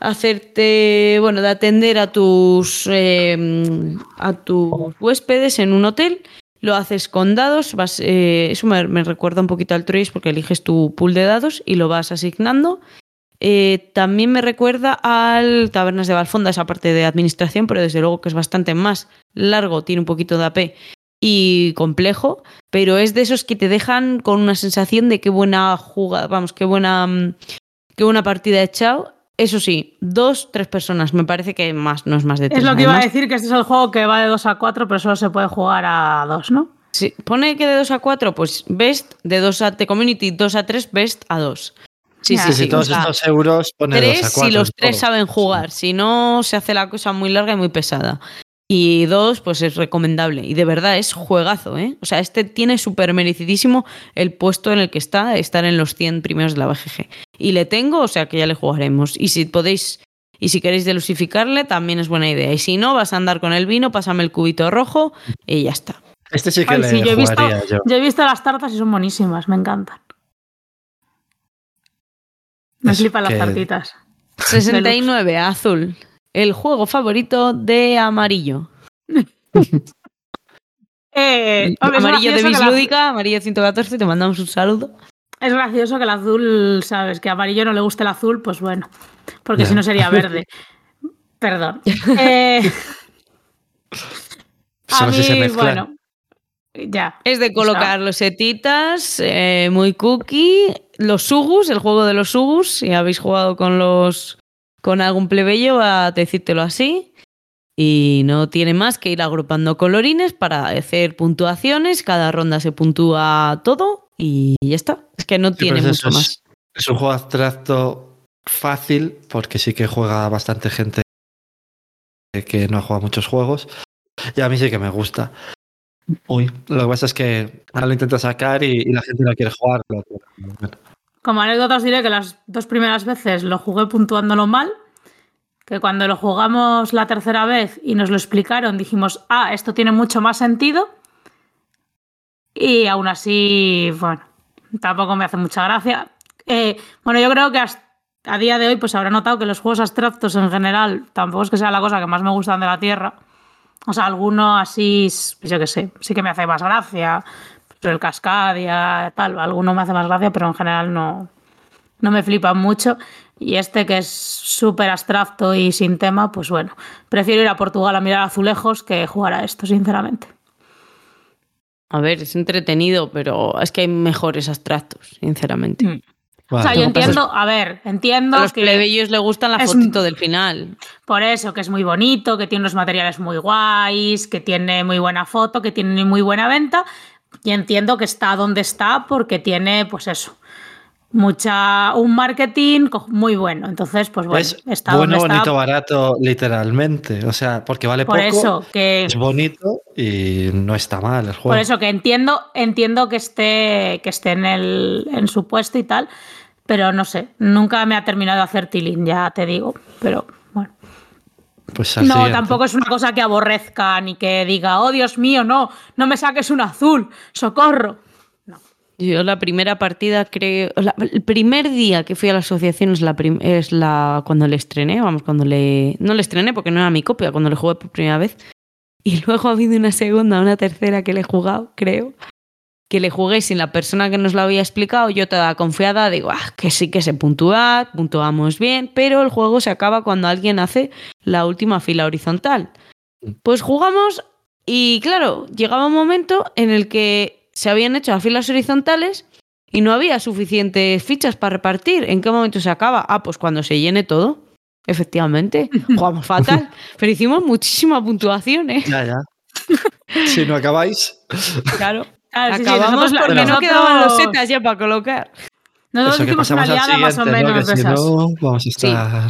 hacerte, bueno, de atender a tus eh, a tus huéspedes en un hotel. Lo haces con dados, vas, eh, eso me, recuerda un poquito al Trace porque eliges tu pool de dados y lo vas asignando. Eh, también me recuerda al Tabernas de Valfonda, esa parte de administración, pero desde luego que es bastante más largo, tiene un poquito de AP y complejo, pero es de esos que te dejan con una sensación de qué buena jugada, vamos, qué buena, qué buena partida he echado. Eso sí, dos, tres personas, me parece que más, no es más de tres. es lo que iba a decir, que este es el juego que va de 2 a 4, pero solo se puede jugar a 2, ¿no? si pone que de 2 a 4, pues best, de 2 a de community, 2 a 3, best a 2. Sí, sí, Sí, sí. si todos o sea, estos euros pone tres dos a si cuatro los tres todo. saben jugar, si no se hace la cosa muy larga y muy pesada. Y dos, pues es recomendable. Y de verdad es juegazo, ¿eh? O sea, este tiene súper merecidísimo el puesto en el que está, estar en los 100 primeros de la BGG. Y le tengo, o sea que ya le jugaremos. Y si podéis, y si queréis delusificarle, también es buena idea. Y si no, vas a andar con el vino, pásame el cubito rojo y ya está. Este sí que Ay, le sí, yo he, visto, yo. yo he visto las tartas y son buenísimas, me encantan. Me Es flipan las tartitas. 69, azul. El juego favorito de amarillo. Eh, hombre, amarillo de que la- Bislúdica, amarillo 114, te mandamos un saludo. Es gracioso que el azul, ¿sabes? Que a amarillo no le guste el azul, pues bueno. Porque si no sería verde. Perdón. Eh, a se mí, bueno. Ya. Es de colocar los setitas, eh, muy cookie, los sugus, el juego de los sugus, si habéis jugado con los con algún plebeyo va a decírtelo así. Y no tiene más que ir agrupando colorines para hacer puntuaciones, cada ronda se puntúa todo y ya está. Es que no Sí, tiene pero mucho más. es, un juego abstracto fácil, porque sí que juega bastante gente que no ha jugado muchos juegos. Y a mí sí que me gusta. Uy, lo que pasa es que ahora lo intento sacar y, y la gente no quiere jugarlo. pero bueno. Como anécdota os diré que las dos primeras veces lo jugué puntuándolo mal. Que cuando lo jugamos la tercera vez y nos lo explicaron, dijimos, ah, esto tiene mucho más sentido. Y aún así, bueno, tampoco me hace mucha gracia. Eh, bueno, yo creo que a día de hoy pues habrá notado que los juegos abstractos en general tampoco es que sea la cosa que más me gustan de la Tierra. O sea, alguno así, yo qué sé, sí que me hace más gracia. El Cascadia, tal, alguno me hace más gracia, pero en general no, no me flipan mucho. Y este que es súper abstracto y sin tema, pues bueno, prefiero ir a Portugal a mirar azulejos que jugar a esto, sinceramente. A ver, es entretenido, pero es que hay mejores abstractos, sinceramente. Mm. O sea, yo entiendo, a ver, entiendo A los que plebeyos le gustan la fotito del final. por eso, que es muy bonito, que tiene unos materiales muy guays, que tiene muy buena foto, que tiene muy buena venta. Y entiendo que está donde está porque tiene, pues eso, mucha un marketing muy bueno. Entonces, pues bueno, es está bueno, donde bonito, está. barato, literalmente. O sea, porque vale Por poco, eso, que es bonito y no está mal el juego. Por eso que entiendo, entiendo que esté, que esté en, el, en su puesto y tal, pero no sé, nunca me ha terminado de hacer tilín, ya te digo, pero. Pues No, tampoco es una cosa que aborrezca ni que diga, oh Dios mío, no, no me saques un azul, socorro. Yo la primera partida creo, la- el primer día que fui a la asociación es la prim- es la cuando le estrené, vamos, cuando le no le estrené porque no era mi copia, cuando le jugué por primera vez. Y luego ha habido una segunda, una tercera que le he jugado, creo, que le jugué sin la persona que nos lo había explicado, yo toda confiada digo, ah, que sí que se puntúa, puntuamos bien, pero el juego se acaba cuando alguien hace la última fila horizontal. Pues jugamos y claro, llegaba un momento en el que se habían hecho las filas horizontales y no había suficientes fichas para repartir. ¿En qué momento se acaba? Ah, pues cuando se llene todo. Efectivamente, jugamos fatal, pero hicimos muchísima puntuación, ¿eh? Ya, ya. si no acabáis. Claro. Claro, sí, sí, Acabamos nosotros- porque no nosotros- quedaban los setas ya para colocar. Nosotros Eso que hicimos una al liada más o siguiente, ¿no? menos Que de si no, vamos a estar.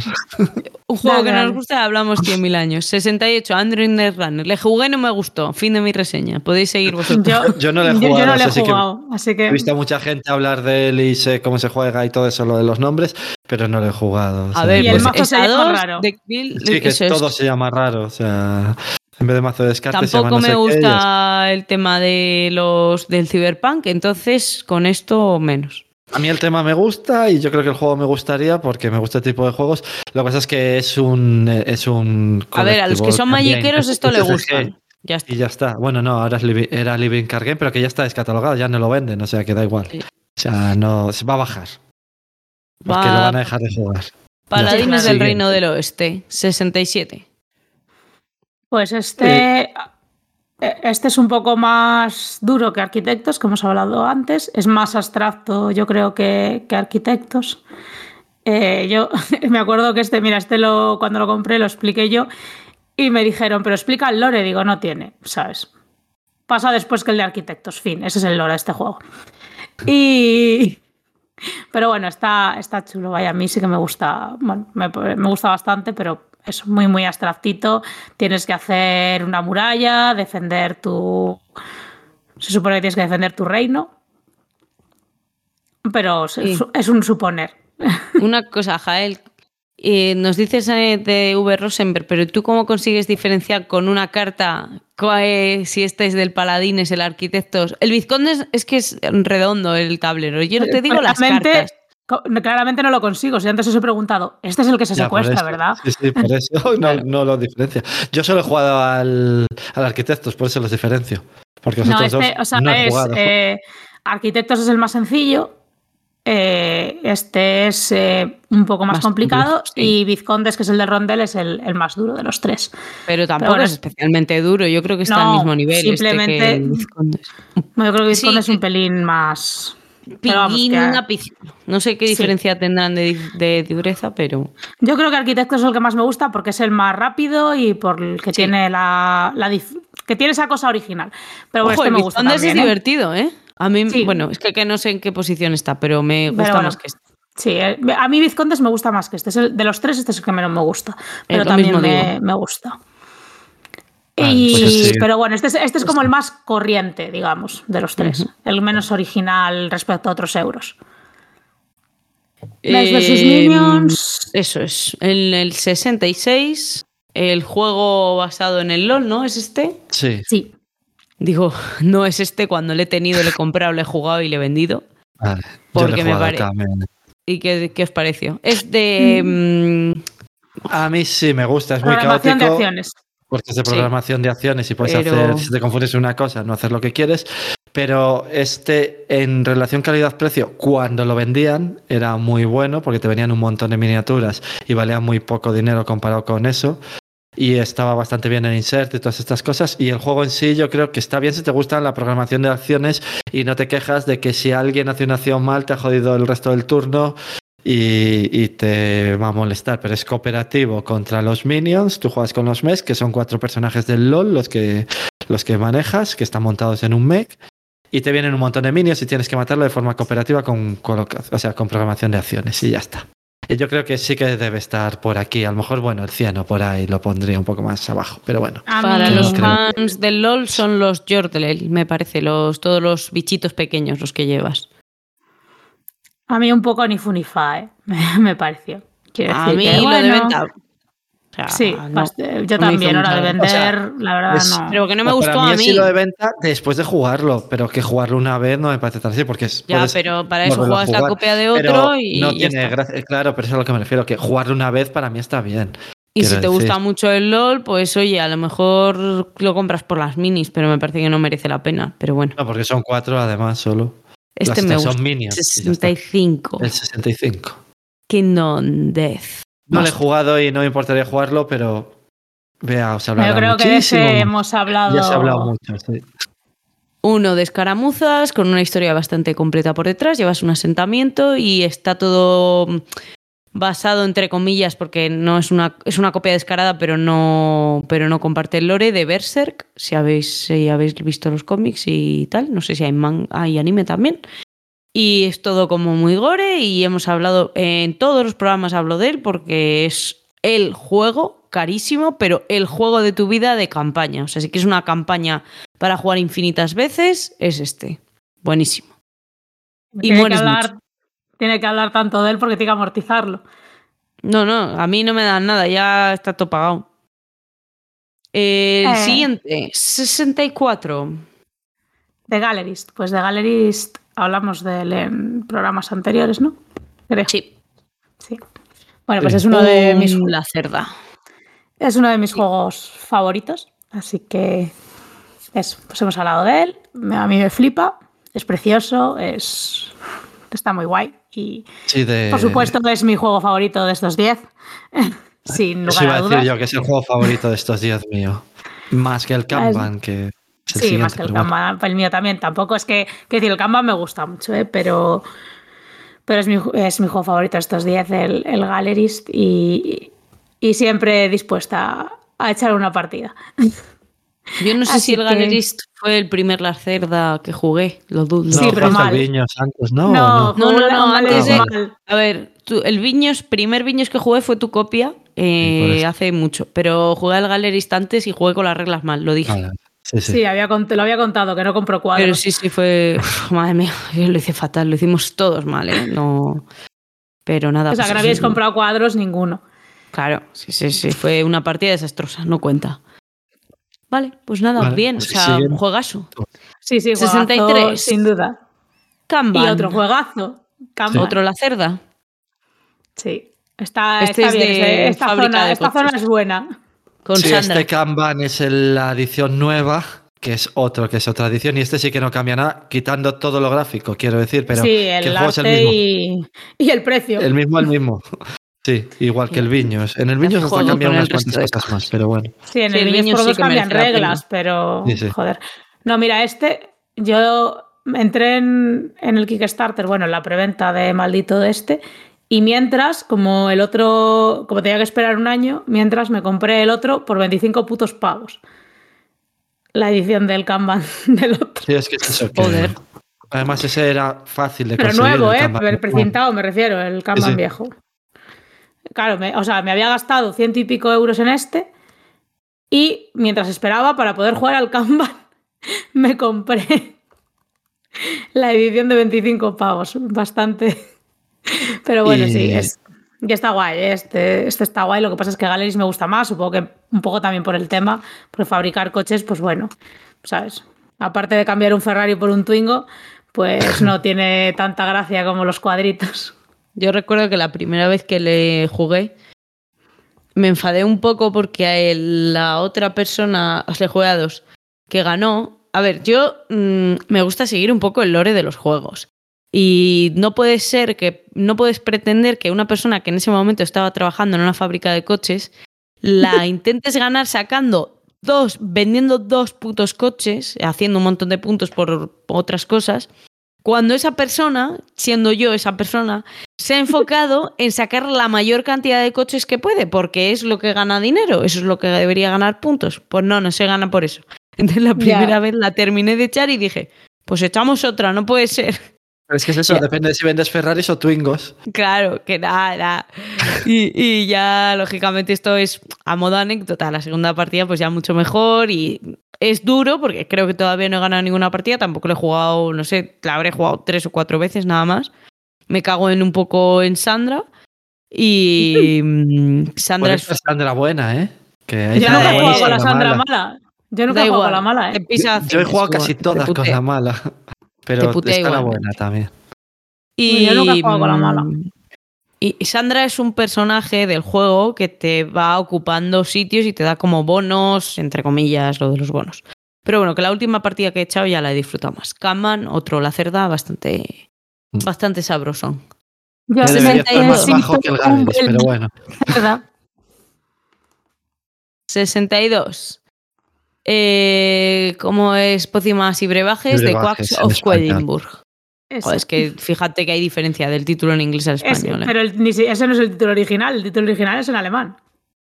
Un juego que nos gusta, hablamos 100.000 años. 68, Android Netrunner. Le jugué, no me gustó. Fin de mi reseña. Podéis seguir vosotros. Yo, Yo no le he yo- yo jugado, no le he así que- jugado, así que He visto a mucha gente hablar de él y sé cómo se juega y todo eso, lo de los nombres, pero no lo he jugado. o A sea, ver, Y el pues mazo se llama A2, raro. deck build, Sí, que eso es. todo se llama raro. O sea, En vez de mazo de descarte Tampoco no me gusta el tema de los del Cyberpunk, entonces con esto menos. A mí el tema me gusta y yo creo que el juego me gustaría porque me gusta este tipo de juegos. Lo que pasa es que es un es un A ver, a los que son también. malliqueros esto le gusta. Ya está. Y ya está. Bueno, no, ahora es Living- era Living Card Game, pero que ya está descatalogado, ya no lo venden, o sea que da igual. Sí. O sea, no, se va a bajar. Porque Va- lo van a dejar de jugar. Paladines del. Reino del Oeste, 67. Pues este, eh, este es un poco más duro que Arquitectos, que hemos hablado antes. Es más abstracto, yo creo, que, que Arquitectos. Eh, yo me acuerdo que este, mira, este lo, cuando lo compré lo expliqué yo y me dijeron, pero explica el lore. Digo, no tiene, ¿sabes? Pasa después que el de Arquitectos, fin. Ese es el lore de este juego. Y. Pero bueno, está, está chulo. Vaya, a mí sí que me gusta. Bueno, me, me gusta bastante, pero es muy, muy abstractito. Tienes que hacer una muralla, defender tu. Se supone que tienes que defender tu reino. Pero es, Sí. es un suponer. Una cosa, Jael. eh, nos dices eh, de V. Rosenberg, pero ¿tú cómo consigues diferenciar con una carta si este es del paladín, es el arquitecto? El vizconde es, es que es redondo el tablero. Yo no te digo las cartas. Claramente no lo consigo. Si antes os he preguntado, este es el que se Ya, secuestra, eso. ¿verdad? Sí, sí, por eso no, no lo diferencia. Yo solo he jugado al, al Arquitectos, por eso los diferencio. Porque los No, otros este, dos o sea, no he es, jugado. eh, Arquitectos es el más sencillo. eh, este es eh, un poco más, Más complicado. sí. Y Vizcondes, que es el de Rondel, es el, el más duro de los tres. Pero tampoco bueno, es es- especialmente duro. Yo creo que está No, al mismo nivel. este que simplemente- el vizconde. Bueno, yo creo que Sí, Vizcondes es que- un pelín más. Que- una. No sé qué Sí. diferencia tendrán de, de dureza, pero. Yo creo que Arquitectos es el que más me gusta porque es el más rápido y por el que Sí. tiene la, que tiene esa cosa original. Pero bueno, Ojo, este me gusta también, es ¿eh? divertido, ¿eh? A mí, Sí. bueno, es que, que no sé en qué posición está, pero me gusta bueno, más que este. Sí, eh, a mí Vizcondes me gusta más que este. De los tres, este es el que menos me gusta. Pero también me gusta. Vale, Y- pues sí. Pero bueno, este es, este es como el más corriente, digamos, de los tres. El menos original respecto a otros euros. Knights vs. Eh, Minions. Eso es. En el 66, el juego basado en el LOL, ¿no? ¿Es este? Sí. Sí. Digo, no es este cuando le he tenido, le he comprado, le he jugado y le he vendido. Vale. Yo Porque me jugado pare- también. ¿Y qué, qué os pareció? Es de. mm, A mí sí me gusta, es muy Programación de caótico. acciones. Porque es de Sí. programación de acciones y puedes Pero- hacer, si te confundes en una cosa, no hacer lo que quieres. Pero este, en relación calidad-precio, cuando lo vendían, era muy bueno porque te venían un montón de miniaturas y valía muy poco dinero comparado con eso. Y estaba bastante bien en insert y todas estas cosas. Y el juego en sí, yo creo que está bien si te gusta la programación de acciones y no te quejas de que si alguien hace una acción mal, te ha jodido el resto del turno y, y te va a molestar. Pero es cooperativo contra los minions. Tú juegas con los mechs, que son cuatro personajes del LOL, los que, los que manejas, que están montados en un mech. Y te vienen un montón de minions y tienes que matarlo de forma cooperativa con, o sea, con programación de acciones y ya está. Y Yo creo que sí que debe estar por aquí. A lo mejor, bueno, el cieno por ahí lo pondría un poco más abajo. Pero bueno. Para los creo. fans del LOL son los Jordlel, me parece, los, todos los bichitos pequeños los que llevas. A mí un poco ni fu ni fa, ¿eh? me, me pareció. Quiero A decir mí que, lo de venta. o sea, Sí, no. bast- yo también, mucha hora de vender, O sea, la verdad es- no. Pero que no me Para gustó mí a mí. lo de venta después de jugarlo, pero que jugarlo una vez no me parece tan así, porque es, Ya, pero para eso juegas la copia de Pero otro y. no tiene gracia. Claro, pero eso es a lo que me refiero, que jugarlo una vez para mí está bien. Y si te decir. gusta mucho el LOL, pues oye, a lo mejor lo compras por las minis, pero me parece que no merece la pena. Pero bueno, No, porque son cuatro además solo. Este me gusta. son minions. y ya está. 65. El 65. Kingdom Death. No le he jugado y no me importaría jugarlo, pero vea, os hablará Yo creo que de ese hemos hablado. Ya se ha hablado mucho. sí. Uno de escaramuzas, con una historia bastante completa por detrás. Llevas un asentamiento y está todo basado, entre comillas, porque no es una, es una copia descarada, pero no, pero no comparte el lore de Berserk. Si habéis, si habéis visto los cómics y tal. No sé si hay, man- hay anime también. Y es todo como muy gore y hemos hablado, en todos los programas hablo de él porque es el juego carísimo, pero el juego de tu vida de campaña. O sea, si quieres una campaña para jugar infinitas veces, es este. Buenísimo. Y mueres hablar, tiene que hablar tanto de él porque tiene que amortizarlo. No, no, a mí no me dan nada, ya está todo pagado. El Eh. siguiente, 64. The Gallerist. Pues The Gallerist hablamos de él en programas anteriores, ¿no? Creo. Sí. Sí. Bueno, pues es uno de mis, La cerda. es uno de mis juegos favoritos. Así que eso, pues hemos hablado de él. A mí me flipa. Es precioso, es está muy guay. Y Sí, de... por supuesto es mi juego favorito de estos 10. Sin Eso lugar iba a a decir yo, que es el juego favorito de estos días mío. Más que el Kanban, que es el Sí, más que el pero bueno. Kanban, el mío también. Tampoco es que, que decir, el Kanban me gusta mucho, ¿eh? pero, pero es, mi, es mi juego favorito de estos 10, el, el Gallerist, y, y siempre dispuesta a echar una partida. Yo no sé Así si el que- Galerist fue el primer La cerda que jugué. Lo dudo. No, Sí, pero mal. Viños antes, ¿no? ¿O No, No, no, antes de-. A ver, tú- el Viños, primer Viños que jugué fue tu copia eh, hace mucho, pero jugué al Galerist antes y jugué con las reglas mal, lo dije. Vale, Sí, sí. Sí, había, lo había contado, que no compro cuadros. Pero sí, sí, fue. Uf, madre mía, yo lo hice fatal, lo hicimos todos mal, ¿eh? No. Pero nada. o sea, pues que no habíais comprado cuadros ninguno. Claro, sí, sí, sí. Fue una partida desastrosa, no cuenta. Vale, pues nada, Vale, bien. pues o sea, siguiente. juegazo. Sí, sí, 63. 63. sin duda. Kanban. Y otro juegazo. Kanban. Otro la cerda. Sí. Está, Este está es bien. de ese- esta zona, de esta zona es buena. Con Sí, Sandra. este Kanban es el- la edición nueva, que es otro, que es otra edición, y este sí que no cambia nada, quitando todo lo gráfico, quiero decir, pero sí, que el, el juego es el mismo. y, y el precio. El mismo, el mismo. Sí, igual que el Viños. En el Viños hasta cambian el unas cuantas cosas más, pero bueno. Sí, en Sí, el el Viños por sí cambian reglas, pero Sí, sí. joder. No, mira, este, yo entré en, en el Kickstarter, bueno, en la preventa de maldito de este, y mientras, como el otro, como tenía que esperar un año, mientras me compré el otro por 25 putos pavos. La edición del Kanban del otro. Sí, es que es eso. que- Joder. Además, ese era fácil de Pero conseguir. nuevo, el ¿eh? El precintado me refiero, el Kanban sí. viejo. Claro, me- o sea, me había gastado ciento y pico euros en este y mientras esperaba para poder jugar al Kanban, me compré la edición de 25 pavos. Bastante. Pero bueno, Y- sí, es, y está guay. Este, este está guay. Lo que pasa es que Galeris me gusta más, supongo que un poco también por el tema, porque fabricar coches, pues bueno, ¿sabes? Aparte de cambiar un Ferrari por un Twingo, pues no tiene tanta gracia como los cuadritos. Yo recuerdo que la primera vez que le jugué me enfadé un poco porque a él- la otra persona, o sea, le jugué a dos, que ganó. A ver, yo mm, me gusta seguir un poco el lore de los juegos. Y no puede ser que, no puedes pretender que una persona que en ese momento estaba trabajando en una fábrica de coches la intentes ganar sacando dos, vendiendo dos putos coches, haciendo un montón de puntos por otras cosas, cuando esa persona, siendo yo esa persona, se ha enfocado en sacar la mayor cantidad de coches que puede, porque es lo que gana dinero, eso es lo que debería ganar puntos. Pues no, no se gana por eso. Entonces la primera vez la terminé de echar y dije, pues echamos otra, no puede ser. Pero es que es eso, Ya. depende de si vendes Ferraris o Twingos. Claro, que nada. Y, y ya, lógicamente, esto es a modo anécdota. La segunda partida, pues ya mucho mejor. Y es duro, porque creo que todavía no he ganado ninguna partida. Tampoco le he jugado, no sé, la habré jugado tres o cuatro veces nada más. Me cago en un poco en Sandra. Y mm, Sandra es. Sandra buena, ¿eh? Que hay Yo Sandra he jugado con la Sandra mala. mala. Yo nunca da he jugado igual, con la mala, ¿eh? pisa Yo he jugado casi todas con la mala. Pero putea está la buena también. Y, Yo nunca he jugado con la mala. mm, Y Sandra es un personaje del juego que te va ocupando sitios y te da como bonos, entre comillas, lo de los bonos. Pero bueno, que la última partida que he echado ya la he disfrutado más. Kaman, otro la cerda, bastante, Mm. bastante sabrosón. Yo más 62. bajo que el Galeris, pero bueno. ¿verdad? 62. Eh, ¿Cómo es Pócimas y Brebajes? de Quacks of. Quedlinburg. Joder, es que fíjate que hay diferencia del título en inglés al español. ¿eh? pero el- ese no es el título original, el título original es en alemán.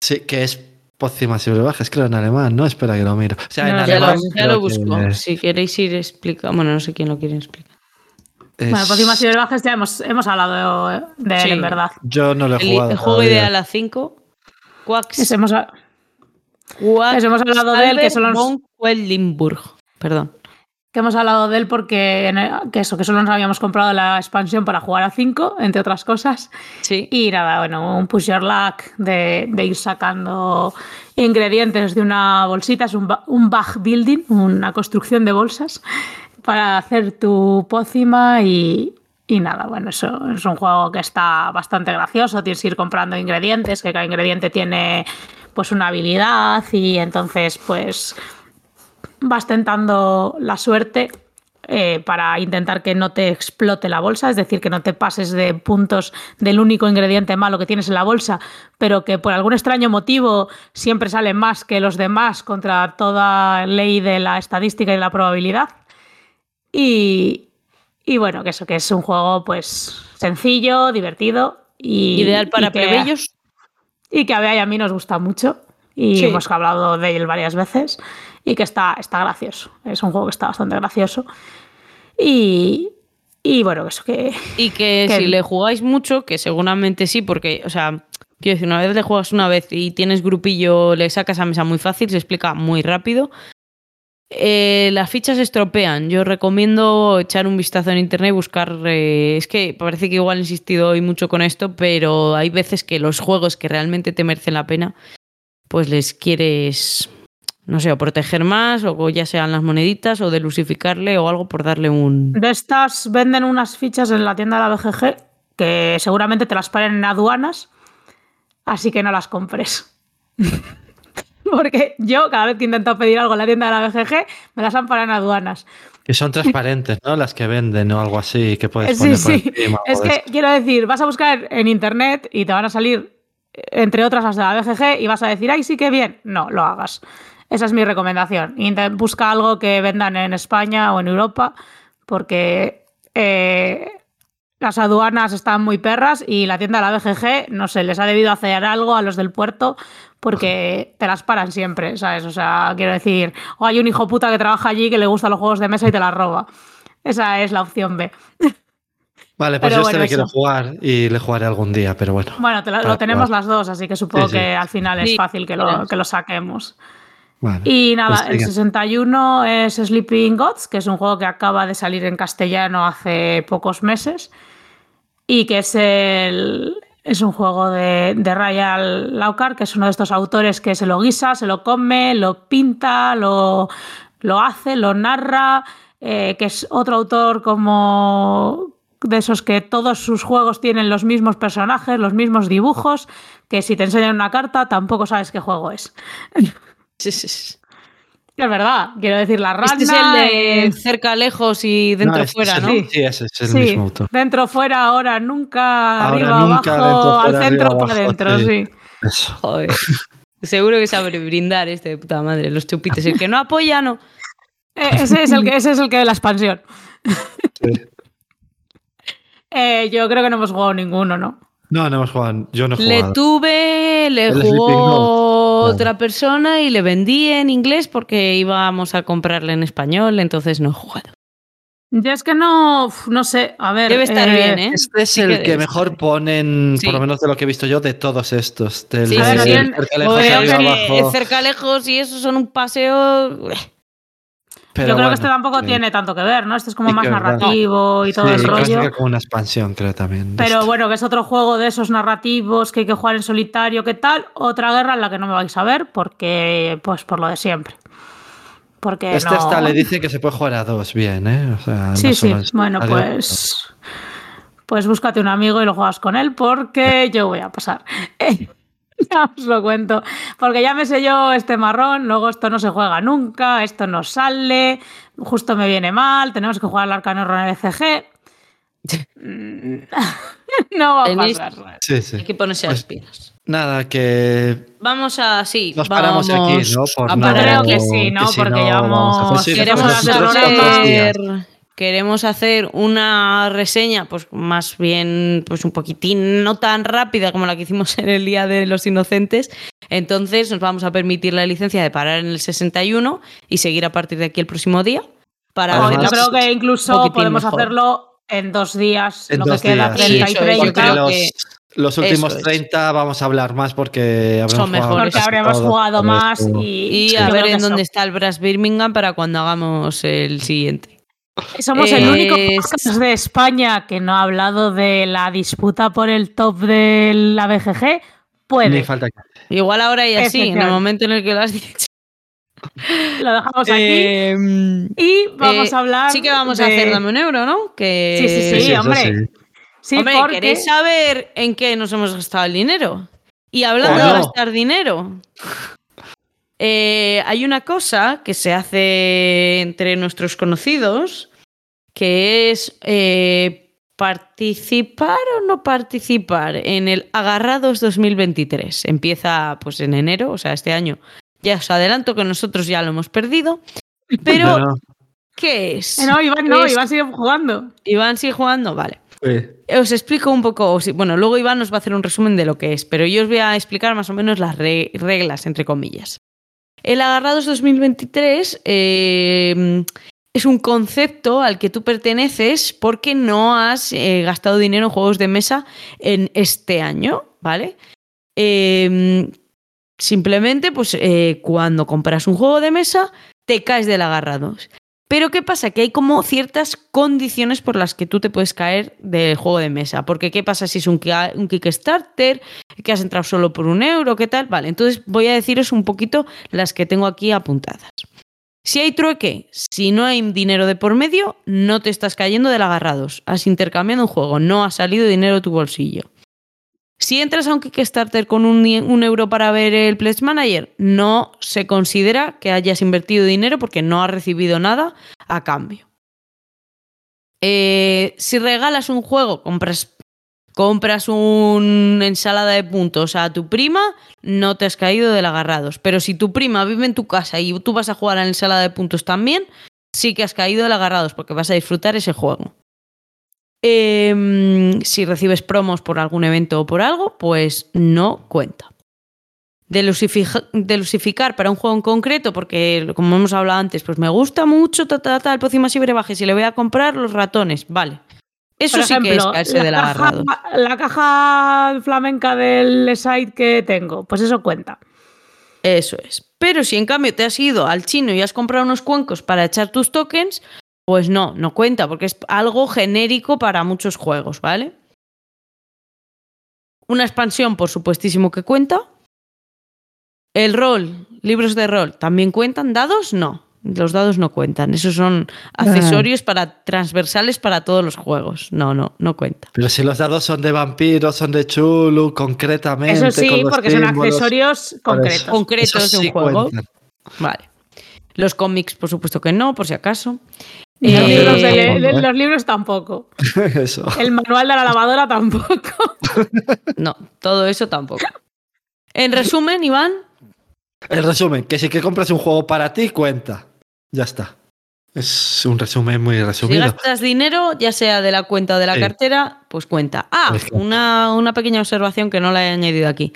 Sí, que es Pócimas y brebajes, creo, en alemán, ¿no? Espera que lo miro. O sea, en No, Ya lo, ya busco. Si queréis ir explicando. Bueno, no sé quién lo quiere explicar. Bueno, es- por encima y Brebajes ya hemos, hemos hablado de, él, Sí. en verdad. Yo no lo he El, jugado. el juego todavía. ideal a 5. Quacks. Hemos, eso hemos hablado de él, que los- von Quedlinburg. Perdón. que hemos hablado de él porque en el- que eso, que solo nos habíamos comprado la expansión para jugar a 5, entre otras cosas. Sí. Y nada, bueno, un push your luck de, de ir sacando ingredientes de una bolsita, es un, un bag building, una construcción de bolsas para hacer tu pócima y, y nada, bueno, eso es un juego que está bastante gracioso, tienes que ir comprando ingredientes, que cada ingrediente tiene pues una habilidad y entonces pues vas tentando la suerte eh, para intentar que no te explote la bolsa, es decir, que no te pases de puntos del único ingrediente malo que tienes en la bolsa, pero que por algún extraño motivo siempre sale más que los demás contra toda ley de la estadística y la probabilidad. Y, y bueno, que eso, que es un juego pues sencillo, divertido y Ideal para y que- plebeyos. Y que a Bea y a mí nos gusta mucho y Sí. hemos hablado de él varias veces y que está, está gracioso. Es un juego que está bastante gracioso. Y, y bueno, eso que... Y que Que- si le jugáis mucho, que seguramente sí, porque, o sea, quiero decir, una vez le juegas una vez y tienes grupillo, le sacas a mesa muy fácil, se explica muy rápido. Eh, las fichas se estropean. Yo recomiendo echar un vistazo en internet y buscar. eh, es que parece que igual he insistido hoy mucho con esto, pero hay veces que los juegos que realmente te merecen la pena, pues les quieres, no sé, o proteger más, o ya sean las moneditas, o delusificarle o algo por darle un. De estas venden unas fichas en la tienda de la BGG que seguramente te las paren en aduanas, así que no las compres. Porque yo cada vez que intento pedir algo en la tienda de la BGG me las han parado en aduanas. Que son transparentes, ¿no? Las que venden o algo así, que puedes Sí, poner por sí. encima o Es que esto. quiero decir, vas a buscar en internet y te van a salir, entre otras, las de la BGG y vas a decir, ay, sí que bien. No, lo hagas. Esa es mi recomendación. Busca algo que vendan en España o en Europa, porque eh, las aduanas están muy perras y la tienda de la BGG, no sé, les ha debido hacer algo a los del puerto porque te las paran siempre, ¿sabes? O sea, quiero decir, o hay un hijo puta que trabaja allí que le gustan los juegos de mesa y te las roba. Esa es la opción B. Vale, pues pero yo este bueno, le quiero eso. jugar y le jugaré algún día, pero bueno. Bueno, te lo tenemos las dos, así que supongo Sí, sí. que al final es Sí, fácil que lo, que lo saquemos. Vale. Y nada, Pues el sigue. 61 es Sleeping Gods, que es un juego que acaba de salir en castellano hace pocos meses y que es el es un juego de, de Ryan Laucar, que es uno de estos autores que se lo guisa, se lo come, lo pinta, lo, lo hace, lo narra, eh, que es otro autor como de esos que todos sus juegos tienen los mismos personajes, los mismos dibujos, que si te enseñan una carta tampoco sabes qué juego es. Sí, sí, sí. Es verdad, quiero decir, la rana. Este es el de es- cerca, lejos y dentro, No, este fuera, es ¿no? Sí, ese es el sí, mismo autor. dentro, fuera, ahora, nunca, Ahora, arriba, nunca, abajo, dentro, al centro, arriba, para adentro, sí. sí. Eso. Joder. Seguro que sabe brindar este de puta madre, los chupites. El que no apoya, no. Eh, Ese es el que, ese es el que de la expansión. Sí. Eh, yo creo que no hemos jugado ninguno, ¿no? No, no hemos jugado. Yo no he Le jugado. tuve, le El jugó. Otra persona y le vendí en inglés porque íbamos a comprarle en español, entonces no he jugado. Yo es que no, no sé, a ver. Debe estar eh, bien, ¿eh? Este es Sí el que mejor ponen, Sí. por lo menos de lo que he visto yo, de todos estos. Del Sí, de- cerca, lejos, que cerca, y eso son un paseo. Pero yo creo bueno, que este tampoco sí. tiene tanto que ver, ¿no? Este es como Sí, más narrativo y todo Sí, el rollo. como una expansión, creo también. Pero este. bueno, que es otro juego de esos narrativos que hay que jugar en solitario, ¿qué tal? Otra guerra en la que no me vais a ver porque, pues por lo de siempre. Porque Este no... hasta le dice que se puede jugar a dos bien, ¿eh? O sea, no Sí, sí. Bueno, pues. Pues búscate un amigo y lo juegas con él porque yo voy a pasar. Ya os lo cuento. Porque ya me sé yo este marrón, luego esto no se juega nunca, esto no sale, justo me viene mal, tenemos que jugar al Arcano Runner CG. Mm, no va a pasar. Sí, sí. Hay que ponerse Pues- las pilas. Nada, que Vamos a, sí, nos paramos vamos aquí, ¿no? Por a no- parar Creo que sí, ¿no? si Porque llevamos- vamos a- sí, Queremos Hacemos nosotros hacer- otros días. hacer, queremos hacer una reseña, pues más bien, pues un poquitín, no tan rápida como la que hicimos en el Día de los Inocentes. Entonces nos vamos a permitir la licencia de parar en el 61 y seguir a partir de aquí el próximo día. Para yo creo que incluso podemos mejor. hacerlo en dos días, En lo que queda, días, 30 y sí, eso es, 30. Porque creo los, que- Los últimos es. 30 vamos a hablar más porque habremos Son jugado. Porque casi habremos jugado más y, Y a ver en dónde está el Brass Birmingham para cuando hagamos el siguiente. Somos el único Es- podcast de España que no ha hablado de la disputa por el top de la BGG. Puede, falta que- Igual ahora y así, en el momento en el que lo has dicho. lo dejamos aquí. Eh, y vamos eh, a hablar. Sí que vamos a hacer Dame un euro, ¿no? Que... Sí, sí, sí, hombre. sí. Hombre, porque ¿queréis saber en qué nos hemos gastado el dinero? Y hablando ¿O de gastar dinero, eh, hay una cosa que se hace entre nuestros conocidos, que es eh, participar o no participar en el Agarrados 2023. Empieza pues en enero, o sea, este año. Ya os adelanto que nosotros ya lo hemos perdido. Pero, ¿qué es? Eh, no, Iván no, Es- Iván sigue jugando. Iván sigue jugando, vale. sí. Os explico un poco, bueno, luego Iván nos va a hacer un resumen de lo que es, pero yo os voy a explicar más o menos las re- reglas, entre comillas. El Agarrados 2023 eh, es un concepto al que tú perteneces porque no has eh, gastado dinero en juegos de mesa en este año, ¿vale? Eh, simplemente, pues eh, cuando compras un juego de mesa, te caes del Agarrados. Pero ¿qué pasa? Que hay como ciertas condiciones por las que tú te puedes caer del juego de mesa. Porque ¿qué pasa si es un, Kickstarter? Que has entrado solo por un euro, ¿qué tal? Vale, entonces voy a deciros un poquito las que tengo aquí apuntadas. Si hay trueque, si no hay dinero de por medio, no te estás cayendo del agarrados. Has intercambiado un juego, no ha salido dinero de tu bolsillo. Si entras a un Kickstarter con un, euro para ver el Pledge Manager, no se considera que hayas invertido dinero porque no has recibido nada a cambio. Eh, si regalas un juego, compras, compras una ensalada de puntos a tu prima, no te has caído del agarrados. Pero si tu prima vive en tu casa y tú vas a jugar a la ensalada de puntos también, sí que has caído del agarrados porque vas a disfrutar ese juego. Eh, si recibes promos por algún evento o por algo, pues no cuenta. Delusifica- Delusificar para un juego en concreto, porque como hemos hablado antes, pues me gusta mucho ta, ta, ta, el Pócima y brebajes y le voy a comprar los ratones. Vale. Eso Por sí que es caerse la del caja, agarrado. la caja flamenca del site que tengo, pues eso cuenta. Eso es. Pero si en cambio te has ido al chino y has comprado unos cuencos para echar tus tokens, pues no, no cuenta, porque es algo genérico para muchos juegos, ¿vale? Una expansión, por supuestísimo que cuenta. El rol, libros de rol, ¿también cuentan? ¿Dados? No. Los dados no cuentan. Esos son accesorios para transversales para todos los juegos. No, no, no cuenta. Pero si los dados son de vampiros, son de Chulu, concretamente. Eso sí, con los porque son accesorios concretos. de un juego. cuentan. Vale. Los cómics, por supuesto que no, por si acaso. Y los, Eh, libros de- de- los libros tampoco. Eso. El manual de la lavadora tampoco. No, todo eso tampoco. En resumen, Iván, El resumen, que si que compras un juego para ti, cuenta. Ya está. Es un resumen muy si resumido. gastas dinero, ya sea de la cuenta o de la Sí. cartera, pues cuenta. Ah, una, una pequeña observación que no la he añadido aquí.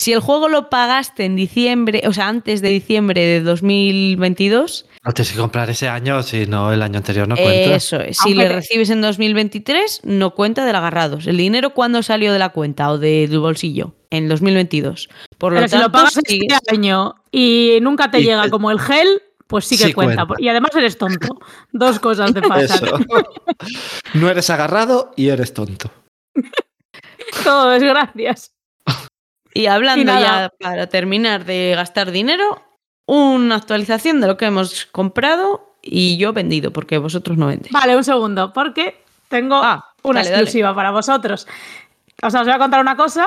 Si el juego lo pagaste en diciembre, o sea, antes de diciembre de 2022, No tienes que comprar ese año, si no el año anterior no cuenta. eso es. Si Aunque le te- recibes en 2023, no cuenta del agarrados. El dinero cuándo salió de la cuenta o del bolsillo? En 2022. Por lo Pero si tanto, lo pagas sigues- este año y nunca te Y llega como el gel, pues sí que Sí cuenta. cuenta. Y además eres tonto. Dos cosas te pasan. Eso. no eres agarrado y eres tonto. Todo es gracias. Y hablando Y ya para terminar de gastar dinero, una actualización de lo que hemos comprado y yo vendido, porque vosotros no vendéis. Vale, un segundo, porque tengo Ah, una dale, dale. exclusiva para vosotros. O sea, os voy a contar una cosa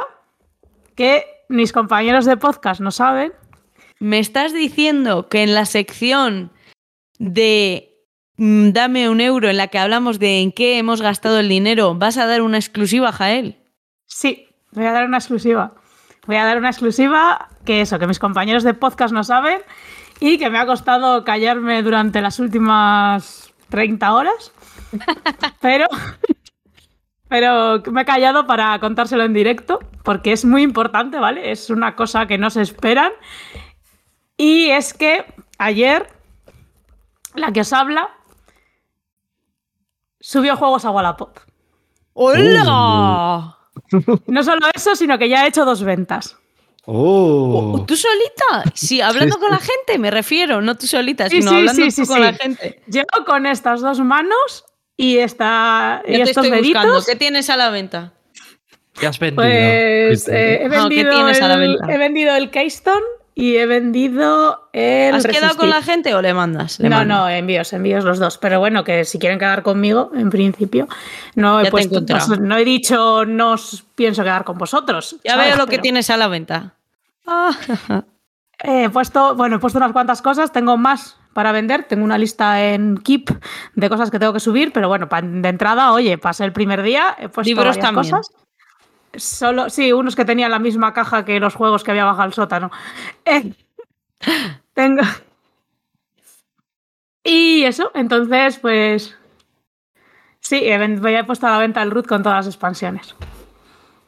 que mis compañeros de podcast no saben. ¿Me estás diciendo que en la sección de mm, Dame un euro, en la que hablamos de en qué hemos gastado el dinero, vas a dar una exclusiva, Jael? Sí, voy a dar una exclusiva. Voy a dar una exclusiva que eso, que mis compañeros de podcast no saben y que me ha costado callarme durante las últimas 30 horas. Pero, pero me he callado para contárselo en directo porque es muy importante, ¿vale? Es una cosa que no se esperan. Y es que ayer la que os habla subió juegos a Wallapop. ¡Hola! No solo eso, sino que ya he hecho dos ventas. Oh. ¿Tú solita? Sí, hablando Sí, con la gente, me refiero, no tú solita, sino sí, hablando sí, tú sí, con sí. la gente. Yo con estas dos manos y, esta, y te estos estoy buscando. deditos, ¿Qué tienes a la venta? ¿Qué has vendido? pues eh, he, No, ¿qué vendido tienes a la el, venta? he vendido el Keystone y he vendido el ¿Has quedado con la gente o le mandas? Le No, no, envíos, envíos los dos. Pero bueno, que si quieren quedar conmigo, en principio, no he puesto, pues, no he dicho no os pienso quedar con vosotros. Ya ¿sabes? veo lo que tienes a la venta. Ah, He puesto, bueno, he puesto unas cuantas cosas, tengo más para vender, tengo una lista en Keep de cosas que tengo que subir, pero bueno, de entrada, oye, pasé el primer día, he puesto Libros varias también. cosas. Solo, sí, unos que tenían la misma caja que los juegos que había bajado al sótano. Eh, tengo. Y eso, entonces, pues. Sí, voy a puesto a la venta el root con todas las expansiones.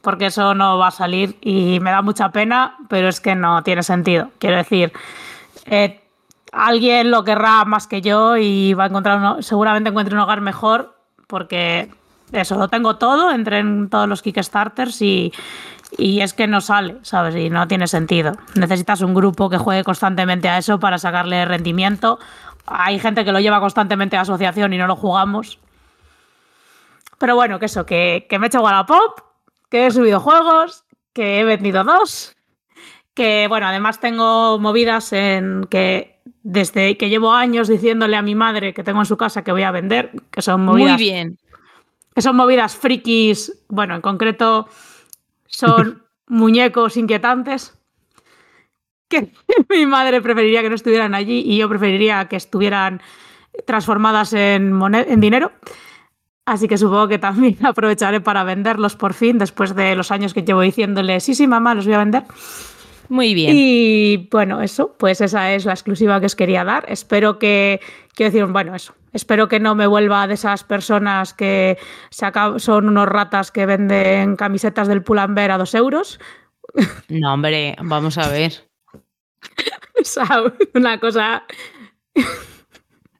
Porque eso no va a salir y me da mucha pena, pero es que no tiene sentido. Quiero decir, eh, alguien lo querrá más que yo y va a encontrar uno, seguramente encuentre un hogar mejor porque eso, lo tengo todo, entré en todos los Kickstarters y, y es que no sale, ¿sabes? Y no tiene sentido. Necesitas un grupo que juegue constantemente a eso para sacarle rendimiento. Hay gente que lo lleva constantemente a asociación y no lo jugamos. Pero bueno, que eso, que, que me he hecho Wallapop, que he subido juegos, que he vendido dos, que bueno, además tengo movidas en que desde que llevo años diciéndole a mi madre que tengo en su casa que voy a vender, que son movidas muy bien. Que son movidas frikis, bueno, en concreto son muñecos inquietantes que mi madre preferiría que no estuvieran allí y yo preferiría que estuvieran transformadas en, en dinero. Así que supongo que también aprovecharé para venderlos por fin, después de los años que llevo diciéndole, sí, sí, mamá, los voy a vender. Muy bien. Y bueno, eso, pues esa es la exclusiva que os quería dar. Espero que, quiero decir, bueno, eso. Espero que no me vuelva de esas personas que se son unos ratas que venden camisetas del Pull&Bear a dos euros. No, hombre, vamos a ver. O sea, una cosa.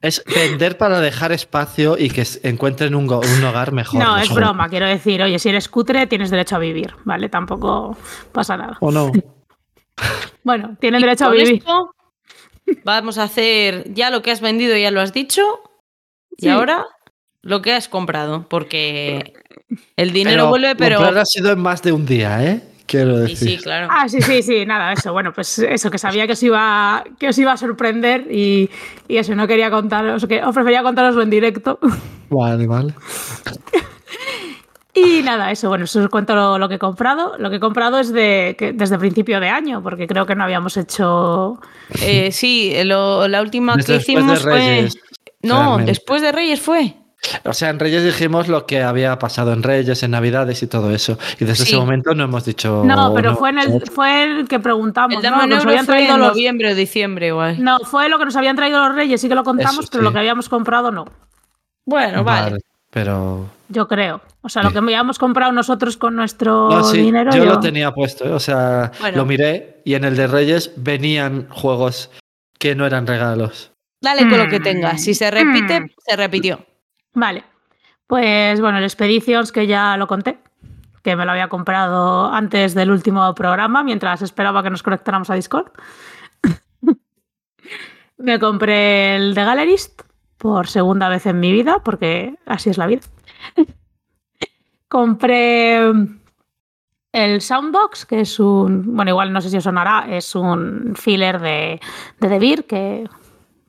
Es vender para dejar espacio y que encuentren un, hogar mejor. no, los es broma. Quiero decir, oye, si eres cutre, tienes derecho a vivir, ¿vale? Tampoco pasa nada. ¿O no? Bueno, tienen Y derecho a vivir. esto vamos a hacer ya lo que has vendido, ya lo has dicho. Y Sí. ahora lo que has comprado. Porque el dinero Pero vuelve, pero. comprar ha sido en más de un día, ¿eh? Quiero Sí, decir. sí, claro. Ah, sí, sí, sí, nada, eso. Bueno, pues eso, que sabía que os iba, que os iba a sorprender y, y eso, no quería contaros, que os prefería contaroslo en directo. Vale, vale. Y nada, eso, bueno, eso os cuento lo, lo que he comprado. Lo que he comprado es de, que, desde principio de año, porque creo que no habíamos hecho. Eh, sí, lo- la última Desde que después de hicimos fue. No, realmente. después de Reyes fue. O sea, en Reyes dijimos lo que había pasado en Reyes, en Navidades y todo eso. Y desde Sí. ese momento no hemos dicho. No, pero no, fue, en el, fue el que preguntamos. El ¿no? Nos habían fue traído en los- noviembre o diciembre, igual. No, fue lo que nos habían traído los Reyes, sí que lo contamos, Eso, pero lo que habíamos comprado no. Bueno, vale. Pero. Yo creo. O sea, lo que habíamos comprado nosotros con nuestro No, sí, dinero. yo yo- lo tenía puesto, ¿eh? o sea, Bueno. lo miré y en el de Reyes venían juegos que no eran regalos. Dale con lo que Mm. tengas. Si se repite, Mm. se repitió. Vale. Pues bueno, el Expeditions, que ya lo conté, que me lo había comprado antes del último programa, mientras esperaba que nos conectáramos a Discord. me compré el de Gallerist por segunda vez en mi vida, porque así es la vida. compré el Soundbox, que es un, bueno, igual no sé si os sonará, es un filler de, de Beer, que,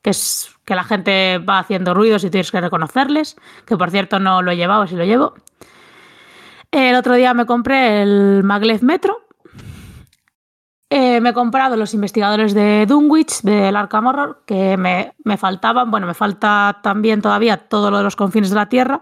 que es que la gente va haciendo ruidos y tienes que reconocerles, que por cierto no lo he llevado, si lo llevo. El otro día me compré el Maglev Metro. Eh, me he comprado los investigadores de Dunwich, del Arkham Horror, que me, me faltaban. Bueno, me falta también todavía todo lo de los confines de la Tierra,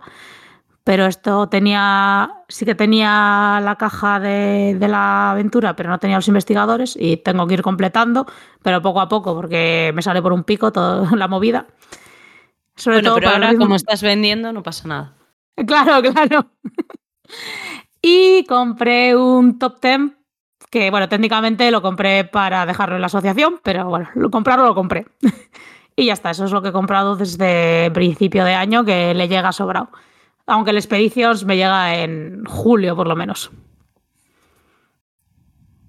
pero esto tenía, sí que tenía la caja de, de la aventura, pero no tenía los investigadores y tengo que ir completando, pero poco a poco, porque me sale por un pico toda la movida. Sobre Bueno, todo pero para ahora, como estás vendiendo, no pasa nada. Claro, claro. y compré un top 10 que, bueno, técnicamente lo compré para dejarlo en la asociación, pero bueno, lo comprarlo lo compré. y ya está, eso es lo que he comprado desde principio de año, que le llega sobrado. Aunque el Expeditions me llega en julio, por lo menos.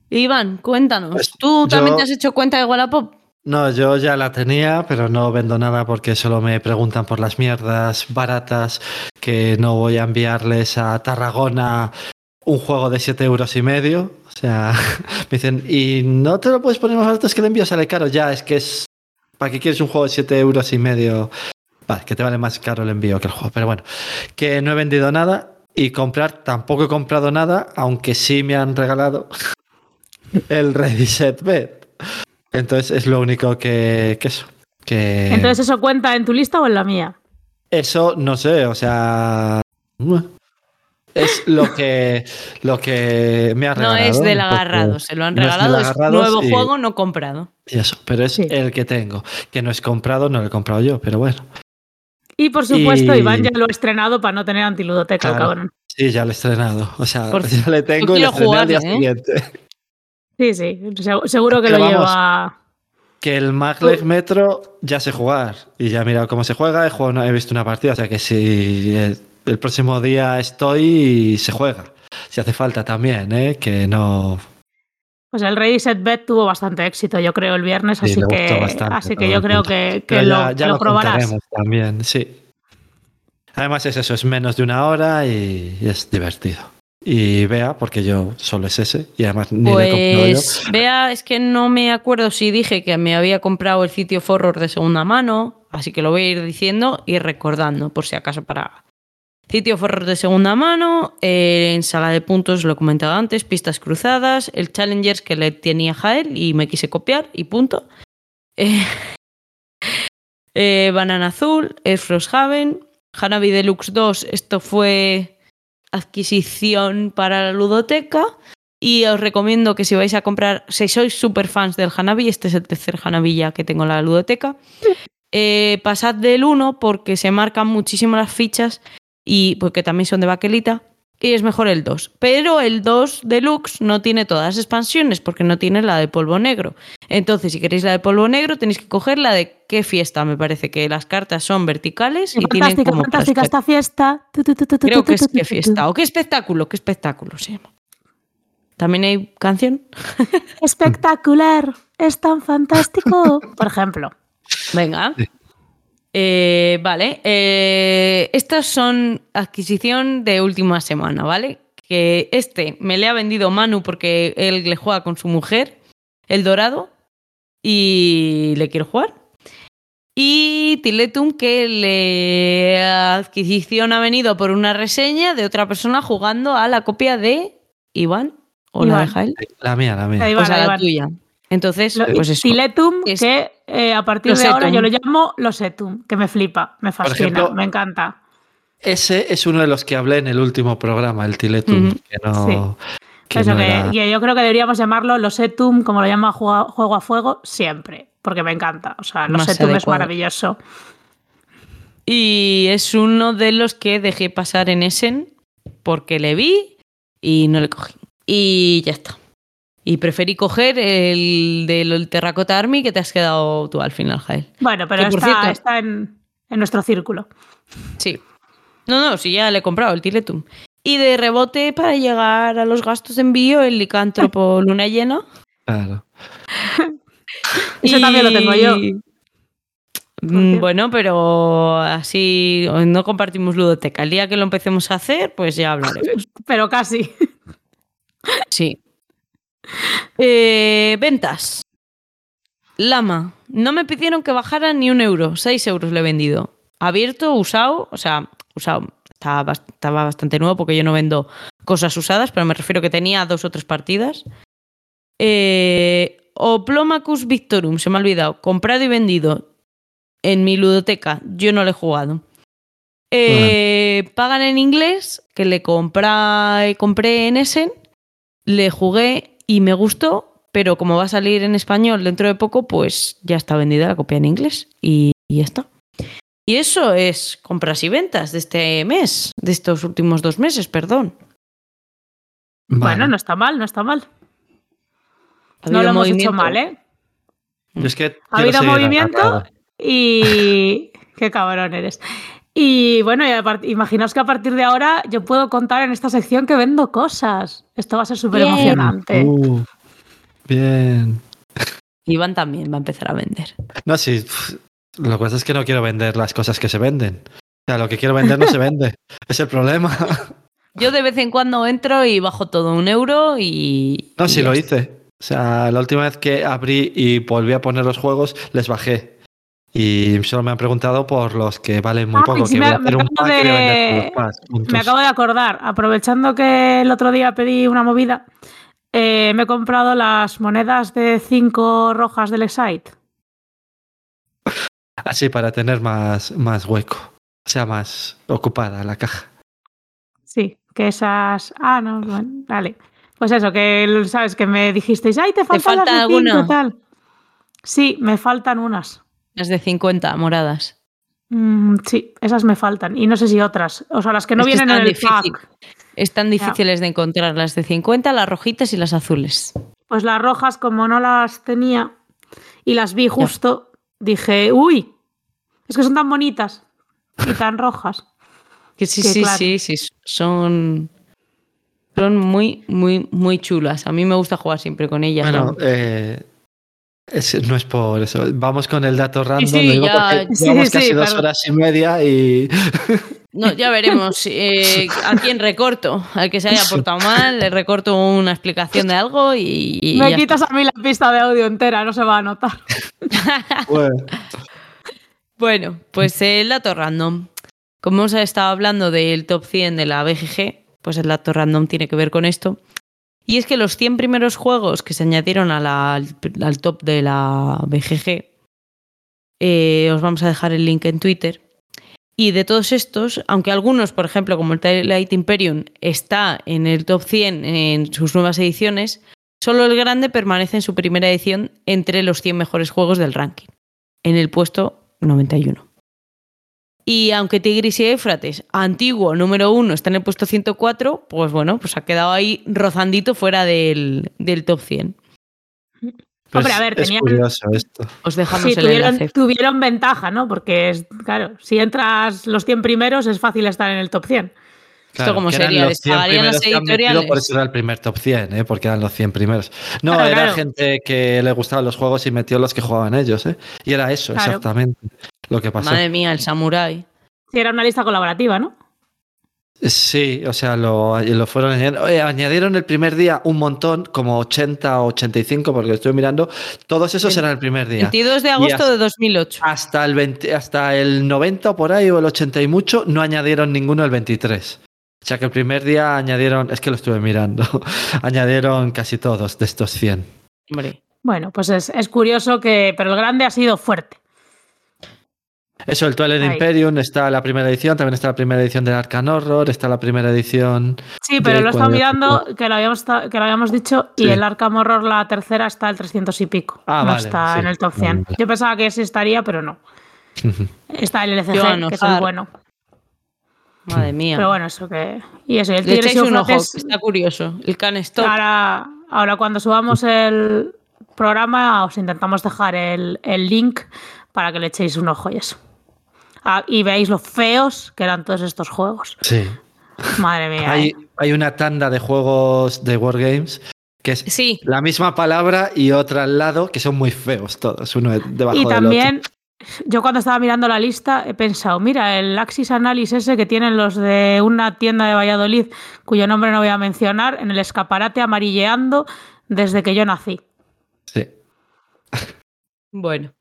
Iván, cuéntanos. Pues ¿Tú también yo- te has hecho cuenta de Wallapop? No, yo ya la tenía, pero no vendo nada porque solo me preguntan por las mierdas baratas que no voy a enviarles a Tarragona un juego de 7 euros y medio. O sea, me dicen, ¿y no te lo puedes poner más barato? Es que el envío sale caro. Ya, es que es... ¿Para qué quieres un juego de 7 euros y medio? Vale, que te vale más caro el envío que el juego. Pero bueno, que no he vendido nada y comprar tampoco he comprado nada, aunque sí me han regalado el Ready Set Bet. Entonces es lo único que, que eso. Que Entonces, ¿eso cuenta en tu lista o en la mía? eso no sé, o sea. Es lo que, lo que me ha No regalado. es del agarrado, se lo han no es regalado. Es, agarrados nuevo y- juego no comprado. y eso, pero es Sí. el que tengo. Que no es comprado, no lo he comprado yo, pero bueno. Y por supuesto, Y- Iván ya lo ha estrenado para no tener antiludoteca, Claro. cabrón. Sí, ya lo he estrenado. O sea, Por- ya le tengo y quiero lo estrené al día jugar, ¿eh? siguiente. Sí, sí, se- seguro que lo vamos. lleva. Que el Maglev Metro ya sé jugar. Y ya he mirado cómo se juega. He, jugado he visto una partida. O sea que si el, próximo día estoy y se juega. Si hace falta también, ¿eh? Que no. Pues el Ready Set Bet tuvo bastante éxito, yo creo, el viernes, Sí, así le que, bastante así que yo creo que, lo, ya, ya que lo lo probarás. también, sí. Además es eso, es menos de una hora y, y es divertido. Y vea, porque yo solo es ese y además ni. Pues vea, es que no me acuerdo si dije que me había comprado el sitio Forror de segunda mano, así que lo voy a ir diciendo y recordando, por si acaso para... Sitio Forror de segunda mano, eh, en sala de puntos, lo he comentado antes, pistas cruzadas, el Challengers que le tenía Jael y me quise copiar y punto. Eh, eh, Banana Azul, Frosthaven, Hanabi Deluxe 2, esto fue adquisición para la ludoteca. Y os recomiendo que si vais a comprar, si sois super fans del Hanabi, este es el tercer Hanabi ya que tengo en la ludoteca, eh, pasad del 1 porque se marcan muchísimo las fichas y porque también son de baquelita. Y es mejor el 2. Pero el 2 Deluxe no tiene todas las expansiones porque no tiene la de polvo negro. Entonces, si queréis la de polvo negro, tenéis que coger la de qué fiesta. Me parece que las cartas son verticales y tienen Fantástica, como fantástica esta fiesta. Tu, tu, tu, tu, tu, Creo que es qué fiesta. O qué espectáculo, qué espectáculo se llama. ¿También hay canción? Espectacular, es tan fantástico. Por ejemplo. Venga. Eh, vale. eh, estas son adquisición de última semana, ¿vale? Que este me le ha vendido Manu porque él le juega con su mujer, el dorado, y le quiero jugar. Y Tiletum, que le adquisición ha venido por una reseña de otra persona jugando a la copia de Iván o la de. Jael. La mía, la mía. Ahí va, Pues la tuya. Entonces, Lo- pues eso. Tiletum, Es- que eh, a partir de ahora yo lo llamo los Etum, que me flipa, me fascina, ejemplo, me encanta. Ese es uno de los que hablé en el último programa, el Tiletum, que no. que Eso no que, era- que yo creo que deberíamos llamarlo los Etum, como lo llama Juego, Juego a Fuego, siempre, porque me encanta. O sea, los Etum es maravilloso. Y es uno de los que dejé pasar en Essen porque le vi y no le cogí. Y ya está. Y preferí coger el del Terracota Army que te has quedado tú al final, Jael. Bueno, pero Que, está, cierto- está en, en nuestro círculo. Sí. No, no, sí, ya le he comprado el Tiletum. Y de rebote, para llegar a los gastos de envío, el licántropo luna llena. Claro. Ese también lo tengo yo. Mm. Bueno, pero así no compartimos ludoteca. El día que lo empecemos a hacer, pues ya hablaremos. Pero casi. Sí. Eh, ventas. Lama. No me pidieron que bajara ni un euro. Seis euros le he vendido. Abierto, usado. O sea, usado. Estaba, estaba bastante nuevo porque yo no vendo cosas usadas, pero me refiero que tenía dos o tres partidas. Eh, Oplomacus Victorum, se me ha olvidado. Comprado y vendido en mi ludoteca. Yo no le he jugado. Eh, Pagan en inglés, que le compra, compré en Essen le jugué y me gustó, pero como va a salir en español dentro de poco, pues ya está vendida la copia en inglés y, y ya está. Y eso es compras y ventas de este mes, de estos últimos dos meses, perdón. Vale. Bueno, no está mal, no está mal. Ha No lo hemos hecho movimiento. mal, ¿eh? Yo es que Ha habido movimiento y. Qué cabrón eres. Y bueno, y imaginaos que a partir de ahora yo puedo contar en esta sección que vendo cosas. Esto va a ser súper emocionante. Uh, Bien. Iván también va a empezar a vender. No, sí. Lo que pasa es que no quiero vender las cosas que se venden. O sea, lo que quiero vender no se vende. Es el problema. Yo de vez en cuando entro y bajo todo un euro y. No, y sí lo hice. O sea, la última vez que abrí y volví a poner los juegos, les bajé. Y solo me han preguntado por los que valen muy Ah, poco. que me- voy a me un acabo pack de-. Me acabo acordar, aprovechando que el otro día pedí una movida, eh, me he comprado las monedas de 5 rojas del Excite. Así para tener más, más hueco. O sea, más ocupada la caja. Sí, que esas. Ah, no, bueno, vale. Pues eso, que sabes que me dijisteis, ay, te faltan falta las de cinco, alguna? tal. Sí, me faltan unas. Las de 50 moradas. Mm, sí, esas me faltan. Y no sé si otras. O sea, las que no Es que vienen es en el difícil. pack. Están difíciles de encontrar las de 50, las rojitas y las azules. Pues las rojas, como no las tenía y las vi justo, dije, uy, es que son tan bonitas y tan rojas. Que sí, Que sí, claro. sí, sí, son, son muy, muy, muy chulas. A mí me gusta jugar siempre con ellas. Bueno, ¿no? eh, es- no es por eso. Vamos con el dato random. sí, lo digo ya- porque sí, llevamos sí, casi dos horas y media y. No, ya veremos eh, a quién recorto. Al que se haya portado mal, le recorto una explicación de algo y, y me quitas a mí la pista de audio entera, no se va a notar. Bueno, Bueno, pues el dato random. Como hemos estado hablando del top 100 de la BGG, pues el dato random tiene que ver con esto. Y es que los 100 primeros juegos que se añadieron al top de la BGG, eh, os vamos a dejar el link en Twitter. Y de todos estos, aunque algunos, por ejemplo, como el Twilight Imperium, está en el top 100 en sus nuevas ediciones, solo el grande permanece en su primera edición entre los 100 mejores juegos del ranking, en el puesto 91. Y aunque Tigris y Éufrates, antiguo número uno, está en el puesto 104, pues bueno, pues ha quedado ahí rozandito fuera del, del top 100. pues Hombre, a ver, es tenían- curioso esto. Os dejamos Sí, el tuvieron, enlace. tuvieron ventaja, ¿no? Porque, es, claro, si entras los 100 primeros es fácil estar en el top 100. Esto como sería, los les 100 pagarían las editoriales. Por eso era el primer top 100, ¿eh? porque eran los 100 primeros. No, Claro, era claro. gente que le gustaban los juegos y metió los que jugaban ellos. ¿eh? Y era eso, Claro. exactamente, lo que pasó. Madre mía, el samurái. Sí, era una lista colaborativa, ¿no? Sí, o sea, lo, lo fueron añadiendo. Oye, añadieron el primer día un montón, como 80 o 85, porque estoy mirando. Todos esos eran el primer día. 22 de agosto hasta- de 2008. Hasta el, 20 hasta el 90 o por ahí, o el 80 y mucho, no añadieron ninguno el 23. O sea que el primer día añadieron, es que lo estuve mirando, añadieron casi todos de estos 100. Hombre, Bueno, pues es, es curioso que. Pero el grande ha sido fuerte. Eso, el Twilight Ahí. Imperium está la primera edición, también está la primera edición del Arcan Horror, está la primera edición. Sí, pero lo he estado mirando, que lo habíamos, que lo habíamos dicho, y Sí. el Arkham Horror, la tercera, está el 300 y pico. Ah, no vale, está sí. en el top 100. Vale. Yo pensaba que ese estaría, pero no. Está el LCG, que es el bueno. madre mía. Pero bueno, eso que. Y eso, y el Le echáis un ojo, está curioso. El can stop. Ahora, ahora cuando subamos el programa os intentamos dejar el, el link para que le echéis un ojo y eso. Ah, y veáis lo feos que eran todos estos juegos. Sí. Madre mía. Hay, ¿eh? hay una tanda de juegos de Wargames que es Sí, la misma palabra y otra al lado, que son muy feos todos, uno debajo Y del también, yo cuando estaba mirando la lista he pensado, mira, el Axis Analysis ese que tienen los de una tienda de Valladolid, cuyo nombre no voy a mencionar, en el escaparate amarilleando desde que yo nací. Sí. bueno.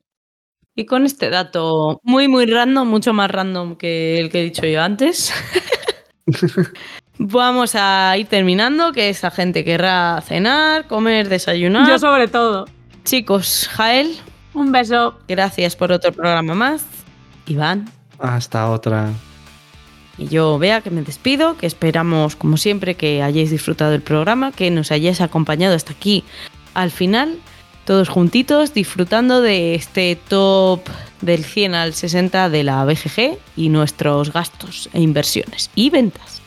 Y con este dato muy, muy random, mucho más random que el que he dicho yo antes, vamos a ir terminando, que esa gente querrá cenar, comer, desayunar. Yo sobre todo. Chicos, Jael, Un beso. gracias por otro programa más. Iván, Hasta otra. Y yo, vea que me despido, que esperamos, como siempre, que hayáis disfrutado del programa, que nos hayáis acompañado hasta aquí al final, todos juntitos, disfrutando de este top del 100 al 60 de la BGG y nuestros gastos e inversiones y ventas.